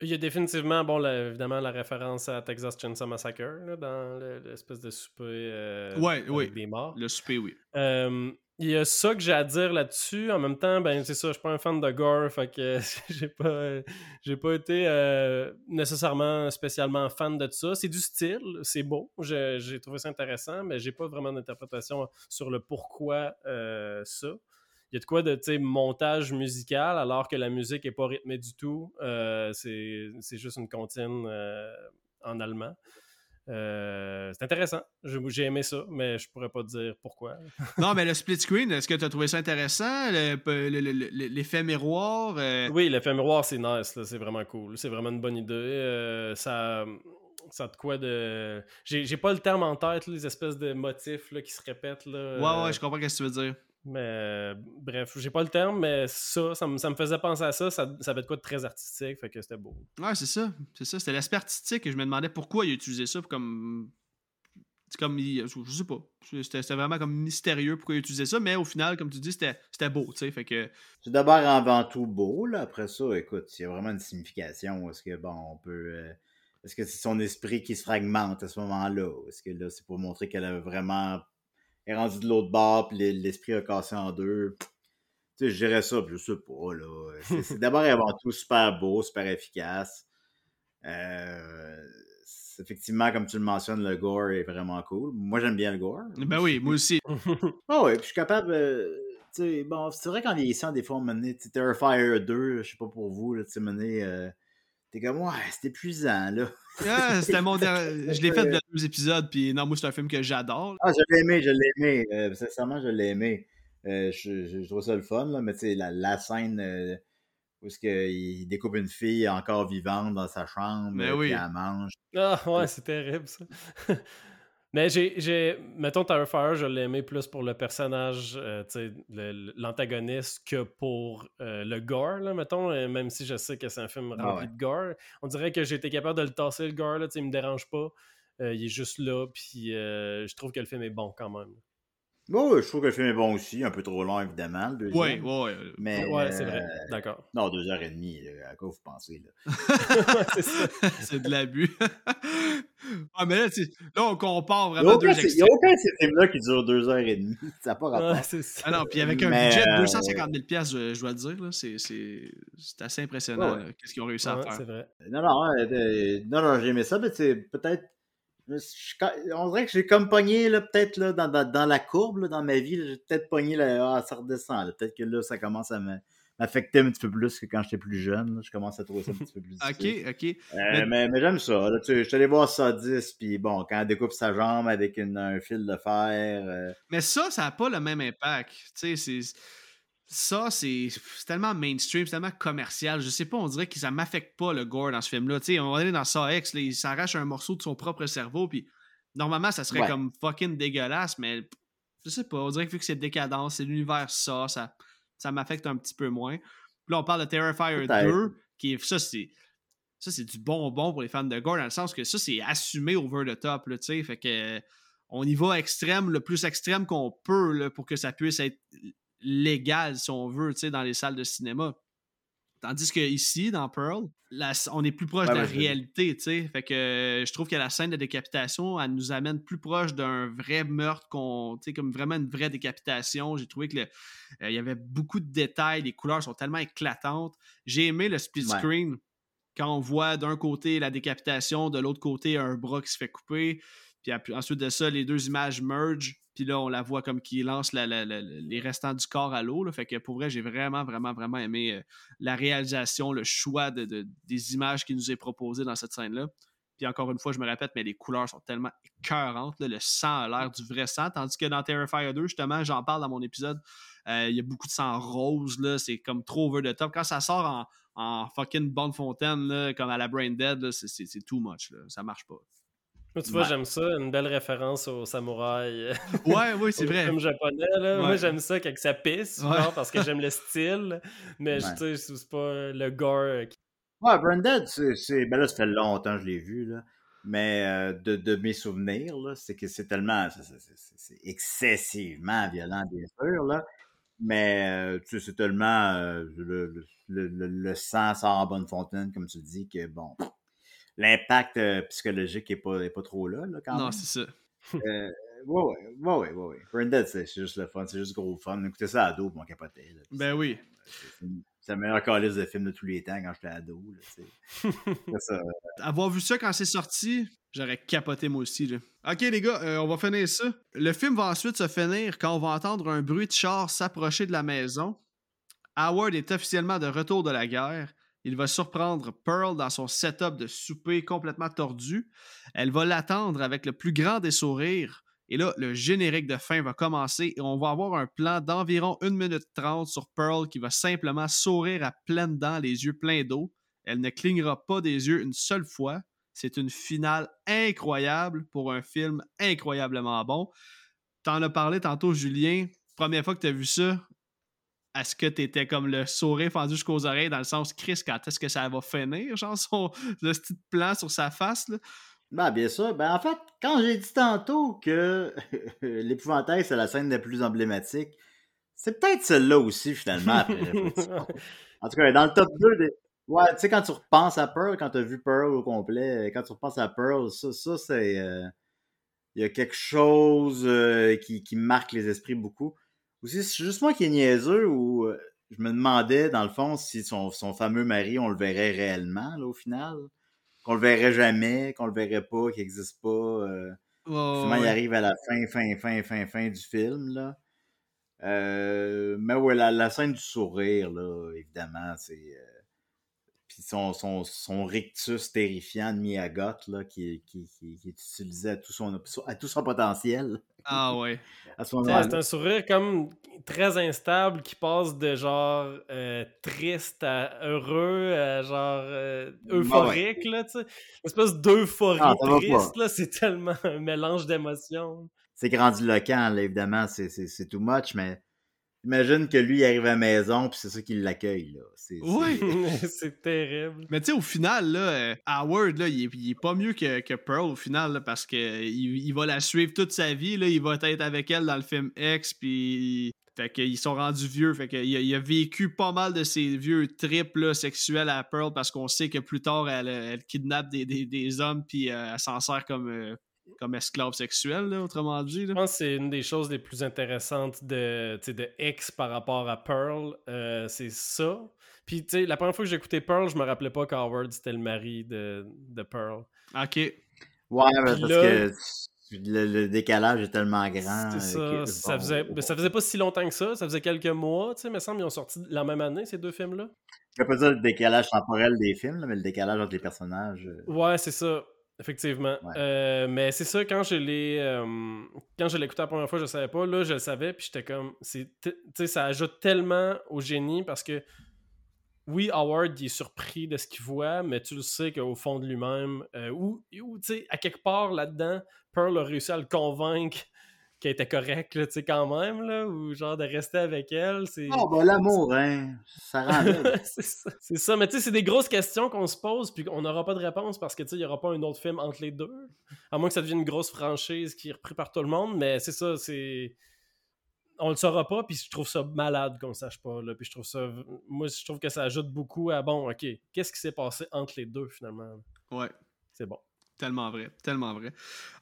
Il y a définitivement, bon, évidemment, la référence à Texas Chainsaw Massacre dans l'espèce de souper euh, oui. des morts. Le souper, oui. Euh, il y a ça que j'ai à dire là-dessus. En même temps, ben c'est ça, je suis pas un fan de gore, fait que j'ai pas j'ai pas été euh, nécessairement spécialement fan de ça. C'est du style, c'est beau, j'ai trouvé ça intéressant, mais j'ai pas vraiment d'interprétation sur le pourquoi euh, ça. Il y a de quoi de montage musical alors que la musique est pas rythmée du tout. Euh, c'est juste une comptine en allemand. Euh, c'est intéressant. J'ai aimé ça, mais je pourrais pas dire pourquoi. non, mais le split screen, est-ce que tu as trouvé ça intéressant? L'effet miroir? Euh? Oui, l'effet miroir, c'est nice. C'est vraiment cool. C'est vraiment une bonne idée. Euh, ça, ça a de quoi de. J'ai pas le terme en tête, les espèces de motifs qui se répètent. Là, ouais, ouais, je comprends ce que tu veux dire. Mais bref, j'ai pas le terme, mais ça, ça me, faisait penser à ça. Ça, ça avait de quoi de très artistique, fait que c'était beau. Ouais, c'est ça. C'est ça. C'était l'aspect artistique et je me demandais pourquoi il a utilisé ça comme. comme je sais pas. C'était vraiment comme mystérieux pourquoi il utilisait ça, mais au final, comme tu dis, c'était beau, tu sais. Fait que. C'est d'abord avant tout beau, là. Après ça, écoute, il y a vraiment une signification. Est-ce que bon, on peut. Euh, est-ce que c'est son esprit qui se fragmente à ce moment-là? Est-ce que là, c'est pour montrer qu'elle a vraiment est rendu de l'autre bord, puis l'esprit a cassé en deux. sais, je dirais ça, je sais pas, là. C'est d'abord et avant tout super beau, super efficace. Euh, effectivement, comme tu le mentionnes, le gore est vraiment cool. Moi, j'aime bien le gore. Ben oui, moi aussi. Ah oui, puis je suis capable. Euh, bon, c'est vrai qu'en vieillissant, des fois, on menait Terrifier 2, je sais pas pour vous, tu sais, mené. Euh, T'es comme, ouais, c'est épuisant, là. Ah, c'était mon dernier. Je l'ai fait de deux épisodes, puis non, moi, c'est un film que j'adore. Ah, je l'ai aimé, je l'ai aimé. Euh, sincèrement, je l'ai aimé. Euh, je, je, trouve ça le fun, là, mais tu sais, la, la, scène euh, où est-ce qu'il découpe une fille encore vivante dans sa chambre, mais ben oui. elle mange. Ah, ouais, c'est terrible, ça. Mais j'ai, mettons, Terrifier, je l'ai aimé plus pour le personnage, euh, l'antagoniste, que pour euh, le gore, là, mettons, même si je sais que c'est un film Ah rempli de gore. On dirait que j'ai été capable de le tasser, le gore, là, il me dérange pas. Euh, il est juste là, puis je trouve que le film est bon quand même. Oui, je trouve que le film est bon aussi, un peu trop long, évidemment. Oui, oui, oui. Mais, ouais, c'est vrai, d'accord. Non, deux heures et demie, à quoi vous pensez? Là? c'est de l'abus. ah, mais là, là, on compare vraiment deux Il n'y a aucun de ces films-là qui dure deux heures et demie. Ça n'a pas rapport. Ouais, ah non, puis avec un mais, budget de euh, 250 000 je, je dois le dire, c'est assez impressionnant ouais. qu'est-ce qu'ils ont réussi à faire. C'est vrai. Non, non, euh, non, non j'ai aimé ça, mais c'est peut-être on dirait que j'ai comme pogné peut-être dans, dans, dans, la courbe là, dans ma vie. J'ai peut-être pogné là, ah, ça redescend. Peut-être que là, ça commence à m'affecter un petit peu plus que quand j'étais plus jeune. Là. Je commence à trouver ça un petit peu plus OK, OK. Euh, mais, mais, mais j'aime ça. Là, tu sais, je suis allé voir ça à 10, puis bon, quand elle découpe sa jambe avec une, un fil de fer. Euh... Mais ça, ça n'a pas le même impact. Tu sais, c'est ça, c'est tellement mainstream, c'est tellement commercial. Je sais pas, on dirait que ça m'affecte pas le gore dans ce film-là. Tu sais, on va aller dans Saw X, là, il s'arrache un morceau de son propre cerveau, puis normalement, ça serait Ouais. comme fucking dégueulasse, mais je sais pas, on dirait que vu que c'est décadence, c'est l'univers ça, ça, ça m'affecte un petit peu moins. Puis là, on parle de Terrifier Peut-être. 2, qui est, ça, c'est. Ça, c'est du bonbon pour les fans de gore, dans le sens que ça, c'est assumé over the top, tu sais. Fait que. On y va extrême, le plus extrême qu'on peut, là, pour que ça puisse être légal, si on veut, dans les salles de cinéma. Tandis que ici, dans Pearl, la- on est plus proche de la réalité, tu sais. Fait que euh, je trouve que la scène de décapitation, elle nous amène plus proche d'un vrai meurtre, qu'on, tu sais, comme vraiment une vraie décapitation. J'ai trouvé que le- euh, il y avait beaucoup de détails, les couleurs sont tellement éclatantes. J'ai aimé le split Ouais. screen quand on voit d'un côté la décapitation, de l'autre côté un bras qui se fait couper. Puis ensuite de ça, les deux images merge. Puis là, on la voit comme qui lance la- la- la- les restants du corps à l'eau. Fait que pour vrai, j'ai vraiment, vraiment, vraiment aimé euh, la réalisation, le choix de, de- des images qui nous est proposé dans cette scène-là. Puis encore une fois, je me répète, mais les couleurs sont tellement écœurantes. Le sang a l'air du vrai sang. Tandis que dans Terrifier 2, justement, j'en parle dans mon épisode, euh, il y a beaucoup de sang rose. C'est comme trop over the top. Quand ça sort en, fucking bonne fontaine, comme à la Brain Dead, c'est- too much. Ça marche pas. Tu vois, Ouais. j'aime ça, une belle référence au samouraï. Ouais, oui, c'est vrai. film japonais, là. Moi, j'aime ça quand ça pisse, Ouais. genre, parce que j'aime le style. Mais Ouais. tu sais, c'est pas le gore. qui- Ouais, Branded, c'est, c'est- Ben là, ça fait longtemps que je l'ai vu, là. Mais euh, de, de mes souvenirs, là, c'est que c'est tellement. C'est, c'est- c'est- c'est excessivement violent, bien sûr, là. Mais euh, tu sais, c'est tellement. euh, le, le, le, le sang sort en bonne fontaine, comme tu dis, que bon. L'impact euh, psychologique est pas, est pas trop là, là, quand Non, même. c'est ça. Euh, ouais, ouais, ouais, ouais, ouais. Branded, c'est, juste le fun, c'est juste gros fun. Écoutez ça à ado, puis on capotait. Là, Ben oui. C'est, c'est le meilleur calice de film de tous les temps quand j'étais ado. Là, ça. Avoir vu ça quand c'est sorti, j'aurais capoté moi aussi. Là. Ok, les gars, euh, on va finir ça. Le film va ensuite se finir quand on va entendre un bruit de char s'approcher de la maison. Howard est officiellement de retour de la guerre. Il va surprendre Pearl dans son setup de souper complètement tordu. Elle va l'attendre avec le plus grand des sourires. Et là, le générique de fin va commencer et on va avoir un plan d'environ 1 minute 30 sur Pearl qui va simplement sourire à pleines dents, les yeux pleins d'eau. Elle ne clignera pas des yeux une seule fois. C'est une finale incroyable pour un film incroyablement bon. T'en as parlé tantôt, Julien. Première fois que tu as vu ça, est-ce que tu étais comme le sourire fendu jusqu'aux oreilles dans le sens Chris, quand est-ce que ça va finir, genre son le petit plan sur sa face? Là? Ben, bien sûr. Ben, en fait, quand j'ai dit tantôt que l'épouvantail, c'est la scène la plus emblématique, c'est peut-être celle-là aussi, finalement, après. En tout cas, dans le top 2 des. Ouais, tu sais, quand tu repenses à Pearl, quand tu as vu Pearl au complet, quand tu repenses à Pearl, ça, ça c'est. euh, Il y a quelque chose euh, qui, qui marque les esprits beaucoup. Ou c'est juste moi qui est niaiseux ou euh, je me demandais, dans le fond, si son, son fameux mari, on le verrait réellement, là, au final? Qu'on le verrait jamais, qu'on le verrait pas, qu'il n'existe pas. Euh, Ouais, il arrive à la fin, fin, fin, fin, fin du film, là. Euh, mais ouais, la, la scène du sourire, là, évidemment, c'est. euh, puis son, son, son rictus terrifiant de Miyagot, là, qui, qui, qui, qui est utilisé à tout son, à tout son potentiel Ah ouais. à ce Ouais, moment-là. c'est un sourire comme très instable qui passe de genre euh, triste à heureux à genre euh, euphorique, là, tu sais. Une espèce d'euphorie Ah, va triste, là, c'est tellement un mélange d'émotions. C'est grandiloquent, là, évidemment, c'est too much, mais imagine que lui, il arrive à la maison, puis c'est ça qui l'accueille, là. C'est- c'est- terrible. Mais tu sais, au final, là, euh, Howard, là, il, est, il est pas mieux que, que Pearl au final, là, parce que il, il va la suivre toute sa vie. Là, il va être avec elle dans le film X, puis. Fait qu'ils sont rendus vieux. Fait qu'il a, il a vécu pas mal de ces vieux trips là, sexuels à Pearl parce qu'on sait que plus tard, elle, elle kidnappe des, des, des hommes puis euh, elle s'en sert comme, euh, comme esclave sexuelle, là, autrement dit. Je pense que c'est une des choses les plus intéressantes de, tu sais, de X par rapport à Pearl. euh, c'est ça. Puis, tu sais, la première fois que j'ai écouté Pearl, je me rappelais pas qu'Howard c'était le mari de, de Pearl. Ok. Ouais, mais parce là- que le, le décalage est tellement grand. Euh, ça. que- Ça bon, faisait, bon. mais ça faisait pas si longtemps que ça. Ça faisait quelques mois, tu sais, me semble, ils ont sorti la même année, ces deux films-là. Je peux pas dire le décalage temporel des films, là, mais le décalage entre les personnages. euh, Ouais, c'est ça. Effectivement. Ouais. Euh, mais c'est ça, quand je l'ai euh, quand je l'ai écouté la première fois, je savais pas. Là, je le savais, puis j'étais comme. c'est t- Tu sais, ça ajoute tellement au génie parce que oui, Howard il est surpris de ce qu'il voit, mais tu le sais qu'au fond de lui-même, euh, ou, ou, tu sais, à quelque part là-dedans, Pearl a réussi à le convaincre qu'elle était correcte, tu sais, quand même, là, ou genre de rester avec elle. C'est. Oh, ben l'amour, hein. Ça rend c'est ça. C'est ça, mais tu sais, c'est des grosses questions qu'on se pose, puis qu'on n'aura pas de réponse parce que tu sais, il n'y aura pas un autre film entre les deux. À moins que ça devienne une grosse franchise qui est reprise par tout le monde, mais c'est ça, c'est. On le saura pas, puis je trouve ça malade qu'on le sache pas, là. Puis je trouve ça. Moi, je trouve que ça ajoute beaucoup à bon, ok, qu'est-ce qui s'est passé entre les deux finalement? Ouais. C'est bon. Tellement vrai, tellement vrai.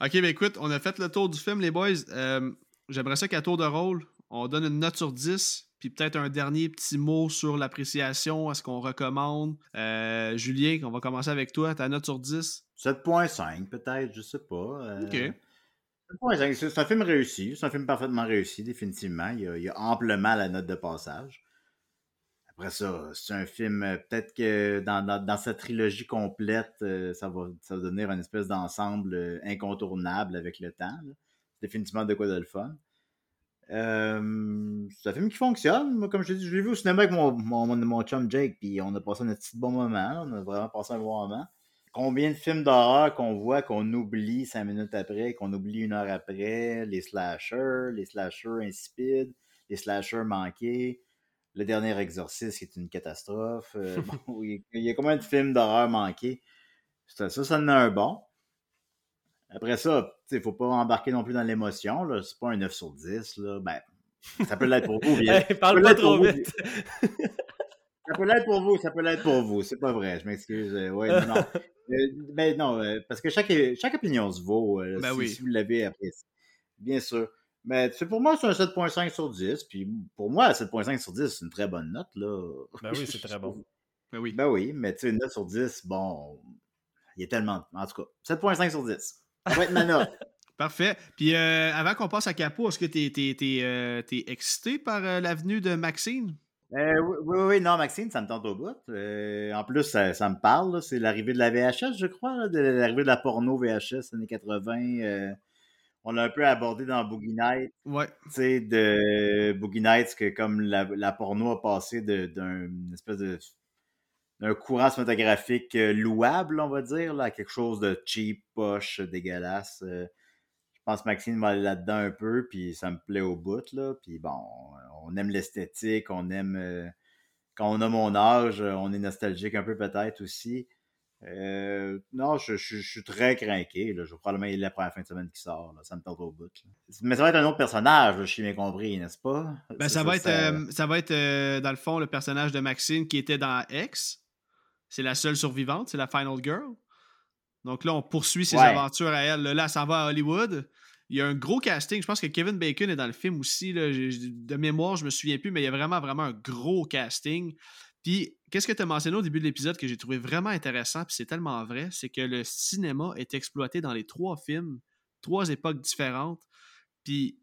Ok, ben écoute, on a fait le tour du film, les boys. Euh, J'aimerais ça qu'à tour de rôle, on donne une note sur 10, puis peut-être un dernier petit mot sur l'appréciation, à ce qu'on recommande. Euh, Julien, on va commencer avec toi, ta note sur 10. 7.5 peut-être, je sais pas. euh, Ok. 7.5, c'est c'est un film réussi, c'est un film parfaitement réussi, définitivement. Il y a, il y a amplement la note de passage. Après ça, c'est un film, euh, peut-être que dans, dans, dans sa trilogie complète, euh, ça, va, ça va devenir une espèce d'ensemble euh, incontournable avec le temps. C'est définitivement de quoi de le fun. C'est un film qui fonctionne. Moi, comme je te dis, je l'ai vu au cinéma avec mon, mon, mon, chum Jake, puis on a passé un petit bon moment. On a vraiment passé un bon moment. Combien de films d'horreur qu'on voit, qu'on oublie cinq minutes après, qu'on oublie une heure après, les slashers, les slashers insipides, les slashers manqués, le dernier exorciste qui est une catastrophe. Euh, bon, il y a- combien de films d'horreur manqués? Ça, ça, en a un bon. Après ça, il ne faut pas embarquer non plus dans l'émotion. C'est pas un 9 sur 10. Là. Ben, ça peut l'être pour vous. bien- Hey, parle pas trop vous, vite. ça peut l'être pour vous, ça peut l'être pour vous. C'est pas vrai, je m'excuse. Euh, ouais, non, non. Euh, ben non, euh, parce que chaque, chaque opinion se vaut. euh, Ben si, oui. si vous l'avez apprécié. Bien sûr. Mais tu sais, pour moi, c'est un 7.5 sur 10. Puis pour moi, 7.5 sur 10, c'est une très bonne note. Là. Ben oui, c'est très bon. Ben oui. Ben oui, mais tu sais, une note sur 10, bon, il y a tellement. En tout cas, 7.5 sur 10. Ça va être ma note. Parfait. Puis euh, avant qu'on passe à Capo, est-ce que t'es es, es, excité par euh, l'avenue de Maxine? Euh, oui, oui, oui, non, Maxime, ça me tente au bout. Euh, en plus, ça, ça me parle. C'est l'arrivée de la VHS, je crois, là, de l'arrivée de la porno VHS années 80. euh, on l'a un peu abordé dans Boogie Night. Ouais. Tu sais, de Boogie Nights, que comme la, la porno a passé d'un espèce de d'un courant cinématographique euh, louable, on va dire, là, à quelque chose de cheap, poche, dégueulasse. euh, je pense que Maxime va aller là-dedans un peu, puis ça me plaît au bout, là. Puis bon, on aime l'esthétique, on aime... euh, quand on a mon âge, on est nostalgique un peu peut-être aussi. Euh, non, je, je- je suis très craqué. Là. Je vais probablement y aller la fin de semaine qui sort. Là. Ça me tente au bout. là. Mais ça va être un autre personnage, je suis bien compris, n'est-ce pas? Ben, ça, va être, euh, ça va être euh, dans le fond, le personnage de Maxine qui était dans X. C'est la seule survivante, c'est la Final Girl. Donc là, on poursuit ses Ouais. aventures à elle. Là, s'en va à Hollywood. Il y a un gros casting. Je pense que Kevin Bacon est dans le film aussi. Là. De mémoire, je me souviens plus, mais il y a vraiment, vraiment un gros casting. Puis, qu'est-ce que tu as mentionné au début de l'épisode que j'ai trouvé vraiment intéressant, puis c'est tellement vrai, c'est que le cinéma est exploité dans les trois films, trois époques différentes. Puis,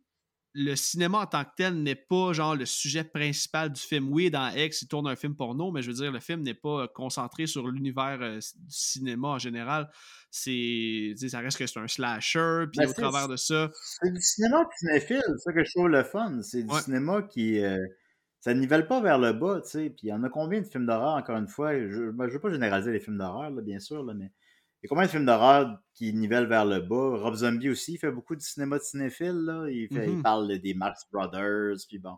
le cinéma en tant que tel n'est pas genre le sujet principal du film. Oui, dans X, il tourne un film porno, mais je veux dire, le film n'est pas concentré sur l'univers euh, du cinéma en général. C'est, ça reste que c'est un slasher, puis ben, au travers de ça. C'est du cinéma cinéphile, c'est ça que je trouve le fun. C'est du cinéma qui. Euh, ça nivelle pas vers le bas, tu sais. Puis il y en a combien de films d'horreur, encore une fois? Je ne ben, veux pas généraliser les films d'horreur, bien sûr, là, mais il y a combien de films d'horreur qui nivellent vers le bas? Rob Zombie aussi, il fait beaucoup de cinéma de cinéphile. Là. Il, fait, il mm-hmm. parle des Marx Brothers, puis bon.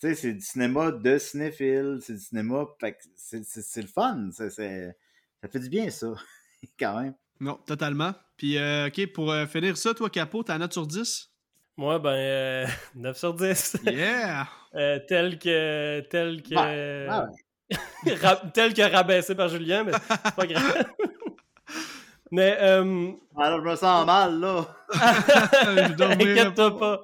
Tu sais, c'est du cinéma de cinéphile, c'est du cinéma... C'est le fun, ça fait du bien, ça, quand même. Non, totalement. Puis, euh, OK, pour euh, finir ça, toi, Capot, ta note sur 10? Moi, ben, 9 euh, sur 10. Yeah! tel que... Tel que... tel que rabaissé par Julien, mais c'est pas grave. Mais. Euh... Alors, je me sens mal, là. Inquiète-toi pas.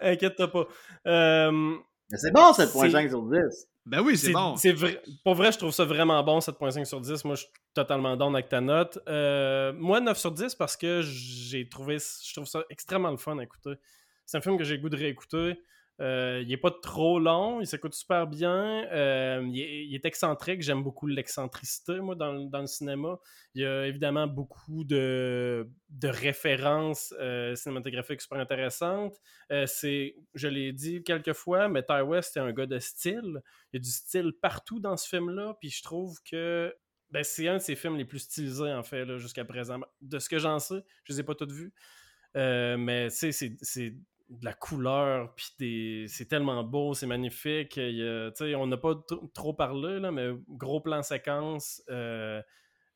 Inquiète-toi pas. Euh... Mais c'est bon, 7.5 sur 10. Ben oui, c'est bon. Vrai... Pour vrai, je trouve ça vraiment bon, 7.5 sur 10. Moi, je suis totalement down avec ta note. Euh, moi, 9 sur 10 parce que j'ai trouvé. Je trouve ça extrêmement le fun à écouter. C'est un film que j'ai goût de réécouter. Euh, il n'est pas trop long, il s'écoute super bien. Euh, il, est, excentrique, j'aime beaucoup l'excentricité, moi, dans, le cinéma. Il y a évidemment beaucoup de, références euh, cinématographiques super intéressantes. c'est, je l'ai dit quelques fois, mais Ty West est un gars de style. Il y a du style partout dans ce film-là, puis je trouve que ben, c'est un de ses films les plus stylisés, en fait, jusqu'à présent. De ce que j'en sais, je ne les ai pas toutes vues. mais c'est de la couleur, puis c'est tellement beau, c'est magnifique. on n'a pas trop parlé, là, mais gros plan séquence euh,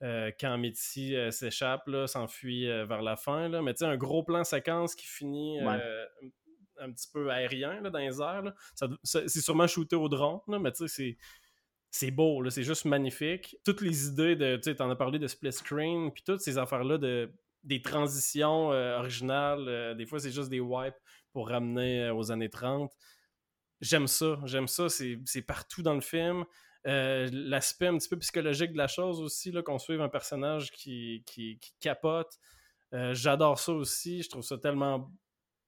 euh, quand Mitty euh, s'échappe, s'enfuit vers la fin. Là, mais un gros plan séquence qui finit un petit peu aérien là, dans les airs. c'est sûrement shooté au drone, mais c'est c'est beau, c'est juste magnifique. Toutes les idées de, tu sais, en as parlé de split screen, puis toutes ces affaires-là de des transitions originales, des fois c'est juste des wipes pour ramener aux années 30. J'aime ça, j'aime ça, c'est partout dans le film. L'aspect un petit peu psychologique de la chose aussi, qu'on suive un personnage qui, qui, capote. J'adore ça aussi, je trouve ça tellement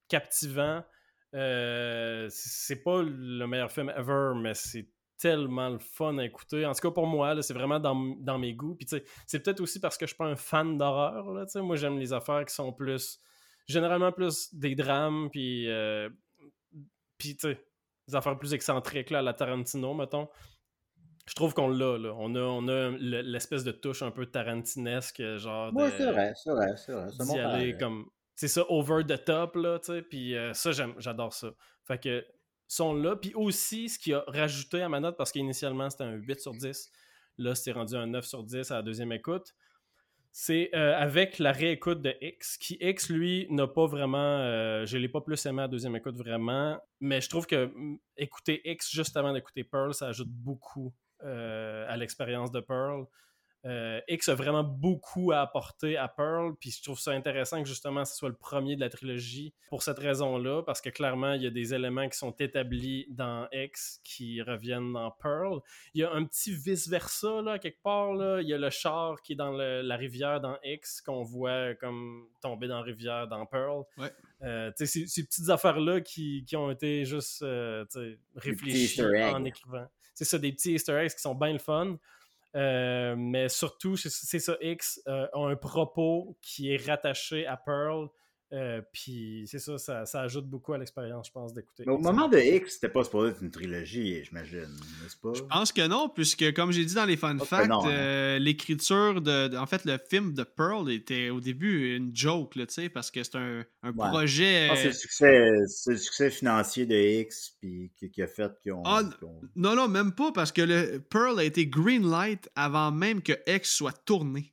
captivant. c'est pas le meilleur film ever, mais c'est tellement le fun à écouter. En tout cas, pour moi, c'est vraiment dans, dans, mes goûts. C'est peut-être aussi parce que je suis pas un fan d'horreur. Moi, j'aime les affaires qui sont plus généralement plus des drames, puis, euh, puis tu sais, des affaires plus excentriques, là, à la Tarantino, mettons. Je trouve qu'on l'a, là. On a, on a l'espèce de touche un peu tarantinesque, genre. Oui, c'est vrai, c'est vrai, c'est vrai. C'est aller comme. C'est ça, over the top, là, tu sais. Puis euh, ça, j'adore ça. Fait que, sont là. Puis aussi, ce qui a rajouté à ma note, parce qu'initialement, c'était un 8 sur 10. Là, c'était rendu un 9 sur 10 à la deuxième écoute c'est euh, avec la réécoute de X, qui X, lui, n'a pas vraiment. Euh, je ne l'ai pas plus aimé à deuxième écoute vraiment, mais je trouve que mm, écouter X juste avant d'écouter Pearl, ça ajoute beaucoup euh, à l'expérience de Pearl. Euh, X a vraiment beaucoup à apporter à Pearl, puis je trouve ça intéressant que justement ce soit le premier de la trilogie pour cette raison-là, parce que clairement il y a des éléments qui sont établis dans X qui reviennent dans Pearl. Il y a un petit vice-versa, là, quelque part, là. il y a le char qui est dans la rivière dans X qu'on voit comme tomber dans la rivière dans Pearl. Euh, ces, ces, petites affaires-là qui, qui, ont été juste euh, réfléchies en écrivant. C'est ça, des petits easter eggs qui sont bien le fun. Euh, mais surtout, c'est ça, X euh, a un propos qui est rattaché à Pearl. Euh, puis c'est ça, ça, ajoute beaucoup à l'expérience, je pense, d'écouter. Au moment de X, c'était pas supposé être une trilogie, j'imagine, n'est-ce pas? Je pense que non, puisque comme j'ai dit dans les fun facts, hein. l'écriture de, En fait, le film de Pearl était au début une joke, tu sais, parce que c'est un, projet. c'est le, succès, le succès financier de X puis, qui, a fait qu'on. Ah, non, non, même pas, parce que le Pearl a été greenlight avant même que X soit tourné.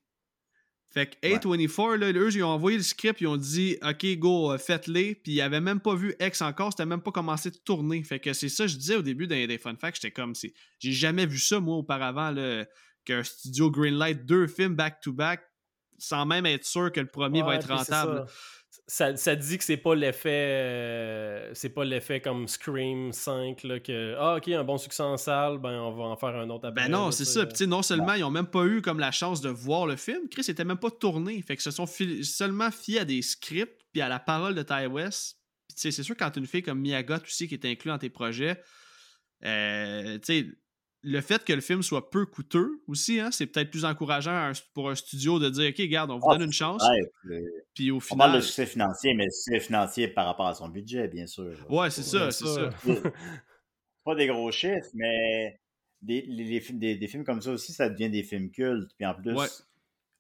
Fait que A24, là, eux, ils ont envoyé le script, ils ont dit OK, go, euh, faites-les. Puis ils n'avaient même pas vu X encore, c'était même pas commencé de tourner. Fait que c'est ça, je disais au début des, des fun facts, j'étais comme, j'ai jamais vu ça, moi, auparavant, qu'un studio Greenlight deux films back-to-back sans même être sûr que le premier va être rentable. Ça, ça, dit que c'est pas l'effet euh, c'est pas l'effet comme Scream 5 là, que ah ok un bon succès en salle ben on va en faire un autre après ben non c'est ça Puis, non seulement ils ont même pas eu comme la chance de voir le film Chris était même pas tourné fait que se sont seulement fiés à des scripts puis à la parole de Ty West. C'est sûr quand une fille comme Miyagot aussi qui est inclus dans tes projets euh, tu sais le fait que le film soit peu coûteux aussi, hein, c'est peut-être plus encourageant pour un studio de dire OK, regarde, on vous ah, donne une chance. puis au final. On parle de succès financier, mais succès financier par rapport à son budget, bien sûr. Ouais, c'est ça, c'est ça. pas des gros chiffres, mais des, les, des, des, films comme ça aussi, ça devient des films cultes. Puis en plus,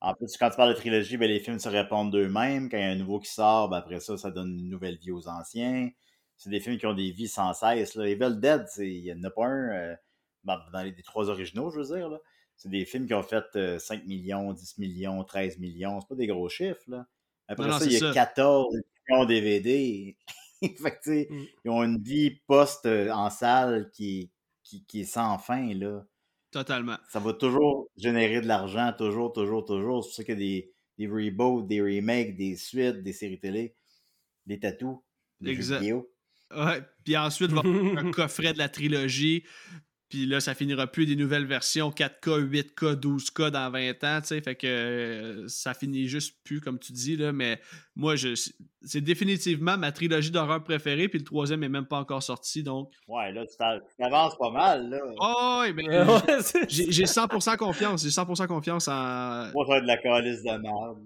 en plus quand tu parles de trilogie, ben, les films se répondent d'eux-mêmes. Quand il y a un nouveau qui sort, ben, après ça, ça donne une nouvelle vie aux anciens. C'est des films qui ont des vies sans cesse. Là. Evil Dead, il n'y en a pas un. Euh, dans les, trois originaux, je veux dire. C'est des films qui ont fait 5 euh, millions, 10 millions, 13 millions. C'est pas des gros chiffres. Là. Après ça, il y a 14 millions DVD. fait mm. Ils ont une vie post euh, en salle qui, qui, qui, est sans fin. Là. Totalement. Ça va toujours générer de l'argent, toujours, toujours, toujours. C'est pour ça qu'il y a des, des reboots, des remakes, des suites, des séries télé, des tatous, des exact. vidéo. Ouais, puis ensuite, va un coffret de la trilogie. Puis là, ça finira plus des nouvelles versions 4K, 8K, 12K dans 20 ans, tu sais. Fait que euh, ça finit juste plus, comme tu dis, là. Mais moi, je, c'est définitivement ma trilogie d'horreur préférée. Puis le troisième est même pas encore sorti, donc. Ouais, là, tu t'avances pas mal, là. Oh, ouais, mais j'ai 100% confiance. J'ai 100% confiance en. Moi, ça va de la calice de merde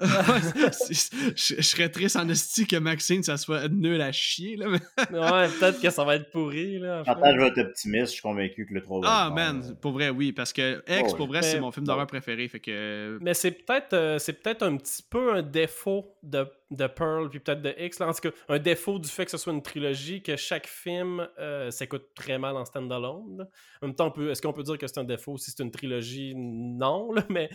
je, serais triste en esti que Maxine, ça soit nul à chier. Là, ouais, peut-être que ça va être pourri. Là, je vais être optimiste, je suis convaincu que le 3 Ah, man, pour vrai, oui. Parce que X, pour vrai, c'est mon film d'horreur préféré. Fait que... Mais c'est peut-être euh, c'est peut-être un petit peu un défaut de, de Pearl puis peut-être de X. Là. En tout cas, un défaut du fait que ce soit une trilogie, que chaque film euh, s'écoute très mal en standalone. En même temps, est-ce qu'on peut dire que c'est un défaut si c'est une trilogie? Non, là, mais.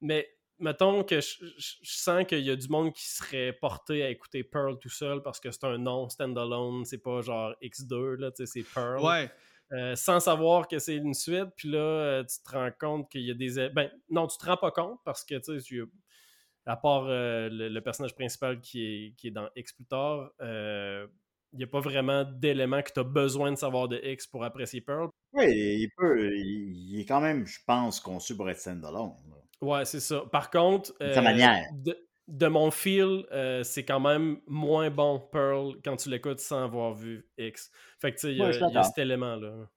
Mais mettons que je, sens qu'il y a du monde qui serait porté à écouter Pearl tout seul parce que c'est un nom standalone, c'est pas genre X2, là, c'est Pearl. Ouais. Euh, sans savoir que c'est une suite, puis là, euh, tu te rends compte qu'il y a des. Ben, non, tu te rends pas compte parce que, tu sais, à part euh, le, personnage principal qui est, qui est dans X plus tard, il n'y a pas vraiment d'éléments que tu as besoin de savoir de X pour apprécier Pearl. Oui, il peut. Il, est quand même, je pense, conçu pour être standalone. Ouais, c'est ça. Par contre, euh, manière. De, mon feel, euh, c'est quand même moins bon Pearl quand tu l'écoutes sans avoir vu X. Fait que tu sais, il y, a cet élément-là.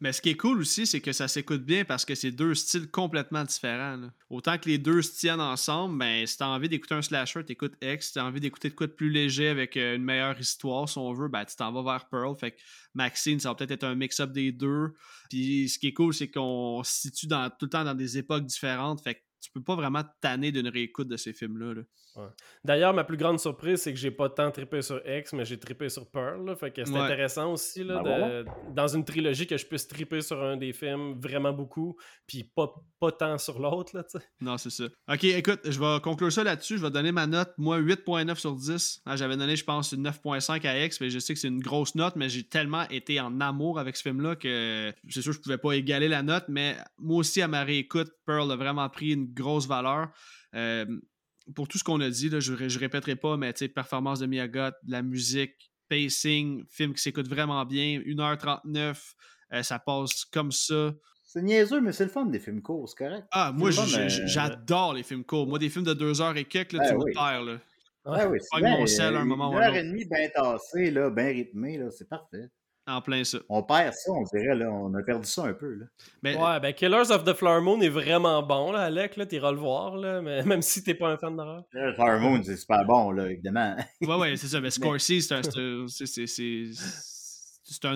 Mais ce qui est cool aussi, c'est que ça s'écoute bien parce que c'est deux styles complètement différents. Autant que les deux se tiennent ensemble, ben, si t'as envie d'écouter un slasher, t'écoutes X. Si t'as envie d'écouter de quoi de plus léger avec euh, une meilleure histoire, si on veut, ben, tu t'en vas vers Pearl. Fait que Maxine, ça va peut-être être un mix-up des deux. Puis ce qui est cool, c'est qu'on se situe tout le temps dans des époques différentes. Fait que tu peux pas vraiment tanner d'une réécoute de ces films-là. D'ailleurs, ma plus grande surprise, c'est que j'ai pas tant trippé sur X, mais j'ai trippé sur Pearl. fait que c'est intéressant aussi là, ben dans une trilogie que je puisse tripper sur un des films vraiment beaucoup, puis pas, pas tant sur l'autre. Non, c'est ça. Ok, écoute, je vais conclure ça là-dessus. Je vais donner ma note, moi, 8.9 sur 10. Ah, j'avais donné, je pense, 9.5 à X, mais je sais que c'est une grosse note, mais j'ai tellement été en amour avec ce film-là que c'est sûr que je pouvais pas égaler la note, mais moi aussi, à ma réécoute, Pearl a vraiment pris une grosse valeur. Euh, pour tout ce qu'on a dit, là, je ne répéterai pas, mais performance de Miyagot, la musique, pacing, film qui s'écoute vraiment bien, 1h39, euh, ça passe comme ça. C'est niaiseux, mais c'est le fun des films courts, c'est correct. Ah, moi, j'adore les films courts. Moi, des films de 2h et quelques, là, ben tu me perds. Là. Ah, oui, c'est mon sel un moment Une heure et demie bien tassé, bien rythmé, c'est parfait. En plein ça. On perd ça, on dirait, là. On a perdu ça un peu, là. Mais... Ouais, ben Killers of the Flower Moon est vraiment bon, là, Alec, là. T'iras le voir, là. Mais même si t'es pas un fan d'horreur. Killers of the Flower Moon, c'est super bon, là, évidemment. ouais, ouais, c'est ça. Mais Scorsese, c'est un,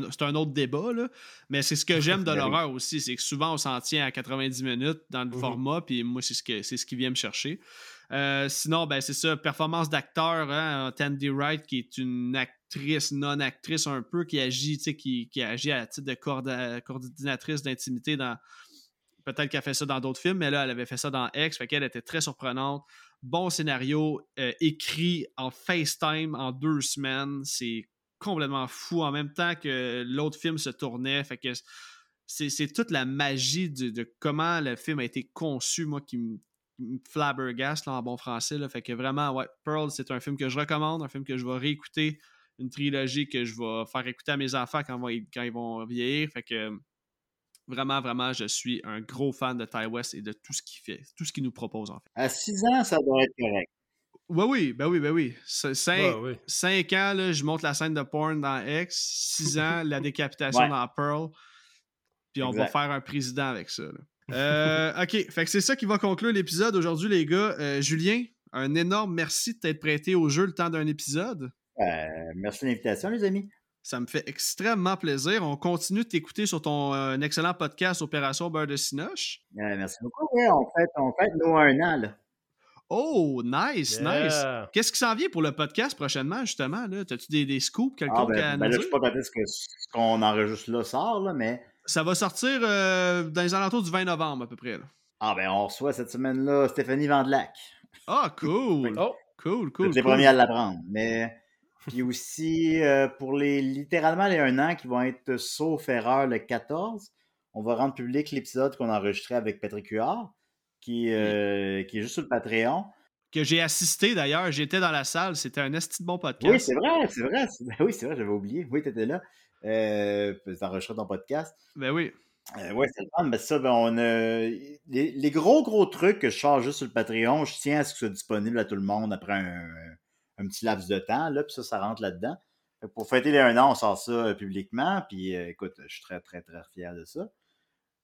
un, un, autre débat, là. Mais c'est ce que j'aime de ben l'horreur aussi. C'est que souvent, on s'en tient à 90 minutes dans le mm-hmm. format, puis moi, c'est ce, que, ce qui vient me chercher. Euh, sinon, ben, c'est ça, performance d'acteur, hein, Tandy Wright, qui est une actrice, non-actrice un peu, qui agit, qui, qui agit à titre de coordinatrice d'intimité dans. Peut-être qu'elle fait ça dans d'autres films, mais là, elle avait fait ça dans X, fait qu'elle était très surprenante. Bon scénario, euh, écrit en FaceTime en deux semaines. C'est complètement fou en même temps que l'autre film se tournait. Fait que c'est toute la magie de, comment le film a été conçu, moi, qui me flabbergast en bon français. Là, fait que vraiment, ouais, Pearl, c'est un film que je recommande, un film que je vais réécouter, une trilogie que je vais faire écouter à mes enfants quand, quand ils vont vieillir. Fait que vraiment, vraiment, je suis un gros fan de Ty West et de tout ce qu'il fait, tout ce qu'il nous propose en fait. À 6 ans, ça doit être correct. Oui, oui, ben oui, ben oui. Cinq, ans, là, je monte la scène de porn dans X. Six ans, la décapitation dans Pearl. Puis on va faire un président avec ça. Euh, OK, fait que c'est ça qui va conclure l'épisode aujourd'hui, les gars. Euh, Julien, un énorme merci de t'être prêté au jeu le temps d'un épisode. Euh, merci de l'invitation, les amis. Ça me fait extrêmement plaisir. On continue de t'écouter sur ton excellent podcast Opération Beurre de Sinoche. merci beaucoup. Oui, on fait, on fait nous un an. Là. Oh, nice, nice. Qu'est-ce qui s'en vient pour le podcast prochainement, justement? As-tu des, des scoops, quelque ah, ben, ben là, Je sais pas quand est-ce qu'on enregistre là sort, là, mais. Ça va sortir euh, dans les alentours du 20 novembre, à peu près. Là. Ah, ben, on reçoit cette semaine-là Stéphanie Vandelac. Ah, cool. oh, cool, cool. C'est les premiers à l'apprendre. Mais. Puis aussi, euh, pour les littéralement les un an qui vont être sauf erreur le 14, on va rendre public l'épisode qu'on a enregistré avec Patrick Huard qui, euh, qui est juste sur le Patreon. Que j'ai assisté d'ailleurs, j'étais dans la salle, c'était un esti de bon podcast. Oui, c'est vrai, c'est vrai. Ben oui, c'est vrai, j'avais oublié. Oui, t'étais là. Euh, ton podcast. Ben oui. Euh, oui, c'est le fun. Ben ça, ben on a. Les, gros, gros trucs que je charge juste sur le Patreon, je tiens à ce que ce soit disponible à tout le monde après un, un petit laps de temps. Là, puis ça, ça rentre là-dedans. Pour fêter les un an, on sort ça euh, publiquement. Puis écoute, je suis très, très, très fier de ça.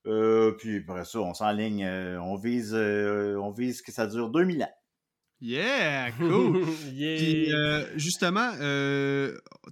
Euh, puis après ça, on s'enligne, euh, on vise euh, on vise que ça dure 2000 ans. Yeah, cool. Puis justement,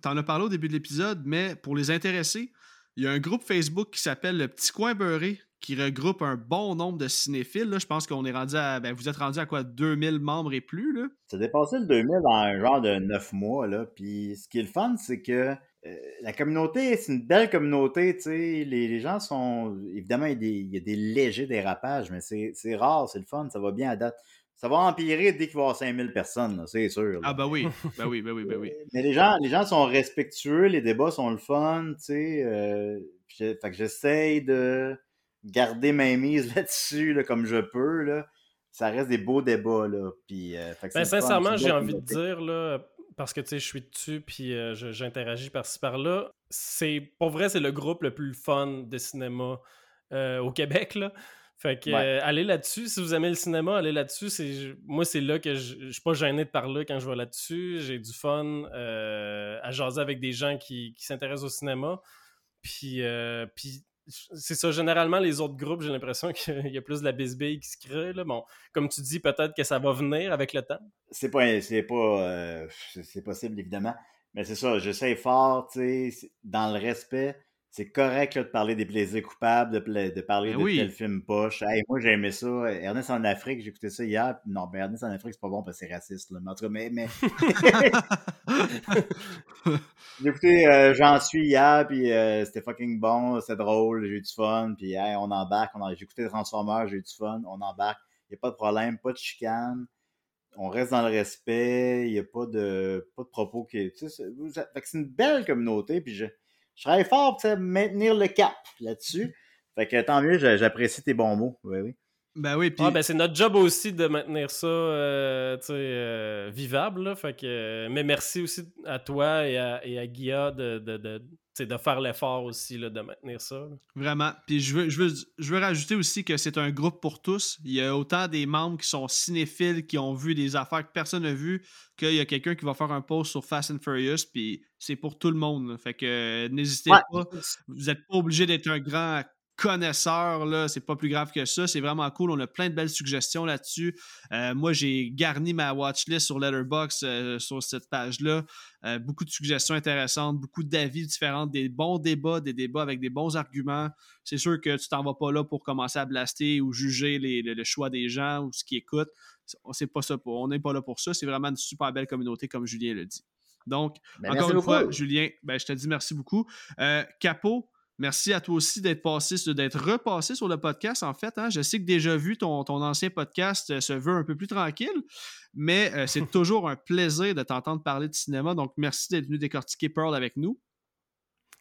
t'en as parlé au début de l'épisode, mais pour les intéressés, il y a un groupe Facebook qui s'appelle Le Petit Coin Beurré qui regroupe un bon nombre de cinéphiles. Là. Je pense qu'on est rendu à. Ben, vous êtes rendu à quoi 2000 membres et plus là? Ça dépassé le 2000 dans un genre de 9 mois. Là. Puis ce qui est le fun, c'est que euh, la communauté, c'est une belle communauté, sais. Les, gens sont. Évidemment, il y, a des, légers dérapages, mais c'est rare, c'est le fun, ça va bien à date. Ça va empirer dès qu'il va y avoir 5000 personnes, c'est sûr. Ah, bah oui, bah oui, bah oui, bah oui. Euh, mais les gens, les gens sont respectueux, les débats sont le fun, tu sais. Euh, fait que j'essaye de garder ma mise là-dessus comme je peux, là. Ça reste des beaux débats, là. Puis, ben, sincèrement, j'ai envie de dire, là parce que je suis dessus puis euh, j'interagis par-ci par-là. C'est pour vrai, c'est le groupe le plus fun de cinéma euh, au Québec là. Fait que euh, allez là-dessus. Si vous aimez le cinéma, allez là-dessus. C'est moi, c'est là que je, je suis pas gêné de parler quand je vais là-dessus. J'ai du fun à jaser avec des gens qui, qui s'intéressent au cinéma. Puis, puis c'est ça, généralement, les autres groupes, j'ai l'impression qu'il y a plus de la bisbille qui se crée. Là. Bon, comme tu dis, peut-être que ça va venir avec le temps. C'est pas, c'est pas, euh, c'est possible, évidemment. Mais c'est ça, j'essaie fort, tu sais, dans le respect c'est correct de parler des plaisirs coupables, de, de parler ben de tel film poche. moi, j'ai aimé ça. Ernest en Afrique, j'ai écouté ça hier. Non, ben Ernest en Afrique, c'est pas bon parce que c'est raciste. Là. Mais en tout cas, mais. mais... j'ai écouté euh, J'en suis hier, puis euh, c'était fucking bon, c'était drôle, j'ai eu du fun, puis on embarque. On J'ai écouté Transformers, j'ai eu du fun, on embarque. Il n'y a pas de problème, pas de chicane. On reste dans le respect, il n'y a pas de, pas de propos qui. C'est une belle communauté, puis je je travaille fort pour maintenir le cap là-dessus. Fait que tant mieux, j'apprécie tes bons mots. Oui, oui. Ben oui, puis... ben c'est notre job aussi de maintenir ça euh, euh, vivable. fait que, mais merci aussi à toi et à, et à Guilla de, de, de, de faire l'effort aussi là, de maintenir ça. Vraiment. Puis je veux, je, veux, je veux rajouter aussi que c'est un groupe pour tous. Il y a autant des membres qui sont cinéphiles, qui ont vu des affaires que personne n'a vues, qu'il y a quelqu'un qui va faire un post sur Fast and Furious, puis c'est pour tout le monde. Fait que n'hésitez pas. Vous n'êtes pas obligé d'être un grand connaisseur, là, c'est pas plus grave que ça. C'est vraiment cool. On a plein de belles suggestions là-dessus. Euh, moi, j'ai garni ma watchlist sur Letterboxd euh, sur cette page-là. Euh, beaucoup de suggestions intéressantes, beaucoup d'avis différents, des bons débats, des débats avec des bons arguments. C'est sûr que tu t'en vas pas là pour commencer à blaster ou juger le, choix des gens ou ce qu'ils écoutent. C'est pas ça. on n'est pas là pour ça. C'est vraiment une super belle communauté, comme Julien le dit. Donc, ben, encore une fois, Julien, ben, je te dis merci beaucoup. Capot, Merci à toi aussi d'être passé, d'être repassé sur le podcast, en fait. Hein. Je sais que déjà vu ton, ton ancien podcast euh, se veut un peu plus tranquille, mais euh, c'est toujours un plaisir de t'entendre parler de cinéma. Donc, merci d'être venu décortiquer Pearl avec nous.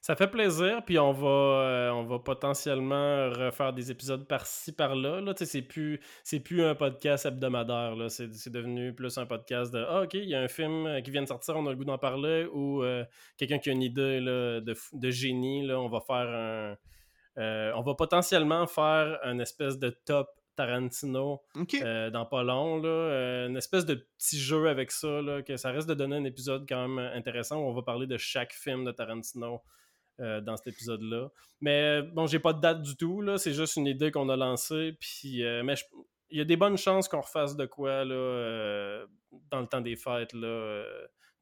Ça fait plaisir, puis on va, euh, on va potentiellement refaire des épisodes par-ci, par-là. Là. C'est plus, plus un podcast hebdomadaire. C'est, devenu plus un podcast de Ah, ok, il y a un film euh, qui vient de sortir, on a le goût d'en parler, ou euh, quelqu'un qui a une idée là, de, de, génie, là, on va faire un. on va potentiellement faire un espèce de top Tarantino dans pas long. Là, une espèce de petit jeu avec ça, là, que ça reste de donner un épisode quand même intéressant où on va parler de chaque film de Tarantino. Euh, dans cet épisode-là. Mais bon, j'ai pas de date du tout. C'est juste une idée qu'on a lancée. Puis, euh, mais il y a des bonnes chances qu'on refasse de quoi euh, dans le temps des fêtes, là,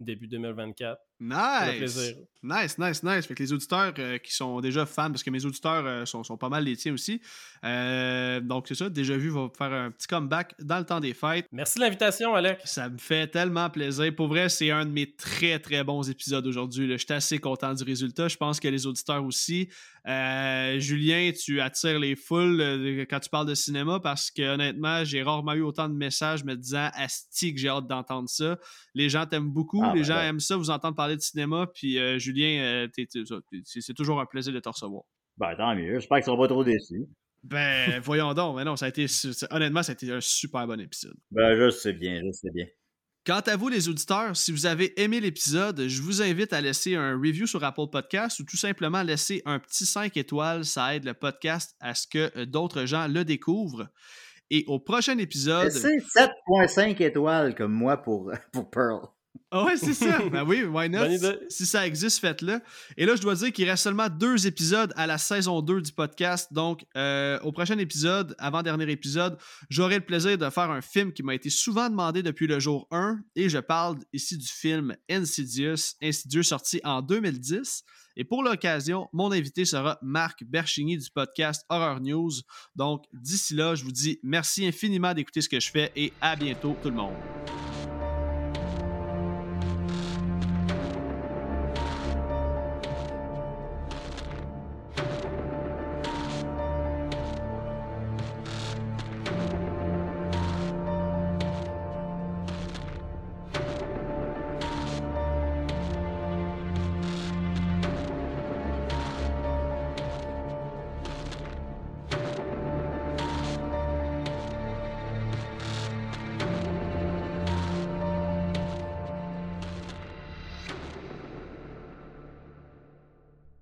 début 2024. Nice! Nice, nice, nice. Fait que les auditeurs euh, qui sont déjà fans, parce que mes auditeurs euh, sont, pas mal les tiens aussi. Euh, donc, c'est ça, déjà vu, va faire un petit comeback dans le temps des fêtes. Merci de l'invitation, Alex. Ça me fait tellement plaisir. Pour vrai, c'est un de mes très, très bons épisodes aujourd'hui. Je suis assez content du résultat. Je pense que les auditeurs aussi. Julien, tu attires les foules quand tu parles de cinéma parce que honnêtement, j'ai rarement eu autant de messages me disant Asti que j'ai hâte d'entendre ça. Les gens t'aiment beaucoup, ah, les ben gens aiment ça, vous entendre parler de cinéma. Puis euh, Julien, euh, c'est toujours un plaisir de te recevoir. Ben, tant mieux. J'espère qu'ils ne seront pas trop déçus. Ben, voyons donc. Mais non, ça a été, honnêtement, ça a été un super bon épisode. Ben, je sais bien, je sais bien. Quant à vous, les auditeurs, si vous avez aimé l'épisode, je vous invite à laisser un review sur Apple Podcast ou tout simplement laisser un petit 5 étoiles. Ça aide le podcast à ce que euh, d'autres gens le découvrent. Et au prochain épisode. C'est 7.5 étoiles comme moi pour, pour Pearl. Ah ouais, c'est ça. ben oui, why not? Si ça existe, faites-le. Et là, je dois dire qu'il reste seulement deux épisodes à la saison 2 du podcast. Donc, euh, au prochain épisode, avant-dernier épisode, j'aurai le plaisir de faire un film qui m'a été souvent demandé depuis le jour 1. Et je parle ici du film Insidious, Insidious sorti en 2010. Et pour l'occasion, mon invité sera Marc Berchigny du podcast Horror News. Donc, d'ici là, je vous dis merci infiniment d'écouter ce que je fais et à bientôt tout le monde.